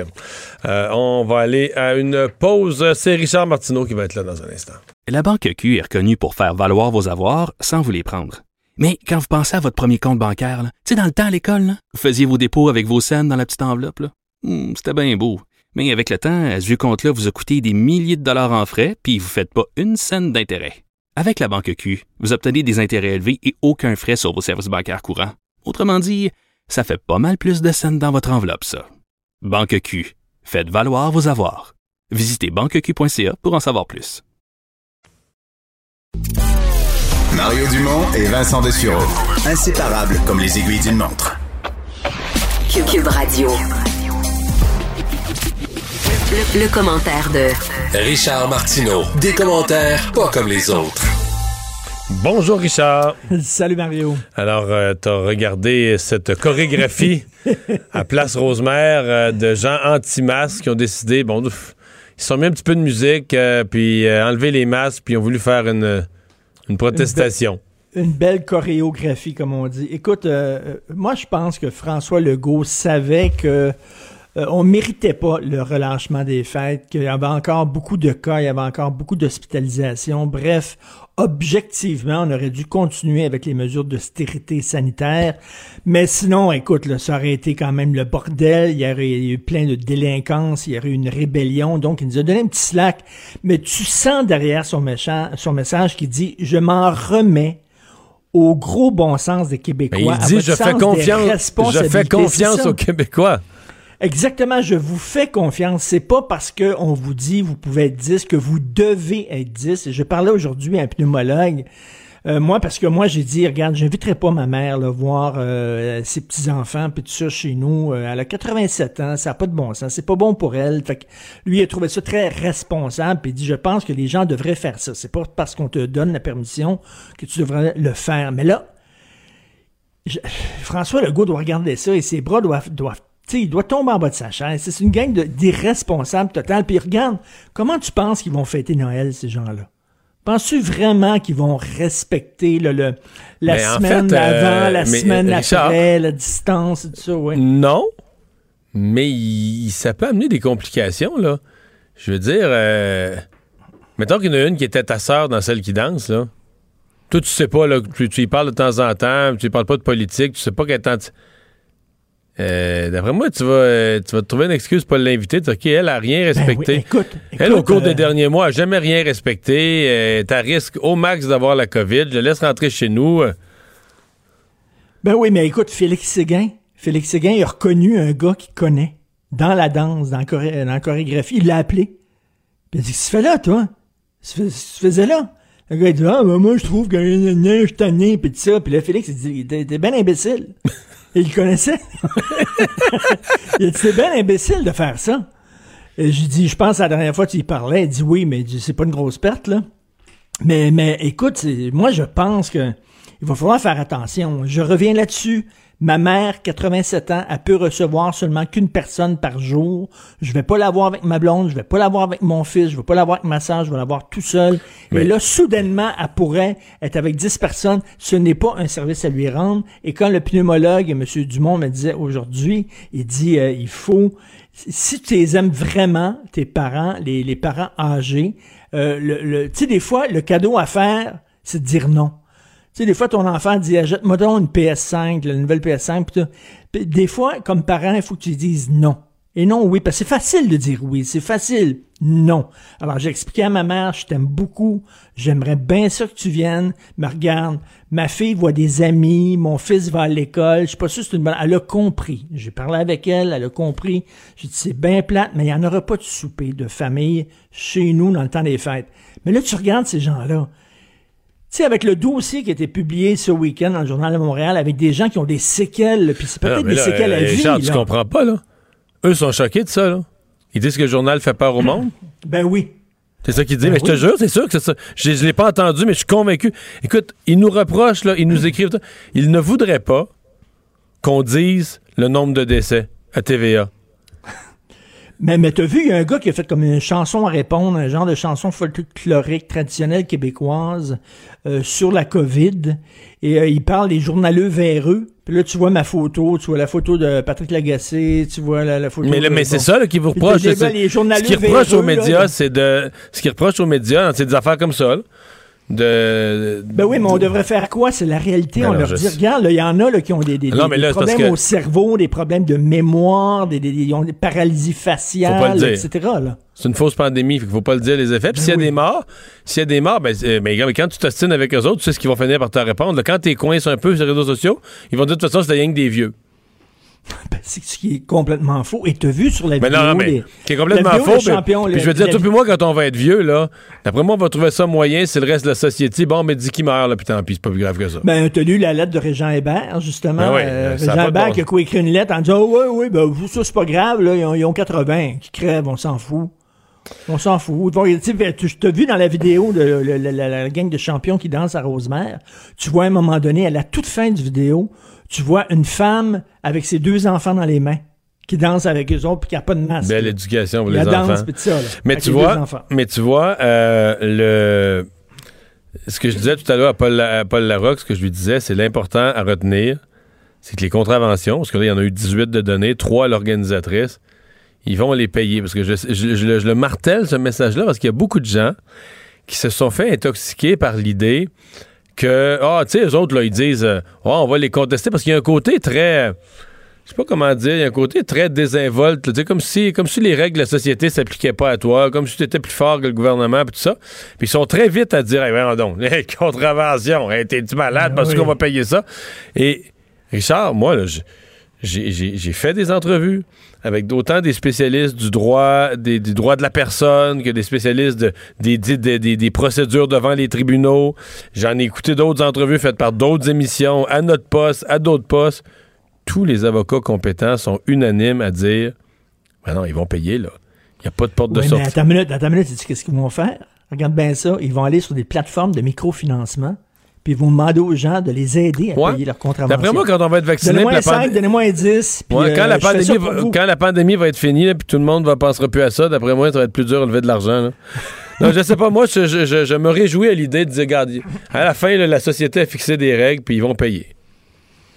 Euh, on va aller à une pause. C'est Richard Martineau qui va être là dans un instant. La Banque Q est reconnue pour faire valoir vos avoirs sans vous les prendre. Mais quand vous pensez à votre premier compte bancaire, tu sais, dans le temps à l'école, vous faisiez vos dépôts avec vos scènes dans la petite enveloppe. là. Hmm, C'était bien beau. Mais avec le temps, à ce vieux compte-là vous a coûté des milliers de dollars en frais, puis vous ne faites pas une scène d'intérêt. Avec la Banque Q, vous obtenez des intérêts élevés et aucun frais sur vos services bancaires courants. Autrement dit, ça fait pas mal plus de scènes dans votre enveloppe, ça. Banque Q, faites valoir vos avoirs. Visitez banqueq.ca pour en savoir plus. Mario Dumont et Vincent Dessureau. Inséparables comme les aiguilles d'une montre. Cube, Radio. Le, le commentaire de Richard Martineau. Des commentaires pas comme les autres. Bonjour Richard. Salut Mario. Alors, euh, tu as regardé cette chorégraphie à Place Rosemère euh, de gens anti-masques qui ont décidé, bon, ils se sont mis un petit peu de musique, euh, puis euh, enlevé les masques, puis ont voulu faire une, une protestation. Une belle chorégraphie, comme on dit. Écoute, moi, je pense que François Legault savait que euh, on méritait pas le relâchement des fêtes, qu'il y avait encore beaucoup de cas, il y avait encore beaucoup d'hospitalisations. Bref, objectivement, on aurait dû continuer avec les mesures d'austérité sanitaire. Mais sinon, écoute, là, ça aurait été quand même le bordel. Il y aurait eu plein de délinquance, il y aurait eu une rébellion. Donc, il nous a donné un petit slack. Mais tu sens derrière son, méchant, son message qui dit « Je m'en remets » au gros bon sens des Québécois. Mais il dit je fais confiance, je fais confiance aux Québécois. Exactement, je vous fais confiance. C'est pas parce que on vous dit vous pouvez être 10 que vous devez être 10. Je parlais aujourd'hui à un pneumologue. Euh, moi, parce que moi, j'ai dit, regarde, j'inviterai pas ma mère là, voir euh, ses petits-enfants, puis tout ça chez nous. Euh, elle a 87 ans, ça n'a pas de bon sens, c'est pas bon pour elle. Fait lui, il a trouvé ça très responsable, puis il dit, je pense que les gens devraient faire ça. C'est pas parce qu'on te donne la permission que tu devrais le faire. Mais là, François Legault doit regarder ça et ses bras doivent, doivent sais, il doit tomber en bas de sa chaise. C'est une gang d'irresponsables total. Puis regarde, comment tu penses qu'ils vont fêter Noël, ces gens-là? Penses-tu vraiment qu'ils vont respecter le, le- la Mais en semaine fait, d'avant, euh, la semaine euh, Richard- après, la distance et tout ça, ouais? Non, mais il- ça peut amener des complications, là. Je veux dire, euh, mettons qu'il y en a une qui était ta sœur dans celle qui danse, là. Toi, tu sais pas, là, tu, tu y parles de temps en temps, tu y parles pas de politique, tu sais pas qu'elle est Euh, D'après moi, tu vas, euh, tu vas te trouver une excuse pour l'inviter. OK, elle a rien respecté. Ben oui, écoute, elle, au cours euh, des derniers mois, a jamais rien respecté. Euh, T'as risque au max d'avoir la COVID. Je la laisse rentrer chez nous. Euh, Ben oui, mais écoute, Félix Séguin, Félix Séguin, il a reconnu un gars qu'il connaît dans la danse, dans, la choré- dans la chorégraphie. Il l'a appelé. Puis il a dit, qu'est-ce que tu fais là, toi? Qu'est-ce que tu faisais là? Le gars, il dit, ah, ben, moi, je trouve qu'il y a une neige tannée, puis tout ça. Puis là, Félix, il dit, t'es t'es bien imbécile. Il connaissait. il a dit, c'est bien imbécile de faire ça. Et j'ai dit, je pense, la dernière fois y parlais, il dit, oui, mais c'est pas une grosse perte, là. Mais, mais écoute, moi, je pense que il va falloir faire attention. Je reviens là-dessus. Ma mère, 87 ans, elle peut recevoir seulement qu'une personne par jour. Je vais pas l'avoir avec ma blonde, je vais pas l'avoir avec mon fils, je vais pas l'avoir avec ma soeur, je vais l'avoir tout seul. Mais- Et là, soudainement, elle pourrait être avec 10 personnes. Ce n'est pas un service à lui rendre. Et quand le pneumologue, M. Dumont, me disait aujourd'hui, il dit, euh, il faut, si tu les aimes vraiment, tes parents, les, les parents âgés, euh, le, le- tu sais, des fois, le cadeau à faire, c'est de dire non. Tu sais, des fois, ton enfant dit, achète-moi donc une PS5, la nouvelle PS5, pis des fois, comme parent, il faut que tu dises non. Et non, oui, parce que c'est facile de dire oui, c'est facile. Non. Alors, j'ai expliqué à ma mère, je t'aime beaucoup, j'aimerais bien ça que tu viennes, mais regarde, ma fille voit des amis, mon fils va à l'école, je suis pas sûr c'est une bonne... Elle a compris. J'ai parlé avec elle, elle a compris. J'ai dit, c'est bien plate, mais il n'y en aura pas de souper de famille chez nous dans le temps des fêtes. Mais là, tu regardes ces gens-là. Tu sais, avec le dossier qui a été publié ce week-end dans le Journal de Montréal, avec des gens qui ont des séquelles, puis c'est peut-être mais des là, séquelles à euh, vie. Richard, tu comprends pas, là? Eux sont choqués de ça, là. Ils disent que le journal fait peur au monde? Ben oui. C'est ça qu'ils disent. Ben mais je te jure, c'est sûr que c'est ça. Je, je l'ai pas entendu, mais je suis convaincu. Écoute, ils nous reprochent, là, ils nous écrivent. Ils ne voudraient pas qu'on dise le nombre de décès à TVA. Mais, mais t'as vu, il y a un gars qui a fait comme une chanson à répondre, un genre de chanson folklorique traditionnelle québécoise euh, sur la COVID. Et euh, il parle des journaleux véreux. Puis là, tu vois ma photo, tu vois la photo de Patrick Lagacé, tu vois la, la photo... Mais, là, de- mais c'est ça là, qui vous reproche. gars, les ce qui reproche aux médias, c'est de. Ce qui reproche aux médias, c'est des affaires comme ça. là, de. Ben oui, mais on devrait faire quoi? C'est la réalité. Ben on leur dit, sais. regarde, là, il y en a là, qui ont des, des- Non, des- là, problèmes que- au cerveau, des problèmes de mémoire, des, des- ont des paralysies faciales, etc. Là. C'est une fausse pandémie, il faut pas le dire les effets. Puis s'il y a des morts, s'il y a des morts, ben, regarde, quand tu t'ostines avec eux autres, tu sais ce qu'ils vont finir par te répondre. Là, quand t'es coincé un peu sur les réseaux sociaux, ils vont dire de toute façon, c'est rien que des vieux. Ben, c'est ce qui est complètement faux. Et t'as vu sur la Mais vidéo... non, non, mais les- qui est complètement vidéo faux. Puis, puis je veux dire, toi puis moi, quand on va être vieux, là, d'après moi, on va trouver ça moyen, c'est le reste de la société. Bon, mais dis qui meurt, là, puis tant pis, c'est pas plus grave que ça. Ben, t'as lu la lettre de Régent Hébert, justement. Ben oui, Euh, Régent Hébert bon qui a coécrit une lettre en disant, oh, oui, oui, ben, ça, c'est pas grave, là, ils ont, ils ont 80, qui crèvent, on s'en fout. On s'en fout. Tu sais, tu t'as vu dans la vidéo de la, la- la- la gang de champions qui danse à Rosemère, tu vois à un moment donné, à la toute fin du vidéo, tu vois une femme avec ses deux enfants dans les mains, qui danse avec eux autres, puis qui a pas de masque. Belle éducation pour La les danse, enfants. tout ça, là, mais tu vois, mais tu vois, euh, le ce que je disais tout à l'heure à Paul, à Paul Larocque, ce que je lui disais, c'est l'important à retenir, c'est que les contraventions, parce que là, il y en a eu 18 de données, 3 à l'organisatrice, ils vont les payer. Parce que je, je le martèle, ce message-là, parce qu'il y a beaucoup de gens qui se sont fait intoxiquer par l'idée que, ah, tu sais, eux autres, là, ils disent, euh, Ah, on va les contester, parce qu'il y a un côté très je sais pas comment dire, il y a un côté très désinvolte, là, comme si, comme si les règles de la société s'appliquaient pas à toi, comme si tu étais plus fort que le gouvernement, puis tout ça. Puis ils sont très vite à dire, hey, voyons donc, les contraventions, hey, t'es-tu malade parce oui. qu'on va payer ça? Et Richard, moi, là, je- j'ai- fait des entrevues avec d'autant des spécialistes du droit, des, du droit de la personne que des spécialistes de- des, des, des- des- des procédures devant les tribunaux. J'en ai écouté d'autres entrevues faites par d'autres émissions, à notre poste, à d'autres postes tous les avocats compétents sont unanimes à dire ben non, ils vont payer, là. Il n'y a pas de porte de Oui, mais sortie. attends une minute, attends une minute, tu sais qu'est-ce qu'ils vont faire? Regarde bien ça, ils vont aller sur des plateformes de microfinancement, puis ils vont demander aux gens de les aider à Ouais. payer leurs contraventions. D'après moi, quand on va être vacciné, Donnez-moi un la 5, pand- donnez-moi un 10, puis Ouais, quand, euh, la pandémie va, vous. quand la pandémie va être finie, là, puis tout le monde va pensera plus à ça, d'après moi, ça va être plus dur de lever de l'argent. non, je sais pas, moi, je, je- je- je me réjouis à l'idée de dire, regarde, à la fin, là, la société a fixé des règles, puis ils vont payer.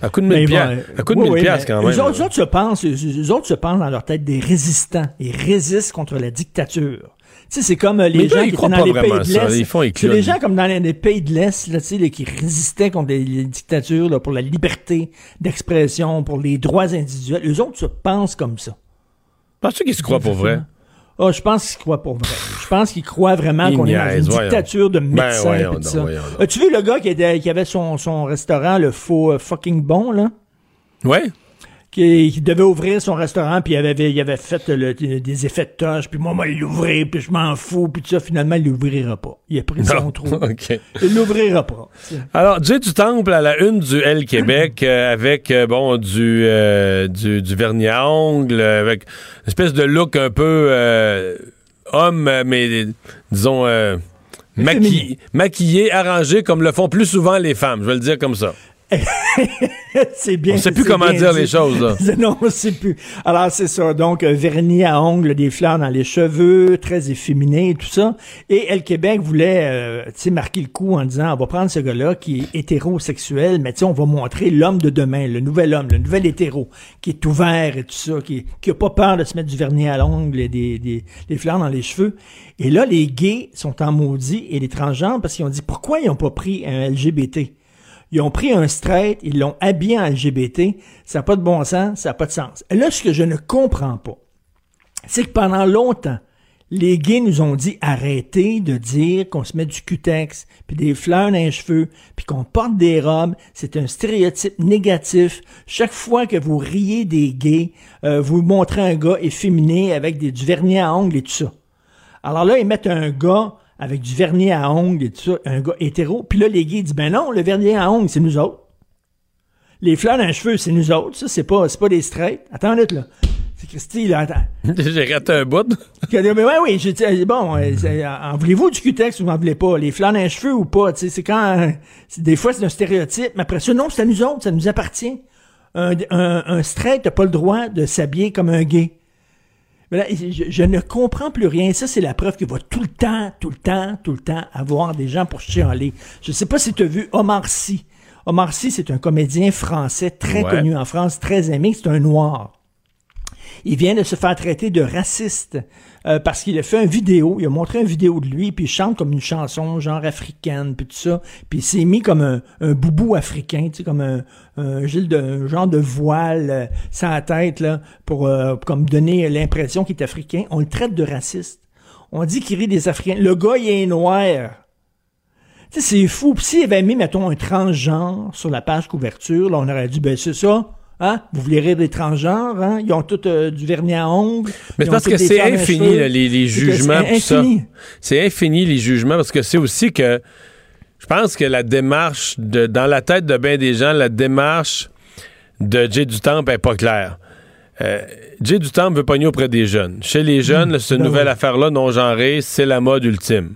À coup de 1000 Mais bon, piastres. euh, À coup de oui, 1000 oui, quand même. Eux autres, eux autres se pensent, eux, eux autres se pensent dans leur tête des résistants. Ils résistent contre la dictature. Tu sais, c'est comme euh, les Mais gens là, qui étaient croient dans les pays de l'Est. C'est les gens comme dans les, pays de l'Est, là, tu sais, qui résistaient contre les, les dictatures, là, pour la liberté d'expression, pour les droits individuels. Eux autres se pensent comme ça. Penses-tu qu'ils se croient pour vrai? Ah, je pense qu'ils croient pour vrai. Je pense qu'ils croient vraiment qu'on est dans une voyons. dictature de Ben, médecins. voyons donc, ça. voyons. As-tu vu le gars qui, était, qui avait son, son restaurant, le faux euh, fucking bon, là? Ouais. Qui, qui devait ouvrir son restaurant, puis il avait, il avait fait le- des effets de toche, puis moi, moi, l'ouvrir, puis je m'en fous, puis tout ça, finalement, il l'ouvrira pas. Il a pris son trou. OK. Il l'ouvrira pas. Alors, Jay du Temple à la une du L Québec euh, avec euh, bon du, euh, du du vernis à ongles avec une espèce de look un peu homme mais disons euh, maqui- maquillé, arrangé comme le font plus souvent les femmes, je vais le dire comme ça. c'est bien. On sait plus comment dire dit. les choses, là. non, on sait plus. Alors, c'est ça. Donc, euh, vernis à ongles, des fleurs dans les cheveux, très efféminé et tout ça. Et El Québec voulait, euh, tu sais, marquer le coup en disant, on va prendre ce gars-là qui est hétérosexuel, mais tu sais, on va montrer l'homme de demain, le nouvel homme, le nouvel hétéro, qui est ouvert et tout ça, qui, qui a pas peur de se mettre du vernis à l'ongle et des, des, des fleurs dans les cheveux. Et là, les gays sont en maudit et les transgenres parce qu'ils ont dit, pourquoi ils n'ont pas pris un LGBT? Ils ont pris un straight, ils l'ont habillé en LGBT. Ça n'a pas de bon sens, ça n'a pas de sens. Et là, ce que je ne comprends pas, c'est que pendant longtemps, les gays nous ont dit arrêtez de dire qu'on se met du cutex, puis des fleurs dans les cheveux, puis qu'on porte des robes. C'est un stéréotype négatif. Chaque fois que vous riez des gays, euh, vous montrez un gars efféminé avec des, du vernis à ongles et tout ça. Alors là, ils mettent un gars avec du vernis à ongles et tout ça, un gars hétéro. Puis là, les gays disent, ben non, le vernis à ongles, c'est nous autres. Les fleurs dans les cheveux, c'est nous autres. Ça, c'est pas, c'est pas des straights. Attends une là. C'est Christy, là, attends. J'ai raté un bout. Mais ouais, oui, j'ai dit, euh, bon, euh, c'est- en voulez-vous du cutex ou en voulez pas? Les fleurs dans les cheveux ou pas? Tu sais, c'est quand, euh, des fois, c'est un stéréotype, mais après ça, non, c'est à nous autres, ça nous appartient. Un, un, un straight n'a pas le droit de s'habiller comme un gay. Mais là, je, je ne comprends plus rien. Ça, c'est la preuve qu'il va tout le temps, tout le temps, tout le temps avoir des gens pour chialer. Je sais pas si tu as vu Omar Sy. Omar Sy, c'est un comédien français très Ouais. connu en France, très aimé. C'est un noir. Il vient de se faire traiter de raciste euh, parce qu'il a fait une vidéo, il a montré une vidéo de lui, puis il chante comme une chanson genre africaine, puis tout ça, puis il s'est mis comme un, un boubou africain, tu sais, comme un, un, de, un genre de voile euh, sans la tête, là, pour euh, comme donner l'impression qu'il est africain. On le traite de raciste. On dit qu'il rit des Africains. Le gars, il est noir. Tu sais, c'est fou. Puis s'il avait mis, mettons, un transgenre sur la page couverture, là, on aurait dit, ben c'est ça. Hein? Vous voulez rire des transgenres, hein? Ils ont tous euh, du vernis à ongles. Mais parce que c'est infini, là, les, jugements, tout ça. C'est infini, les jugements, parce que c'est aussi que je pense que la démarche, de, dans la tête de bien des gens, la démarche de Jay Dutemps n'est pas claire. Euh, Jay Dutemps veut pogner auprès des jeunes. Chez les jeunes, Mmh, cette ben nouvelle affaire-là, non-genrée, c'est la mode ultime.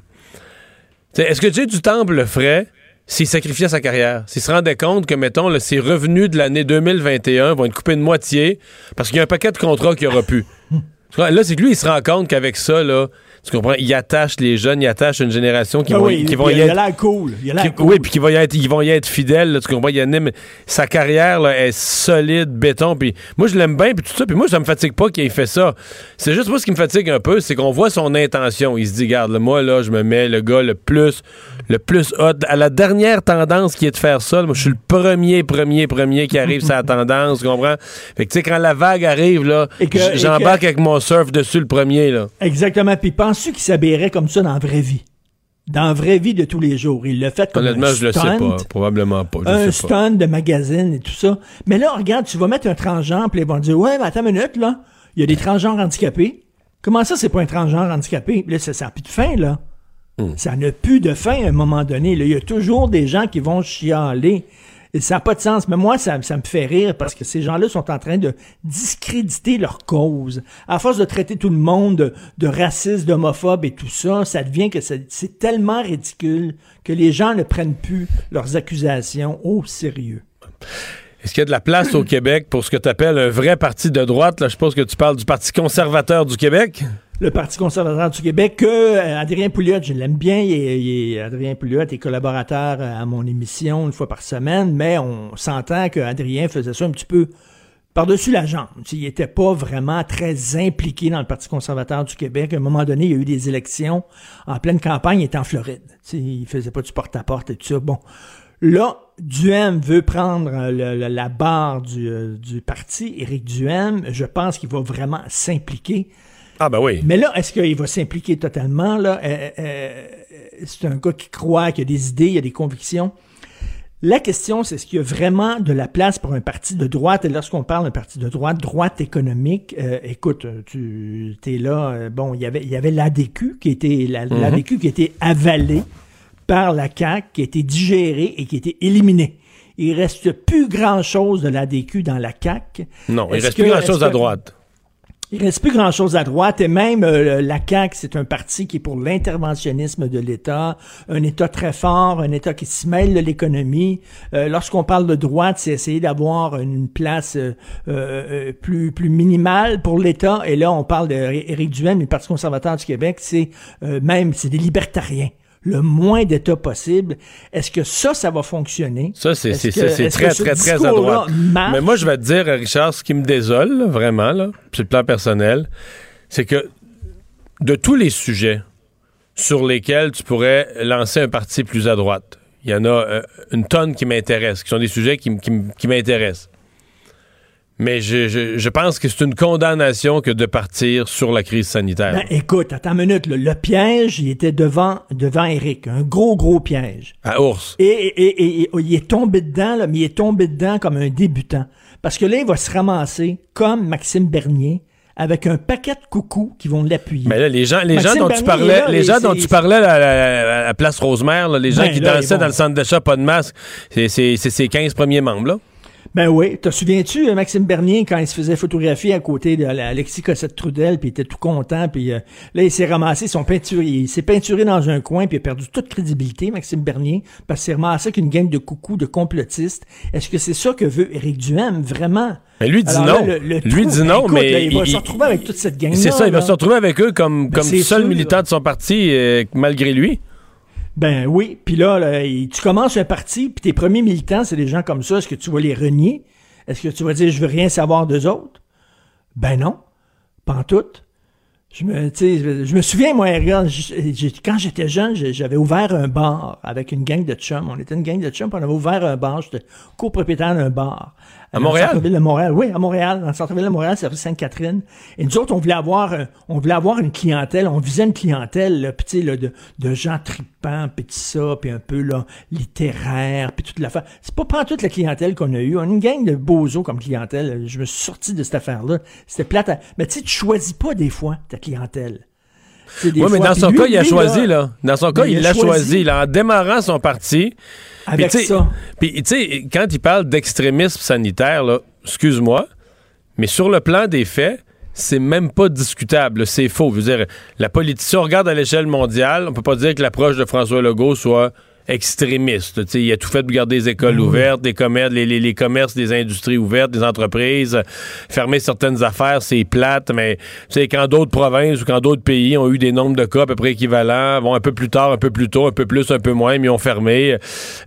Est-ce que Jay Dutemps le ferait? S'il sacrifiait sa carrière? S'il se rendait compte que, mettons, là, ses revenus de l'année 2021 vont être coupés de moitié parce qu'il y a un paquet de contrats qu'il aura vois, Là, c'est que lui, il se rend compte qu'avec ça, là, tu comprends, il attache les jeunes, il attache une génération qui Ah vont, oui, qui vont il, y il être. a l'air cool. Il qui- cool. Oui, puis qu'ils vont y être, ils vont y être fidèles, là, tu comprends, il anime. Sa carrière là, est solide, béton, puis moi je l'aime bien, puis tout ça, puis moi ça me fatigue pas qu'il ait fait ça. C'est juste moi ce qui me fatigue un peu, c'est qu'on voit son intention. Il se dit, garde, là, moi là, je me mets le gars le plus, le plus hot. À la dernière tendance qui est de faire ça, moi je suis le premier, premier, premier qui arrive sur la tendance, tu comprends? Fait que tu sais, quand la vague arrive, là, j'embarque que- avec mon surf dessus le premier, là. Exactement. Puis penses-tu qu'il s'habillerait comme ça dans la vraie vie? Dans la vraie vie de tous les jours. Il l'a fait comme Honnêtement, un je le sais pas. Probablement pas. Je un sais pas. de magazine et tout ça. Mais là, regarde, tu vas mettre un transgenre, puis ils vont dire, ouais, mais attends une minute, là. Il y a des transgenres handicapés. Comment ça, c'est pas un transgenre handicapé? Là, ça n'a plus de fin, là. Hmm. Ça n'a plus de fin à un moment donné. là. Il y a toujours des gens qui vont chialer. Et ça n'a pas de sens. Mais moi, ça, ça me fait rire parce que ces gens-là sont en train de discréditer leur cause. À force de traiter tout le monde de, de raciste, d'homophobe et tout ça, ça devient que c'est tellement ridicule que les gens ne prennent plus leurs accusations au sérieux. Est-ce qu'il y a de la place au Québec pour ce que tu appelles un vrai parti de droite? Là, je suppose que tu parles du Parti conservateur du Québec. Le Parti conservateur du Québec, que euh, Adrien Pouliot, je l'aime bien, il est- Adrien Pouliot est collaborateur euh, à mon émission une fois par semaine, mais on s'entend que Adrien faisait ça un petit peu par-dessus la jambe. Il n'était pas vraiment très impliqué dans le Parti conservateur du Québec. À un moment donné, il y a eu des élections en pleine campagne, il était en Floride. Tu sais, Il faisait pas du porte-à-porte et tout ça. Bon. Là, Duhem veut prendre euh, la barre du, du parti. Éric Duhem, je pense qu'il va vraiment s'impliquer. Ah ben oui. Mais là, est-ce qu'il va s'impliquer totalement? Là? Euh, euh, c'est un gars qui croit, qui a des idées, il a des convictions. La question, c'est est-ce qu'il y a vraiment de la place pour un parti de droite? Et lorsqu'on parle d'un parti de droite, droite économique, euh, écoute, tu es là, euh, bon, il y avait, il y avait l'ADQ qui était, la, Mhm. l'ADQ qui était avalée par la CAQ, qui a été digérée et qui a été éliminée. Il reste plus grand-chose de l'ADQ dans la CAQ. Non, il reste que- plus grand-chose à droite. Il reste plus grand-chose à droite et même euh, la CAQ, c'est un parti qui est pour l'interventionnisme de l'État, un État très fort, un État qui se mêle de l'économie. Euh, Lorsqu'on parle de droite, c'est essayer d'avoir une place euh, euh, plus plus minimale pour l'État. Et là, on parle d'Éric Duhem, le Parti conservateur du Québec, c'est même c'est des libertariens. Le moins d'État possible. Est-ce que ça, ça va fonctionner? Ça, c'est très, ce très, très à droite. Mais moi, je vais te dire, Richard, ce qui me désole, là, vraiment, là, sur le plan personnel, c'est que de tous les sujets sur lesquels tu pourrais lancer un parti plus à droite, il y en a euh, une tonne qui m'intéressent, qui sont des sujets qui m'intéressent. Mais je, je- je pense que c'est une condamnation que de partir sur la crise sanitaire. Ben, écoute, attends une minute. là. Le piège, il était devant, devant Eric. Un gros, gros piège. à ours. Et, et- et- et- il est tombé dedans, là, mais il est tombé dedans comme un débutant. Parce que là, il va se ramasser comme Maxime Bernier avec un paquet de coucous qui vont l'appuyer. Mais là, les gens, les gens dont Bernier tu parlais, là, les gens dont tu parlais à la, à la place Rosemère, là, les gens Ben qui dansaient dans le centre d'achat pas de masque, c'est ses 15 premiers membres, là. Ben oui. Te souviens-tu, euh, Maxime Bernier, quand il se faisait photographier à côté de Alexis Cossette-Trudel, puis il était tout content, puis euh, là, il s'est ramassé son peinture, il s'est peinturé dans un coin, puis il a perdu toute crédibilité, Maxime Bernier, parce qu'il s'est ramassé avec une gang de coucous, de complotistes. Est-ce que c'est ça que veut Éric Duhem, vraiment? Mais lui dit Alors non. là, le- le lui trou- dit non, écoute, mais là, il va il- se retrouver avec toute cette gang-là. C'est ça, il va se retrouver avec eux comme, Ben, comme seul sûr. militant de son parti, euh, malgré lui. Ben oui, puis là, tu commences un parti, puis tes premiers militants, c'est des gens comme ça. Est-ce que tu vas les renier? Est-ce que tu vas dire, je veux rien savoir d'eux autres? Ben non, pas en tout. Je me, je me souviens, moi, quand j'étais jeune, j'avais ouvert un bar avec une gang de chums. On était une gang de chums, on avait ouvert un bar. J'étais copropriétaire d'un bar. À Dans le Montréal? centre-ville de Montréal, oui, à Montréal, dans le centre-ville de Montréal, c'est rue Sainte-Catherine. Et nous autres, on voulait avoir, un- on voulait avoir une clientèle, on visait une clientèle, là, là, de, de gens tripants, puis tout ça, puis un peu là, littéraire, puis toute l'affaire. C'est pas pas toute la clientèle qu'on a eue. On a une gang de bozos comme clientèle. Je me suis sorti de cette affaire-là. C'était plate. à- Mais tu sais, tu choisis pas des fois ta clientèle. Oui, mais dans son lui, cas, il a lui, choisi, là. Dans son cas, Ben, il l'a choisi. choisi. là, en démarrant son parti. Avec Puis, tu sais- ça. Puis, tu sais, quand il parle d'extrémisme sanitaire, là, excuse-moi, mais sur le plan des faits, c'est même pas discutable. C'est faux. Je veux dire, la politique, si on regarde à l'échelle mondiale, on peut pas dire que l'approche de François Legault soit extrémiste. Tu sais, il a tout fait pour garder les écoles ouvertes, les commerces, les, les- les commerces, les industries ouvertes, les entreprises, fermer certaines affaires, c'est plate, mais quand d'autres provinces ou quand d'autres pays ont eu des nombres de cas à peu près équivalents, vont un peu plus tard, un peu plus tôt, un peu plus, un peu moins, mais ils ont fermé.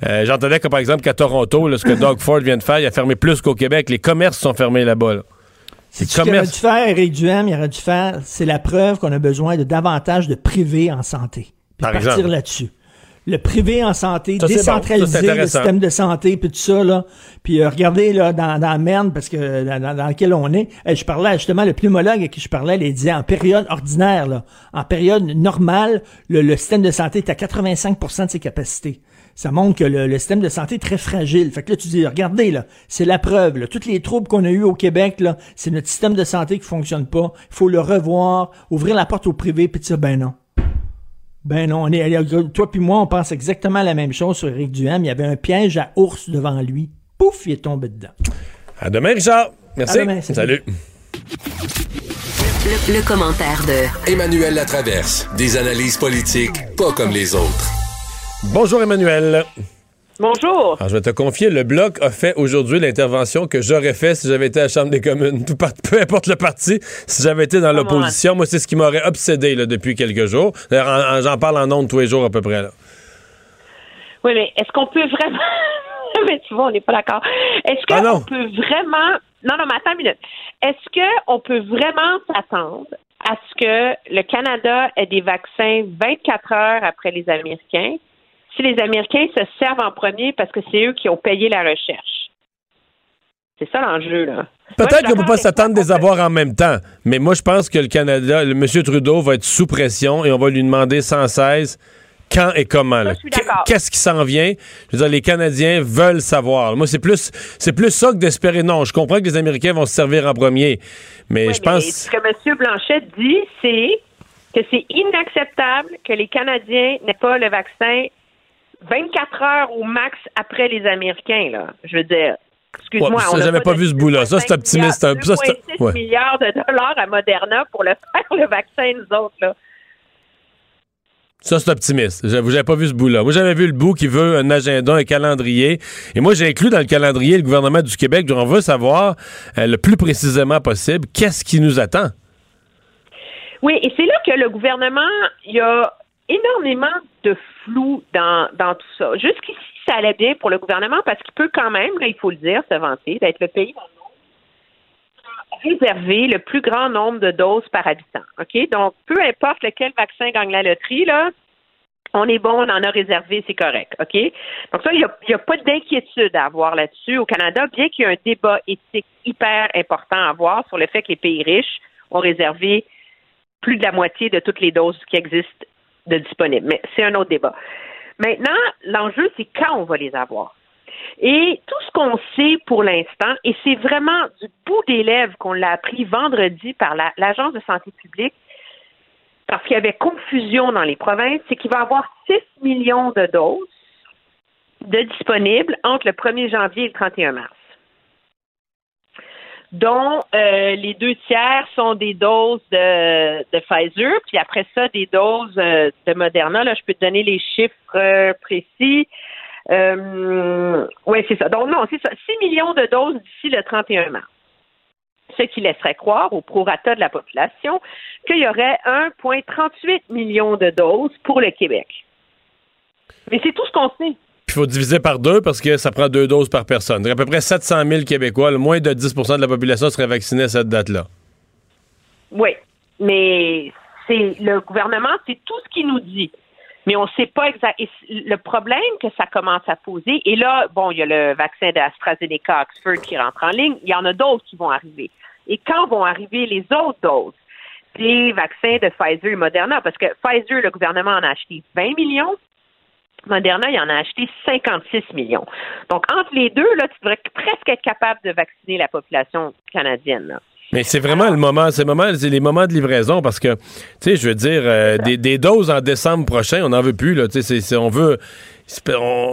Euh, J'entendais que, par exemple, qu'à Toronto, là, ce que Doug Ford vient de faire, il a fermé plus qu'au Québec. Les commerces sont fermés là-bas. là. Les Ce qu'il aurait dû faire, Éric Duhem, il aurait dû faire, c'est la preuve qu'on a besoin de davantage de privé en santé. Puis Par partir là-dessus. Le privé en santé, Ça, c'est bon. Ça, décentraliser le système de santé, puis tout ça, là. Puis euh, regardez, là, dans, dans la merde, parce que dans, dans, dans lequel on est, eh, je parlais justement, le pneumologue à qui je parlais, il disait en période ordinaire, là, en période normale, le, le système de santé est à 85% de ses capacités. Ça montre que le, le système de santé est très fragile. Fait que là, tu dis, regardez, là, c'est la preuve. Là, toutes les troubles qu'on a eus au Québec, là, c'est notre système de santé qui fonctionne pas. Il faut le revoir, ouvrir la porte au privé, puis dire, ben non. Ben non, on est, toi puis moi, on pense exactement la même chose sur Éric Duhem. Il y avait un piège à ours devant lui. Pouf, il est tombé dedans. À demain, Richard. Merci. À demain, salut. salut. Le, le commentaire de Emmanuel Latraverse. Des analyses politiques pas comme les autres. Bonjour, Emmanuel. Bonjour. Alors, je vais te confier, le Bloc a fait aujourd'hui l'intervention que j'aurais fait si j'avais été à la Chambre des communes. Tout peu importe le parti, si j'avais été dans l'opposition. Moi, c'est ce qui m'aurait obsédé là, depuis quelques jours. J'en parle en ondes tous les jours à peu près. Là. Oui, mais est-ce qu'on peut vraiment. mais tu vois, on n'est pas d'accord. Est-ce Ah qu'on peut vraiment. Non, non, mais attends une minute. Est-ce qu'on peut vraiment s'attendre à ce que le Canada ait des vaccins 24 heures après les Américains si les Américains se servent en premier parce que c'est eux qui ont payé la recherche? C'est ça l'enjeu, là. Peut-être qu'on peut d'accord pas s'attendre des avoir en même temps, mais moi, je pense que le Canada, le M. Trudeau va être sous pression et on va lui demander sans cesse quand et comment. là. suis d'accord. Qu'est-ce qui s'en vient? Je veux dire, les Canadiens veulent savoir. Moi, c'est plus, c'est plus ça que d'espérer. Non, je comprends que les Américains vont se servir en premier, mais Oui, je mais pense. Ce que M. Blanchet dit, c'est que c'est inacceptable que les Canadiens n'aient pas le vaccin 24 heures au max après les Américains. Là. Je veux dire, excuse-moi. Ouais, j'avais pas vu ce bout-là. Ça, c'est 2,5 optimiste un peu. Ça, c'est- 2,6 ouais. milliards de dollars à Moderna pour le faire, le vaccin, nous autres. Là. Ça, c'est optimiste. J'avais pas vu ce bout-là. Moi, j'avais vu le bout qui veut un agenda, un calendrier. Et moi, j'ai inclus dans le calendrier le gouvernement du Québec. On veut savoir euh, le plus précisément possible qu'est-ce qui nous attend. Oui, et c'est là que le gouvernement, il y a énormément de dans, tout ça. Jusqu'ici, ça allait bien pour le gouvernement parce qu'il peut quand même, il faut le dire, se vanter d'être le pays dans le qui réservé le plus grand nombre de doses par habitant. OK? Donc, peu importe lequel vaccin gagne la loterie, là, on est bon, on en a réservé, c'est correct. OK? Donc, ça, il n'y a, a pas d'inquiétude à avoir là-dessus au Canada, bien qu'il y ait un débat éthique hyper important à avoir sur le fait que les pays riches ont réservé plus de la moitié de toutes les doses qui existent de disponibles. Mais c'est un autre débat. Maintenant, l'enjeu, c'est quand on va les avoir. Et tout ce qu'on sait pour l'instant, et c'est vraiment du bout des lèvres qu'on l'a appris vendredi par la- l'Agence de santé publique, parce qu'il y avait confusion dans les provinces, c'est qu'il va y avoir 6 millions de doses de disponibles entre le 1er janvier et le 31 mars. Dont euh, les deux tiers sont des doses de, de Pfizer, puis après ça, des doses euh, de Moderna. Là, je peux te donner les chiffres euh, précis. oui, c'est ça. Donc, non, c'est ça. 6 millions de doses d'ici le 31 mars. Ce qui laisserait croire au prorata de la population qu'il y aurait 1,38 millions de doses pour le Québec. Mais c'est tout ce qu'on sait. Il faut diviser par deux parce que ça prend deux doses par personne. Donc, à peu près 700 000 Québécois, moins de 10% de la population serait vaccinée à cette date-là. Oui, mais c'est le gouvernement, c'est tout ce qu'il nous dit. Mais on ne sait pas exactement. Le problème que ça commence à poser, et là, bon, il y a le vaccin d'AstraZeneca Oxford qui rentre en ligne, il y en a d'autres qui vont arriver. Et quand vont arriver les autres doses? Des vaccins de Pfizer et Moderna, parce que Pfizer, le gouvernement en a acheté 20 millions, Moderna, il en a acheté 56 millions. Donc, entre les deux, là, tu devrais presque être capable de vacciner la population canadienne. Mais c'est vraiment le moment, c'est moment, c'est les moments de livraison parce que, tu sais, je veux dire, euh, des, doses en décembre prochain, on n'en veut plus là. Tu sais, on veut,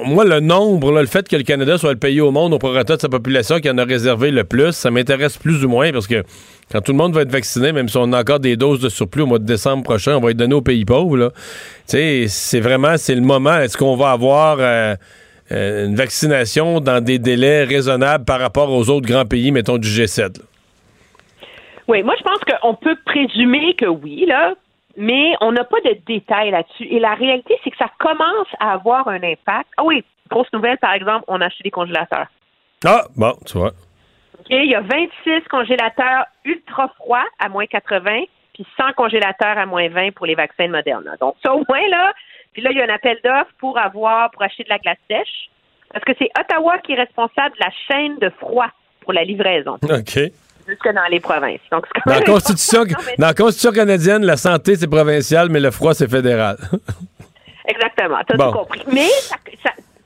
moi le nombre, le fait que le Canada soit le pays au monde au prorata de sa population qui en a réservé le plus, ça m'intéresse plus ou moins parce que quand tout le monde va être vacciné, même si on a encore des doses de surplus au mois de décembre prochain, on va être donné aux pays pauvres. Là. Tu sais, c'est vraiment, c'est le moment. Est-ce qu'on va avoir euh, euh, une vaccination dans des délais raisonnables par rapport aux autres grands pays, mettons du G7? Oui, moi je pense qu'on peut présumer que oui, là, mais on n'a pas de détails là-dessus. Et la réalité, c'est que ça commence à avoir un impact. Ah oui, grosse nouvelle, par exemple, on a acheté des congélateurs. Ah, bon, tu vois. OK, il y a 26 congélateurs ultra froids à moins 80, puis 100 congélateurs à moins 20 pour les vaccins de Moderna. Donc, ça, au moins, là, puis là, il y a un appel d'offres pour avoir, pour acheter de la glace sèche, parce que c'est Ottawa qui est responsable de la chaîne de froid pour la livraison. OK jusque dans les provinces. Donc, dans, la Constitution, dans la Constitution canadienne, la santé, c'est provincial, mais le froid, c'est fédéral. Exactement, tu as tout compris. Mais ça,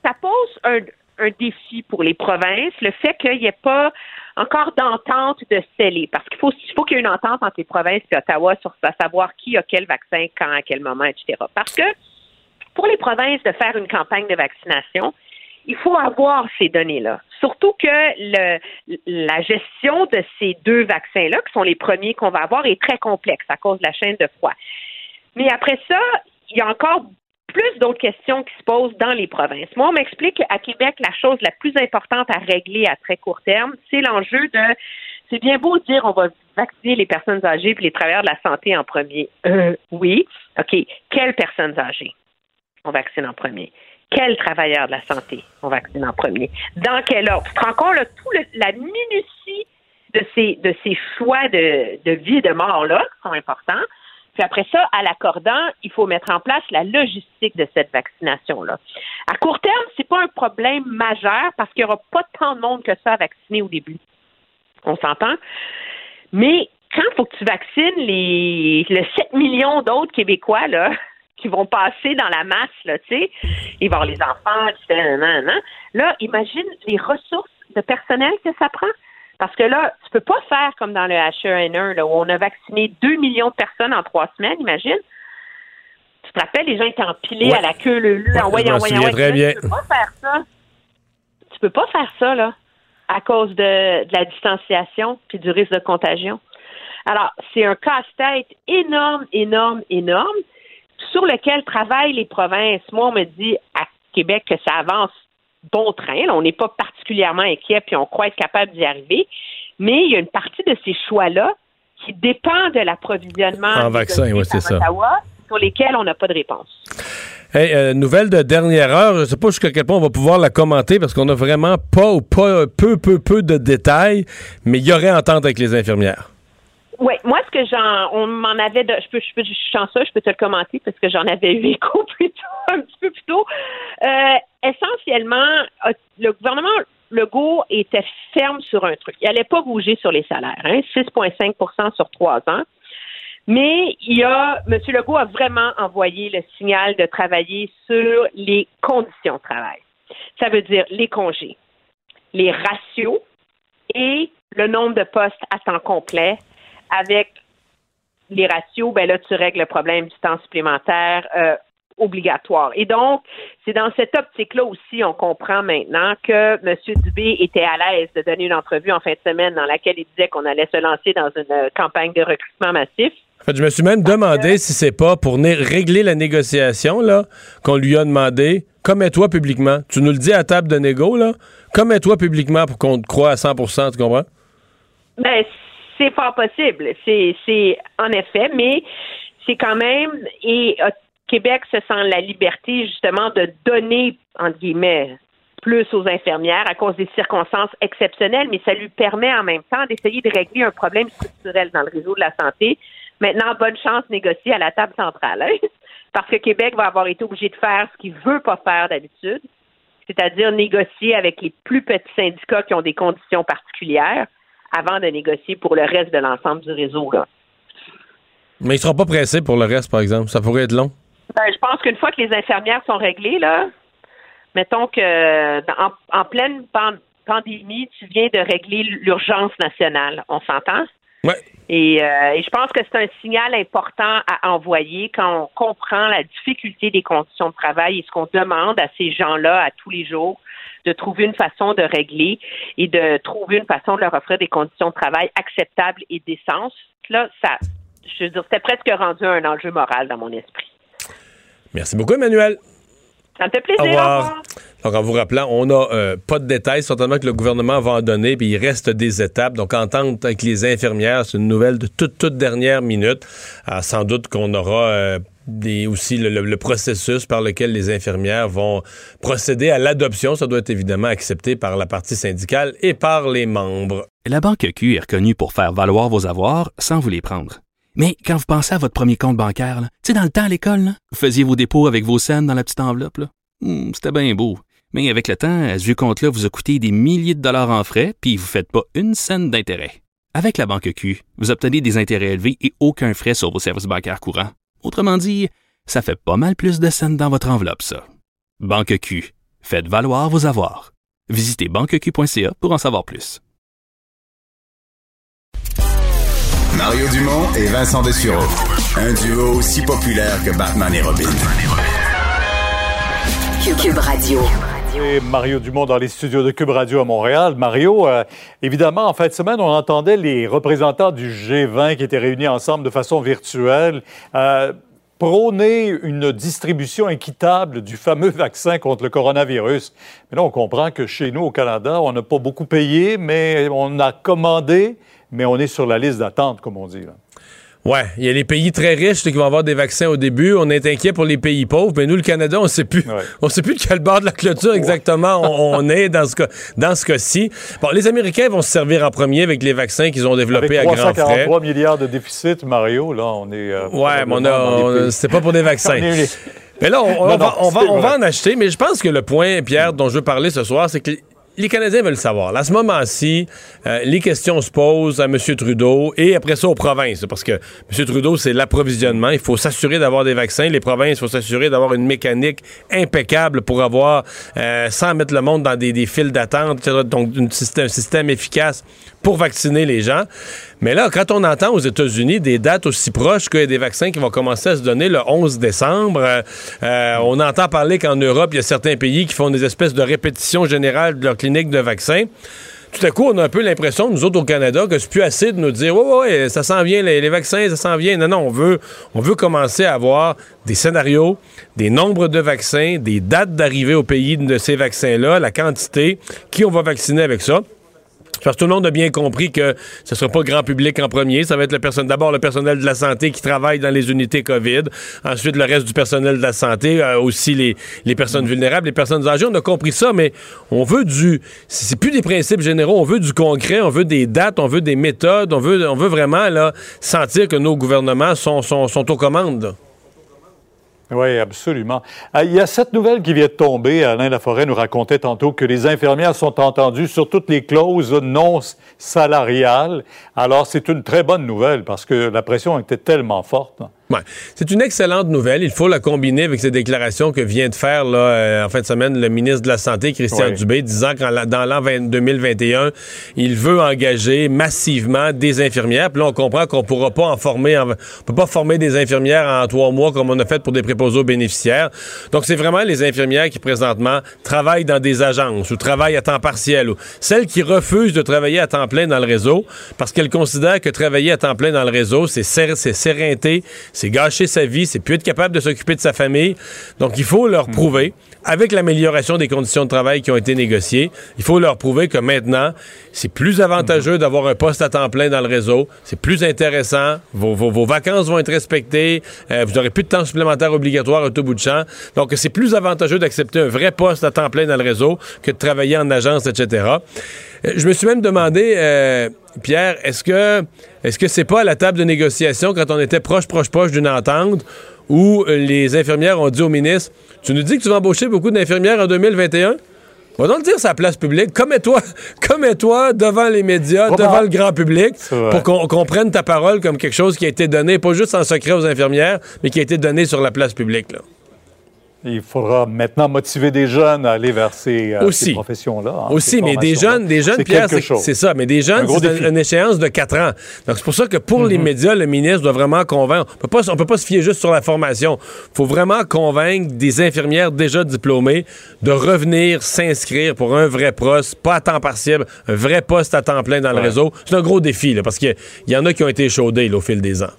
ça, pose un, un, défi pour les provinces, le fait qu'il n'y ait pas encore d'entente de sceller, parce qu'il faut, il faut qu'il y ait une entente entre les provinces et Ottawa sur savoir qui a quel vaccin, quand, à quel moment, etc. Parce que pour les provinces de faire une campagne de vaccination, il faut avoir ces données-là. Surtout que le, la gestion de ces deux vaccins-là, qui sont les premiers qu'on va avoir, est très complexe à cause de la chaîne de froid. Mais après ça, il y a encore plus d'autres questions qui se posent dans les provinces. Moi, on m'explique qu'à Québec, la chose la plus importante à régler à très court terme, c'est l'enjeu de c'est bien beau de dire on va vacciner les personnes âgées et les travailleurs de la santé en premier. Euh, oui. OK. Quelles personnes âgées on vaccine en premier? Quel travailleur de la santé on vaccine en premier, dans quel ordre? Tu te rends compte, tout la minutie de ces, de ces choix de, de vie et de mort-là qui sont importants. Puis après ça, à l'accordant, il faut mettre en place la logistique de cette vaccination-là. À court terme, c'est pas un problème majeur parce qu'il n'y aura pas tant de monde que ça à vacciner au début. On s'entend? Mais quand il faut que tu vaccines les, les 7 millions d'autres Québécois, là, qui vont passer dans la masse, là, tu sais. Il va y avoir les enfants, tu sais, Là, imagine les ressources de personnel que ça prend. Parce que là, tu peux pas faire comme dans le H1N1, là, où on a vacciné 2 millions de personnes en trois semaines, imagine. Tu te rappelles, les gens étaient empilés à la queue, le lu, en voyant, voyant, très bien. Tu peux pas faire ça. Tu peux pas faire ça, là, à cause de, de la distanciation puis du risque de contagion. Alors, c'est un casse-tête énorme, énorme, énorme sur lequel travaillent les provinces. Moi, on me dit à Québec que ça avance bon train. on n'est pas particulièrement inquiet, puis on croit être capable d'y arriver. Mais il y a une partie de ces choix-là qui dépend de l'approvisionnement en vaccin, oui, c'est ça. sur lesquels on n'a pas de réponse. Hey, euh, nouvelle de dernière heure, je ne sais pas jusqu'à quel point on va pouvoir la commenter parce qu'on n'a vraiment pas ou pas peu, peu, peu de détails, mais il y aurait entente avec les infirmières. Oui, moi, ce que j'en, on m'en avait, de, je peux, je peux, je suis chanceux, je peux te le commenter parce que j'en avais eu écho plus tôt, un petit peu plus tôt. Euh, essentiellement, euh, le gouvernement Legault était ferme sur un truc. Il n'allait pas bouger sur les salaires, hein, 6,5% sur trois ans. Mais il a, M. Legault a vraiment envoyé le signal de travailler sur les conditions de travail. Ça veut dire les congés, les ratios et le nombre de postes à temps complet avec les ratios, ben là, tu règles le problème du temps supplémentaire euh, obligatoire. Et donc, c'est dans cette optique-là aussi, on comprend maintenant que M. Dubé était à l'aise de donner une entrevue en fin de semaine dans laquelle il disait qu'on allait se lancer dans une euh, campagne de recrutement massif. En fait, je me suis même demandé si c'est pas pour régler la négociation là qu'on lui a demandé commets-toi publiquement? Tu nous le dis à table de négo là, commets-toi publiquement pour qu'on te croie à 100% tu comprends? Ben c'est fort possible. C'est en effet, mais c'est quand même et euh, Québec se sent la liberté justement de donner entre guillemets plus aux infirmières à cause des circonstances exceptionnelles, mais ça lui permet en même temps d'essayer de régler un problème structurel dans le réseau de la santé. Maintenant, bonne chance négocier à la table centrale, hein, parce que Québec va avoir été obligé de faire ce qu'il veut pas faire d'habitude, c'est-à-dire négocier avec les plus petits syndicats qui ont des conditions particulières avant de négocier pour le reste de l'ensemble du réseau. Là. Mais ils ne seront pas pressés pour le reste, par exemple. Ça pourrait être long. Ben, je pense qu'une fois que les infirmières sont réglées, là, mettons que en, pleine pandémie, tu viens de régler l'urgence nationale. On s'entend? Oui. Et, euh, et, je pense que c'est un signal important à envoyer quand on comprend la difficulté des conditions de travail et ce qu'on demande à ces gens-là à tous les jours de trouver une façon de régler et de trouver une façon de leur offrir des conditions de travail acceptables et décentes. Là, ça, je veux dire, c'était presque rendu un enjeu moral dans mon esprit. Merci beaucoup, Emmanuel. Ça me fait plaisir. Au revoir. Donc, en vous rappelant, on n'a euh, pas de détails, certainement que le gouvernement va en donner, puis il reste des étapes. Donc, entendre avec les infirmières, c'est une nouvelle de toute, toute dernière minute. Ah, sans doute qu'on aura euh, des, aussi le, processus par lequel les infirmières vont procéder à l'adoption. Ça doit être évidemment accepté par la partie syndicale et par les membres. La Banque Q est reconnue pour faire valoir vos avoirs sans vous les prendre. Mais quand vous pensez à votre premier compte bancaire, tu sais, dans le temps à l'école, vous faisiez vos dépôts avec vos scènes dans la petite enveloppe. Hmm, c'était bien beau. Mais avec le temps, à ce compte-là vous a coûté des milliers de dollars en frais, puis vous ne faites pas une scène d'intérêt. Avec la banque Q, vous obtenez des intérêts élevés et aucun frais sur vos services bancaires courants. Autrement dit, ça fait pas mal plus de scènes dans votre enveloppe, ça. Banque Q, faites valoir vos avoirs. Visitez banqueq.ca pour en savoir plus. Mario Dumont et Vincent Dessureau. Un duo aussi populaire que Batman et Robin. Cube Mario Dumont dans les studios de Cube Radio à Montréal. Mario, euh, évidemment, en fin de semaine, on entendait les représentants du G20 qui étaient réunis ensemble de façon virtuelle. Euh, prôner une distribution équitable du fameux vaccin contre le coronavirus. Mais là, on comprend que chez nous, au Canada, on n'a pas beaucoup payé, mais on a commandé, mais on est sur la liste d'attente, comme on dit. Ouais, il y a les pays très riches qui vont avoir des vaccins au début. On est inquiet pour les pays pauvres, mais nous, le Canada, on sait plus. On sait plus de quel bord de la clôture exactement on, est dans ce cas, dans ce cas-ci. Bon, les Américains vont se servir en premier avec les vaccins qu'ils ont développés à grand frais. 3 milliards de déficit, Mario. Là, on est. Euh, ouais, mais on a, c'était pas pour des vaccins. mais là, on, va, on va en acheter. Mais je pense que le point, Pierre, dont je veux parler ce soir, c'est que les Canadiens veulent savoir. À ce moment-ci, euh, les questions se posent à M. Trudeau et après ça aux provinces, parce que M. Trudeau, c'est l'approvisionnement. Il faut s'assurer d'avoir des vaccins. Les provinces, il faut s'assurer d'avoir une mécanique impeccable pour avoir, euh, sans mettre le monde dans des, des files d'attente, donc un système efficace pour vacciner les gens. Mais là, quand on entend aux États-Unis des dates aussi proches qu'il y a des vaccins qui vont commencer à se donner le 11 décembre, euh, euh, on entend parler qu'en Europe, il y a certains pays qui font des espèces de répétitions générales de leur clinique de vaccins. Tout à coup, on a un peu l'impression, nous autres au Canada, que c'est plus assez de nous dire Ouais, ouais, ça s'en vient, les, vaccins, ça s'en vient. Non, non, on veut, on veut commencer à avoir des scénarios, des nombres de vaccins, des dates d'arrivée au pays de ces vaccins-là, la quantité, qui on va vacciner avec ça. Parce que tout le monde a bien compris que ce ne sera pas le grand public en premier. Ça va être le personne, d'abord le personnel de la santé qui travaille dans les unités COVID. Ensuite, le reste du personnel de la santé, euh, aussi les, les personnes vulnérables, les personnes âgées. On a compris ça, mais on veut du. C'est plus des principes généraux. On veut du concret. On veut des dates. On veut des méthodes. On veut, on veut vraiment là, sentir que nos gouvernements sont, sont, sont aux commandes. Oui, absolument. Ah, il y a cette nouvelle qui vient de tomber. Alain Laforêt nous racontait tantôt que les infirmières sont entendues sur toutes les clauses non salariales. Alors, c'est une très bonne nouvelle parce que la pression était tellement forte. Ouais. C'est une excellente nouvelle. Il faut la combiner avec ces déclarations que vient de faire là, euh, en fin de semaine le ministre de la Santé, Christian Dubé, disant que dans l'an 2021, il veut engager massivement des infirmières. Puis là, on comprend qu'on pourra pas en former, on peut pas former des infirmières en trois mois comme on a fait pour des préposés aux bénéficiaires. Donc, c'est vraiment les infirmières qui, présentement, travaillent dans des agences ou travaillent à temps partiel ou celles qui refusent de travailler à temps plein dans le réseau parce qu'elles considèrent que travailler à temps plein dans le réseau, c'est sérénité, c'est gâcher sa vie, c'est plus être capable de s'occuper de sa famille. Donc, il faut leur prouver avec l'amélioration des conditions de travail qui ont été négociées, il faut leur prouver que maintenant, c'est plus avantageux d'avoir un poste à temps plein dans le réseau, c'est plus intéressant, vos, vos, vacances vont être respectées, euh, vous n'aurez plus de temps supplémentaire obligatoire au tout bout de champ. Donc, c'est plus avantageux d'accepter un vrai poste à temps plein dans le réseau que de travailler en agence, etc. Euh, je me suis même demandé, euh, Pierre, est-ce que est-ce que c'est pas à la table de négociation quand on était proche, proche, proche d'une entente où les infirmières ont dit au ministre Tu nous dis que tu vas embaucher beaucoup d'infirmières en 2021 va donc le dire sa place publique. Commets-toi toi devant les médias, devant le grand public, pour qu'on prenne ta parole comme quelque chose qui a été donné, pas juste en secret aux infirmières, mais qui a été donné sur la place publique. Là. Il faudra maintenant motiver des jeunes à aller vers ces, euh, professions-là. Hein, Aussi, mais des jeunes, des jeunes, Pierre, c'est ça. Mais des jeunes, c'est une échéance de quatre ans. Donc, c'est pour ça que pour les mhm. médias, le ministre doit vraiment convaincre. On ne peut pas se fier juste sur la formation. Il faut vraiment convaincre des infirmières déjà diplômées de revenir s'inscrire pour un vrai poste, pas à temps partiel, un vrai poste à temps plein dans le réseau. C'est un gros défi, là, parce qu'il y, en a qui ont été échaudés au fil des ans.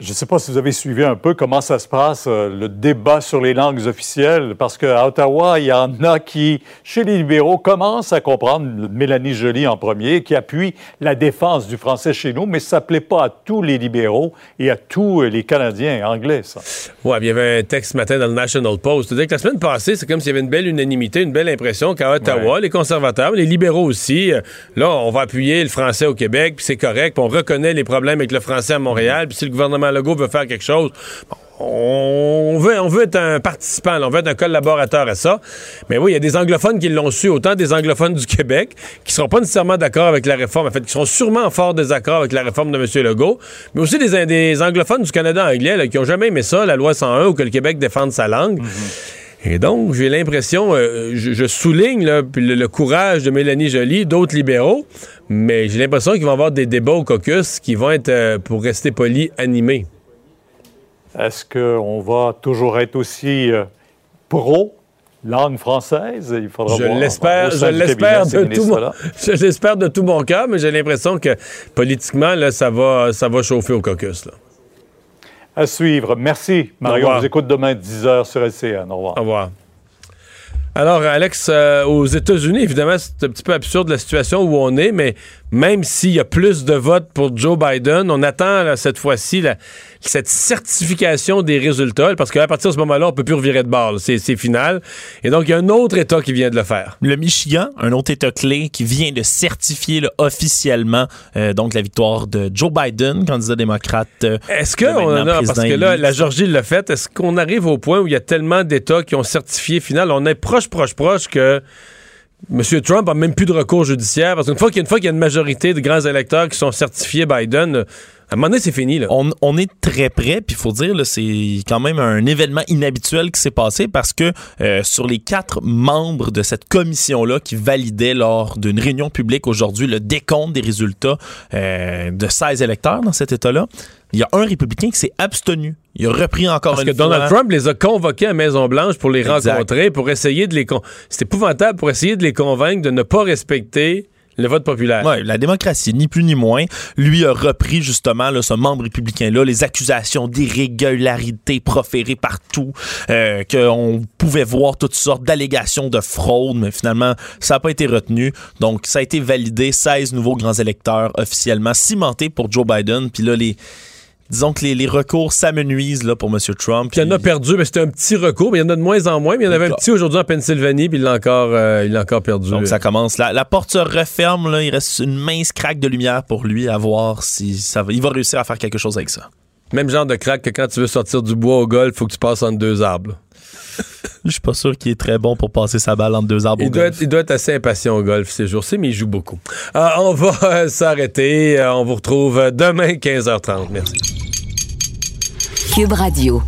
Je ne sais pas si vous avez suivi un peu comment ça se passe, euh, le débat sur les langues officielles, parce qu'à Ottawa, il y en a qui, chez les libéraux, commencent à comprendre, Mélanie Joly en premier, qui appuie la défense du français chez nous, mais ça ne plaît pas à tous les libéraux et à tous les Canadiens anglais, ça. Oui, il y avait un texte ce matin dans le National Post. C'est-à-dire que la semaine passée, c'est comme s'il y avait une belle unanimité, une belle impression qu'à Ottawa, les conservateurs, les libéraux aussi, euh, là, on va appuyer le français au Québec, puis c'est correct, puis on reconnaît les problèmes avec le français à Montréal, puis si le gouvernement le Legault veut faire quelque chose, on veut, on veut être un participant, on veut être un collaborateur à ça. Mais oui, il y a des anglophones qui l'ont su, autant des anglophones du Québec, qui ne seront pas nécessairement d'accord avec la réforme, en fait, qui seront sûrement en fort désaccord avec la réforme de M. Legault, mais aussi des, des anglophones du Canada anglais qui n'ont jamais aimé ça, la loi 101, ou que le Québec défende sa langue. Mm-hmm. Et donc, j'ai l'impression, euh, je, souligne le, courage de Mélanie Joly, d'autres libéraux, mais j'ai l'impression qu'il va y avoir des débats au caucus qui vont être, euh, pour rester poli, animés. Est-ce qu'on va toujours être aussi euh, pro langue française? Il faudra je l'espère, je l'espère de tout mon, je l'espère de tout mon cœur, mais j'ai l'impression que politiquement, là, ça va, ça va chauffer au caucus. Là. À suivre. Merci, Mario. On vous écoute demain 10h sur LCN. Au revoir. Au revoir. Alors, Alex, euh, aux États-Unis, évidemment, c'est un petit peu absurde la situation où on est, mais même s'il y a plus de votes pour Joe Biden, on attend cette fois-ci cette certification des résultats, parce qu'à partir de ce moment-là, on peut plus revirer de bord. C'est final. Et donc, il y a un autre État qui vient de le faire. Le Michigan, un autre État clé qui vient de certifier officiellement euh, donc la victoire de Joe Biden, candidat démocrate. Euh, est-ce que, on a, parce que là, la Georgie l'a fait, est-ce qu'on arrive au point où il y a tellement d'États qui ont certifié final, on est proche, proche, proche que M. Trump a même plus de recours judiciaire parce qu'une fois qu'il y, a une majorité de grands électeurs qui sont certifiés Biden, euh, à un moment donné, c'est fini. On, est très près, puis il faut dire, c'est quand même un événement inhabituel qui s'est passé parce que euh, sur les quatre membres de cette commission-là qui validaient lors d'une réunion publique aujourd'hui le décompte des résultats euh, de 16 électeurs dans cet État-là, il y a un républicain qui s'est abstenu. Il a repris encore Parce que Donald Trump les a convoqués à Maison-Blanche pour les rencontrer, pour essayer de les... C'est épouvantable pour essayer de les convaincre de ne pas respecter le vote populaire. Oui, la démocratie, ni plus ni moins. Lui a repris justement là, ce membre républicain-là, les accusations d'irrégularité proférées partout, euh, qu'on pouvait voir toutes sortes d'allégations de fraude, mais finalement, ça n'a pas été retenu. Donc, ça a été validé, 16 nouveaux grands électeurs officiellement cimentés pour Joe Biden. Puis là, les disons que les, recours s'amenuisent là, pour M. Trump. Puis il y en a perdu, mais c'était un petit recours, mais il y en a de moins en moins. Mais il y en avait un petit aujourd'hui en Pennsylvanie, puis il l'a encore, euh, il encore perdu. Donc ça commence. La, la porte se referme, là, il reste une mince craque de lumière pour lui à voir si ça va, il va réussir à faire quelque chose avec ça. Même genre de craque que quand tu veux sortir du bois au golf, il faut que tu passes entre deux arbres. Je suis pas sûr qu'il est très bon pour passer sa balle entre deux arbres il au doit golf. Être, il doit être assez impatient au golf ces jours-ci, mais il joue beaucoup. Euh, on va euh, s'arrêter. on vous retrouve demain 15h30. Merci. Cube Radio.